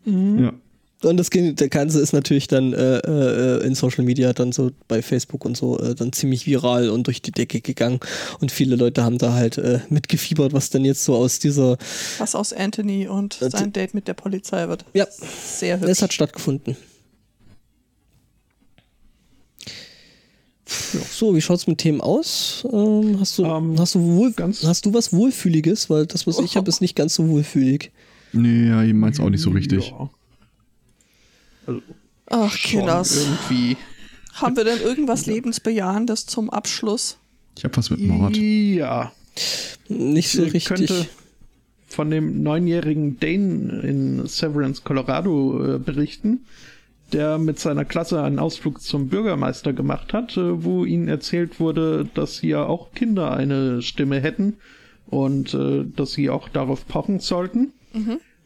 Ja. Und das der Ganze ist natürlich dann äh, äh, in Social Media dann so bei Facebook und so äh, dann ziemlich viral und durch die Decke gegangen. Und viele Leute haben da halt äh, mitgefiebert, was denn jetzt so aus dieser. Was aus Anthony und Äh, sein Date mit der Polizei wird. Ja, Sehr hübsch. es hat stattgefunden. So, wie schaut's mit Themen aus? Ähm, hast du, Ähm, hast du wohl, ganz- hast du was Wohlfühliges? Weil das, was ich habe, ist nicht ganz so wohlfühlig. Nee, ja, ich meins auch nicht so richtig. Ja. Also, Ach, Kinders. irgendwie. Haben wir denn irgendwas Lebensbejahendes zum Abschluss? Ich habe was mit Mord. Ja. Nicht so Ich richtig. könnte von dem neunjährigen Dane in Severance, Colorado äh, berichten, der mit seiner Klasse einen Ausflug zum Bürgermeister gemacht hat, äh, wo ihnen erzählt wurde, dass hier auch Kinder eine Stimme hätten und äh, dass sie auch darauf pochen sollten.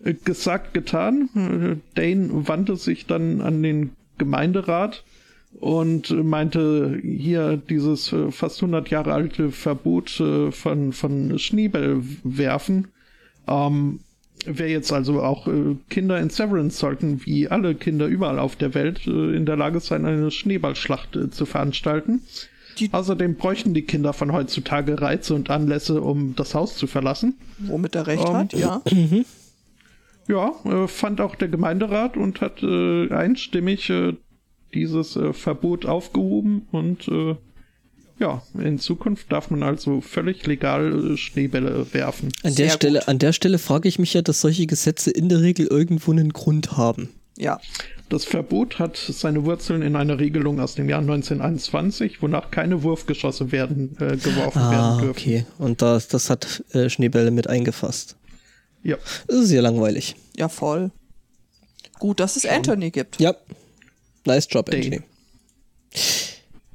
Äh, Gesagt, getan. Dane wandte sich dann an den Gemeinderat und meinte hier dieses fast 100 Jahre alte Verbot von, von Schneeballwerfen ähm, wäre jetzt also auch äh, Kinder in Severance sollten, wie alle Kinder überall auf der Welt, äh, in der Lage sein, eine Schneeballschlacht äh, zu veranstalten. Die- Außerdem bräuchten die Kinder von heutzutage Reize und Anlässe, um das Haus zu verlassen. Womit er recht Ähm, hat, ja. Ja, äh, fand auch der Gemeinderat und hat äh, einstimmig äh, dieses Verbot aufgehoben und ja, in Zukunft darf man also völlig legal Schneebälle werfen. An der, Sehr Stelle, gut. an der Stelle frage ich mich ja, dass solche Gesetze in der Regel irgendwo einen Grund haben. Ja. Das Verbot hat seine Wurzeln in einer Regelung aus dem Jahr 1921, wonach keine Wurfgeschosse werden äh, geworfen Ah, werden dürfen. okay. Und das, das hat äh, Schneebälle mit eingefasst. Ja, Das ist sehr langweilig. Ja, voll. Gut, dass es Anthony gibt. Ja. Nice job. Anthony.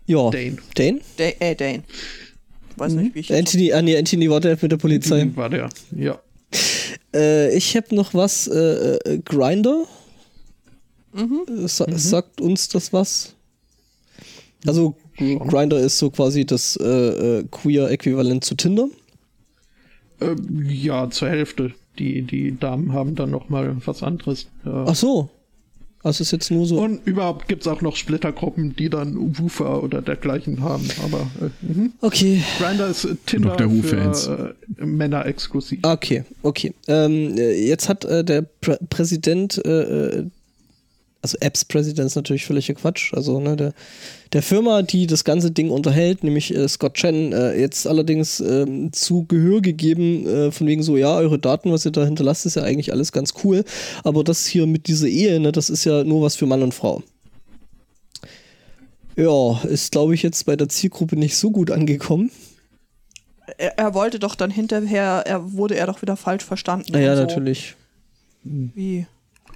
Ja. Dane. Dane? Da äh, Dane. Weiß nicht, wie ich Anthony, ah, nee, Anthony war der mit der Polizei. war der. Ja. Äh, ich habe noch was. Äh, äh, Grinder. Äh, Sa Sagt uns das was? Also, Grinder ist so quasi das äh, äh, Queer-Äquivalent zu Tinder. Äh, ja, zur Hälfte. Die, die Damen haben dann noch mal was anderes. Ach so. Also ist jetzt nur so. Und überhaupt gibt's auch noch Splittergruppen, die dann Woofer oder dergleichen haben. Aber äh, mhm. Okay. Grinder ist äh, Tinder für äh, Männer exklusiv. Okay, okay. Ähm, äh, jetzt hat äh, der Prä Präsident, äh, äh, also Apps-Präsident ist natürlich völliger Quatsch, also ne, der, der Firma, die das ganze Ding unterhält, nämlich äh, Scott Chen, äh, jetzt allerdings ähm, zu Gehör gegeben, äh, von wegen so, ja, eure Daten, was ihr da hinterlasst, ist ja eigentlich alles ganz cool, aber das hier mit dieser Ehe, ne, das ist ja nur was für Mann und Frau. Ja, ist, glaube ich, jetzt bei der Zielgruppe nicht so gut angekommen. Er, er wollte doch dann hinterher, er wurde er doch wieder falsch verstanden. Naja, und so, natürlich. Wie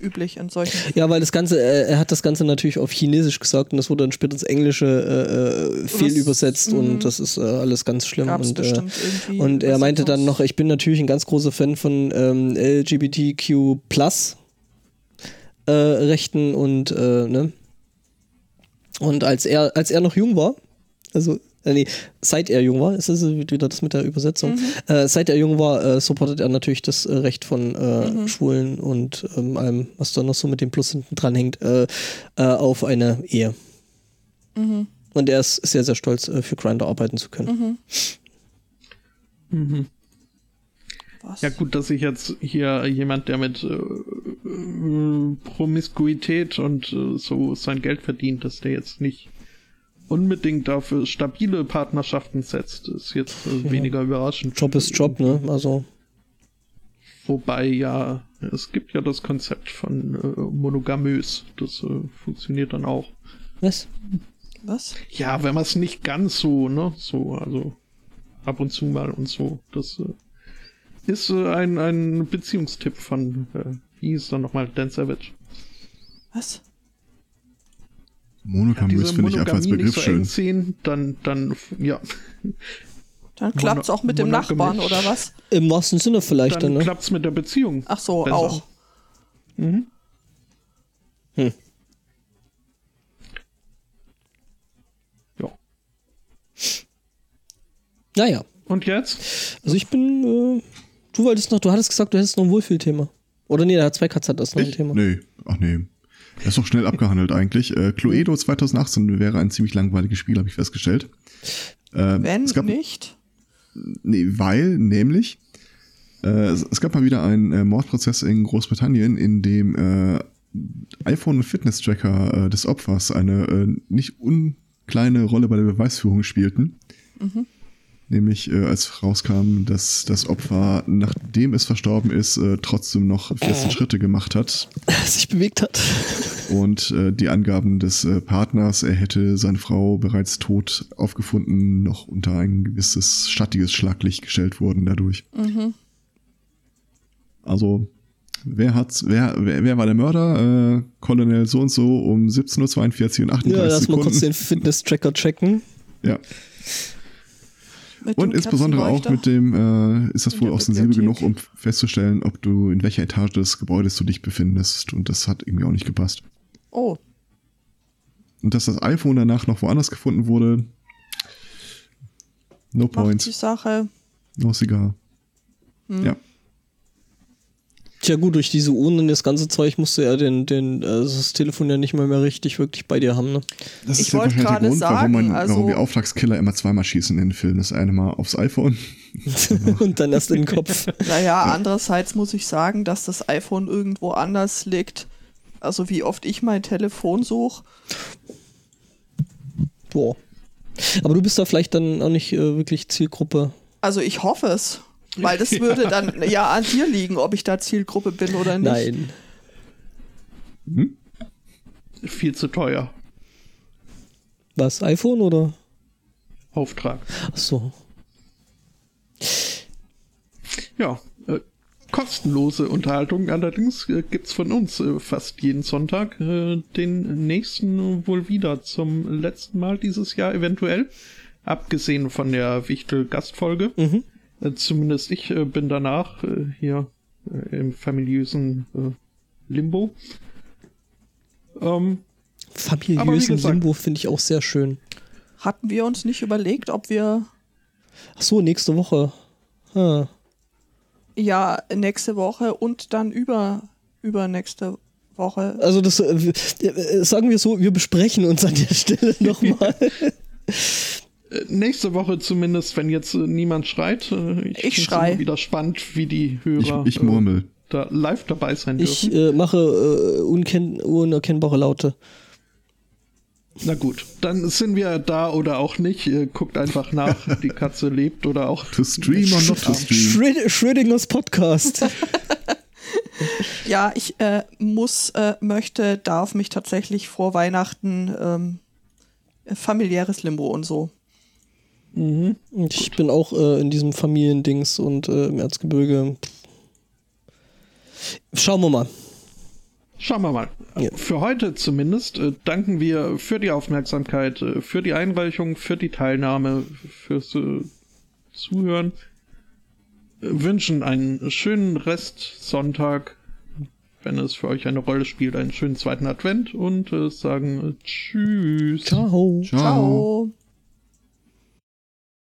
üblich in solchen. Ja, weil das Ganze, äh, er hat das Ganze natürlich auf Chinesisch gesagt und das wurde dann später ins Englische äh, äh, fehlübersetzt mhm. und das ist äh, alles ganz schlimm. Und, äh, und er meinte dann noch, ich bin natürlich ein ganz großer Fan von ähm, LGBTQ Plus äh, Rechten und äh, ne? Und als er, als er noch jung war, also äh, nee, seit er jung war, ist das wieder das mit der Übersetzung, äh, seit er jung war, äh, supportet er natürlich das äh, Recht von äh, Schwulen und ähm, allem, was da noch so mit dem Plus hinten dran hängt, äh, äh, auf eine Ehe. Und er ist sehr, sehr stolz, äh, für Grindr arbeiten zu können. Was? Ja gut, dass sich jetzt hier jemand, der mit äh, äh, Promiskuität und äh, so sein Geld verdient, dass der jetzt nicht unbedingt auf äh, stabile Partnerschaften setzt, ist jetzt äh, weniger überraschend. Job ist Job, ne? Also, Wobei ja, es gibt ja das Konzept von äh, monogamös. Das äh, funktioniert dann auch. was? Was? Ja, wenn man es nicht ganz so, ne, so, also ab und zu mal und so. Das äh, ist äh, ein, ein Beziehungstipp von, äh, wie hieß er nochmal, Dan Savage. Was? Monogamös finde ich einfach als Monogamie Begriff nicht so schön. sehen, dann, dann, ja, Dann klappt's auch mit dem. Nachbarn, oder was? Im wahrsten Sinne vielleicht dann, dann ne? klappt's mit der Beziehung. Ach so, Besser. auch. Mhm. Hm. Ja. Naja, Und jetzt? Also ich bin, äh, du wolltest noch, du hattest gesagt, du hättest noch ein Wohlfühlthema. Oder nee, der hat zwei Katz hat das noch ein Ich? Thema. Nee, ach nee. Das ist doch schnell abgehandelt eigentlich. Äh, Cluedo 2018 wäre ein ziemlich langweiliges Spiel, habe ich festgestellt. Äh, Wenn es gab, nicht. Nee, weil, nämlich, äh, es, es gab mal wieder einen äh, Mordprozess in Großbritannien, in dem äh, iPhone und Fitness-Tracker äh, des Opfers eine nicht unkleine Rolle bei der Beweisführung spielten. Nämlich, äh, als rauskam, dass das Opfer, nachdem es verstorben ist, äh, trotzdem noch 14 Schritte gemacht hat. Sich bewegt hat. Und äh, die Angaben des äh, Partners, er hätte seine Frau bereits tot aufgefunden, noch unter ein gewisses schattiges Schlaglicht gestellt wurden dadurch. Also, wer hat's, wer, wer, wer war der Mörder? Äh, Colonel so und so um 17.42 Uhr und 38 Ja, lass mal kurz den Fitness-Tracker checken. ja. Mit Und insbesondere auch mit dem, äh, ist das wohl auch sensibel genug, um festzustellen, ob du in welcher Etage des Gebäudes du dich befindest. Und das hat irgendwie auch nicht gepasst. Oh, Und dass das iPhone danach noch woanders gefunden wurde, no macht die points, Sache. no cigar. Hm. Ja. Tja gut, durch diese Uhren und das ganze Zeug musste er den, den, also das Telefon ja nicht mal mehr richtig wirklich bei dir haben, ne? Das Ich ist ja wollte wahrscheinlich der gerade Grund, warum, sagen, man, also- warum wir Auftragskiller immer zweimal schießen in den Filmen. Das eine Mal aufs iPhone. und dann erst in den Kopf. Naja, andererseits muss ich sagen, dass das iPhone irgendwo anders liegt. Also wie oft ich mein Telefon suche. Boah. Aber du bist da vielleicht dann auch nicht äh, wirklich Zielgruppe. Also ich hoffe es. Weil das würde dann ja an dir liegen, ob ich da Zielgruppe bin oder nicht. Nein. Viel zu teuer. Was, iPhone oder? Auftrag. Ach so. Ja, äh, kostenlose Unterhaltung allerdings äh, gibt's von uns äh, fast jeden Sonntag. Äh, den nächsten wohl wieder zum letzten Mal dieses Jahr eventuell. Abgesehen von der Wichtel-Gastfolge. Mhm. Äh, zumindest ich äh, bin danach äh, hier äh, im familiösen äh, Limbo. Ähm, Familiösen gesagt- Limbo finde ich auch sehr schön. Hatten wir uns nicht überlegt, ob wir Ach so, nächste Woche. Ah. ja nächste Woche und dann über übernächste Woche. Also das sagen wir so, wir besprechen uns an der Stelle nochmal. Nächste Woche zumindest, wenn jetzt äh, niemand schreit. Äh, Ich find's schrei. immer wieder spannend, wie die Ich, Hörer ich murmel. äh, da live dabei sein Ich dürfen. äh, mache äh, unkenn unerkennbare Laute. Na gut, dann sind wir da oder auch nicht. Ihr guckt einfach nach, die Katze lebt oder auch. To stream or not to stream. Schröd Schrödingers Podcast. Ja, ich äh, muss, äh, möchte, darf mich tatsächlich vor Weihnachten ähm, familiäres Limbo und so. Und ich bin auch äh, in diesem Familiendings und äh, im Erzgebirge. Schauen wir mal. Schauen wir mal. Ja. Für heute zumindest äh, danken wir für die Aufmerksamkeit, äh, für die Einreichung, für die Teilnahme, fürs äh, Zuhören. Äh, wünschen einen schönen Restsonntag, wenn es für euch eine Rolle spielt, einen schönen zweiten Advent und äh, sagen Tschüss. Ciao. Ciao. Ciao.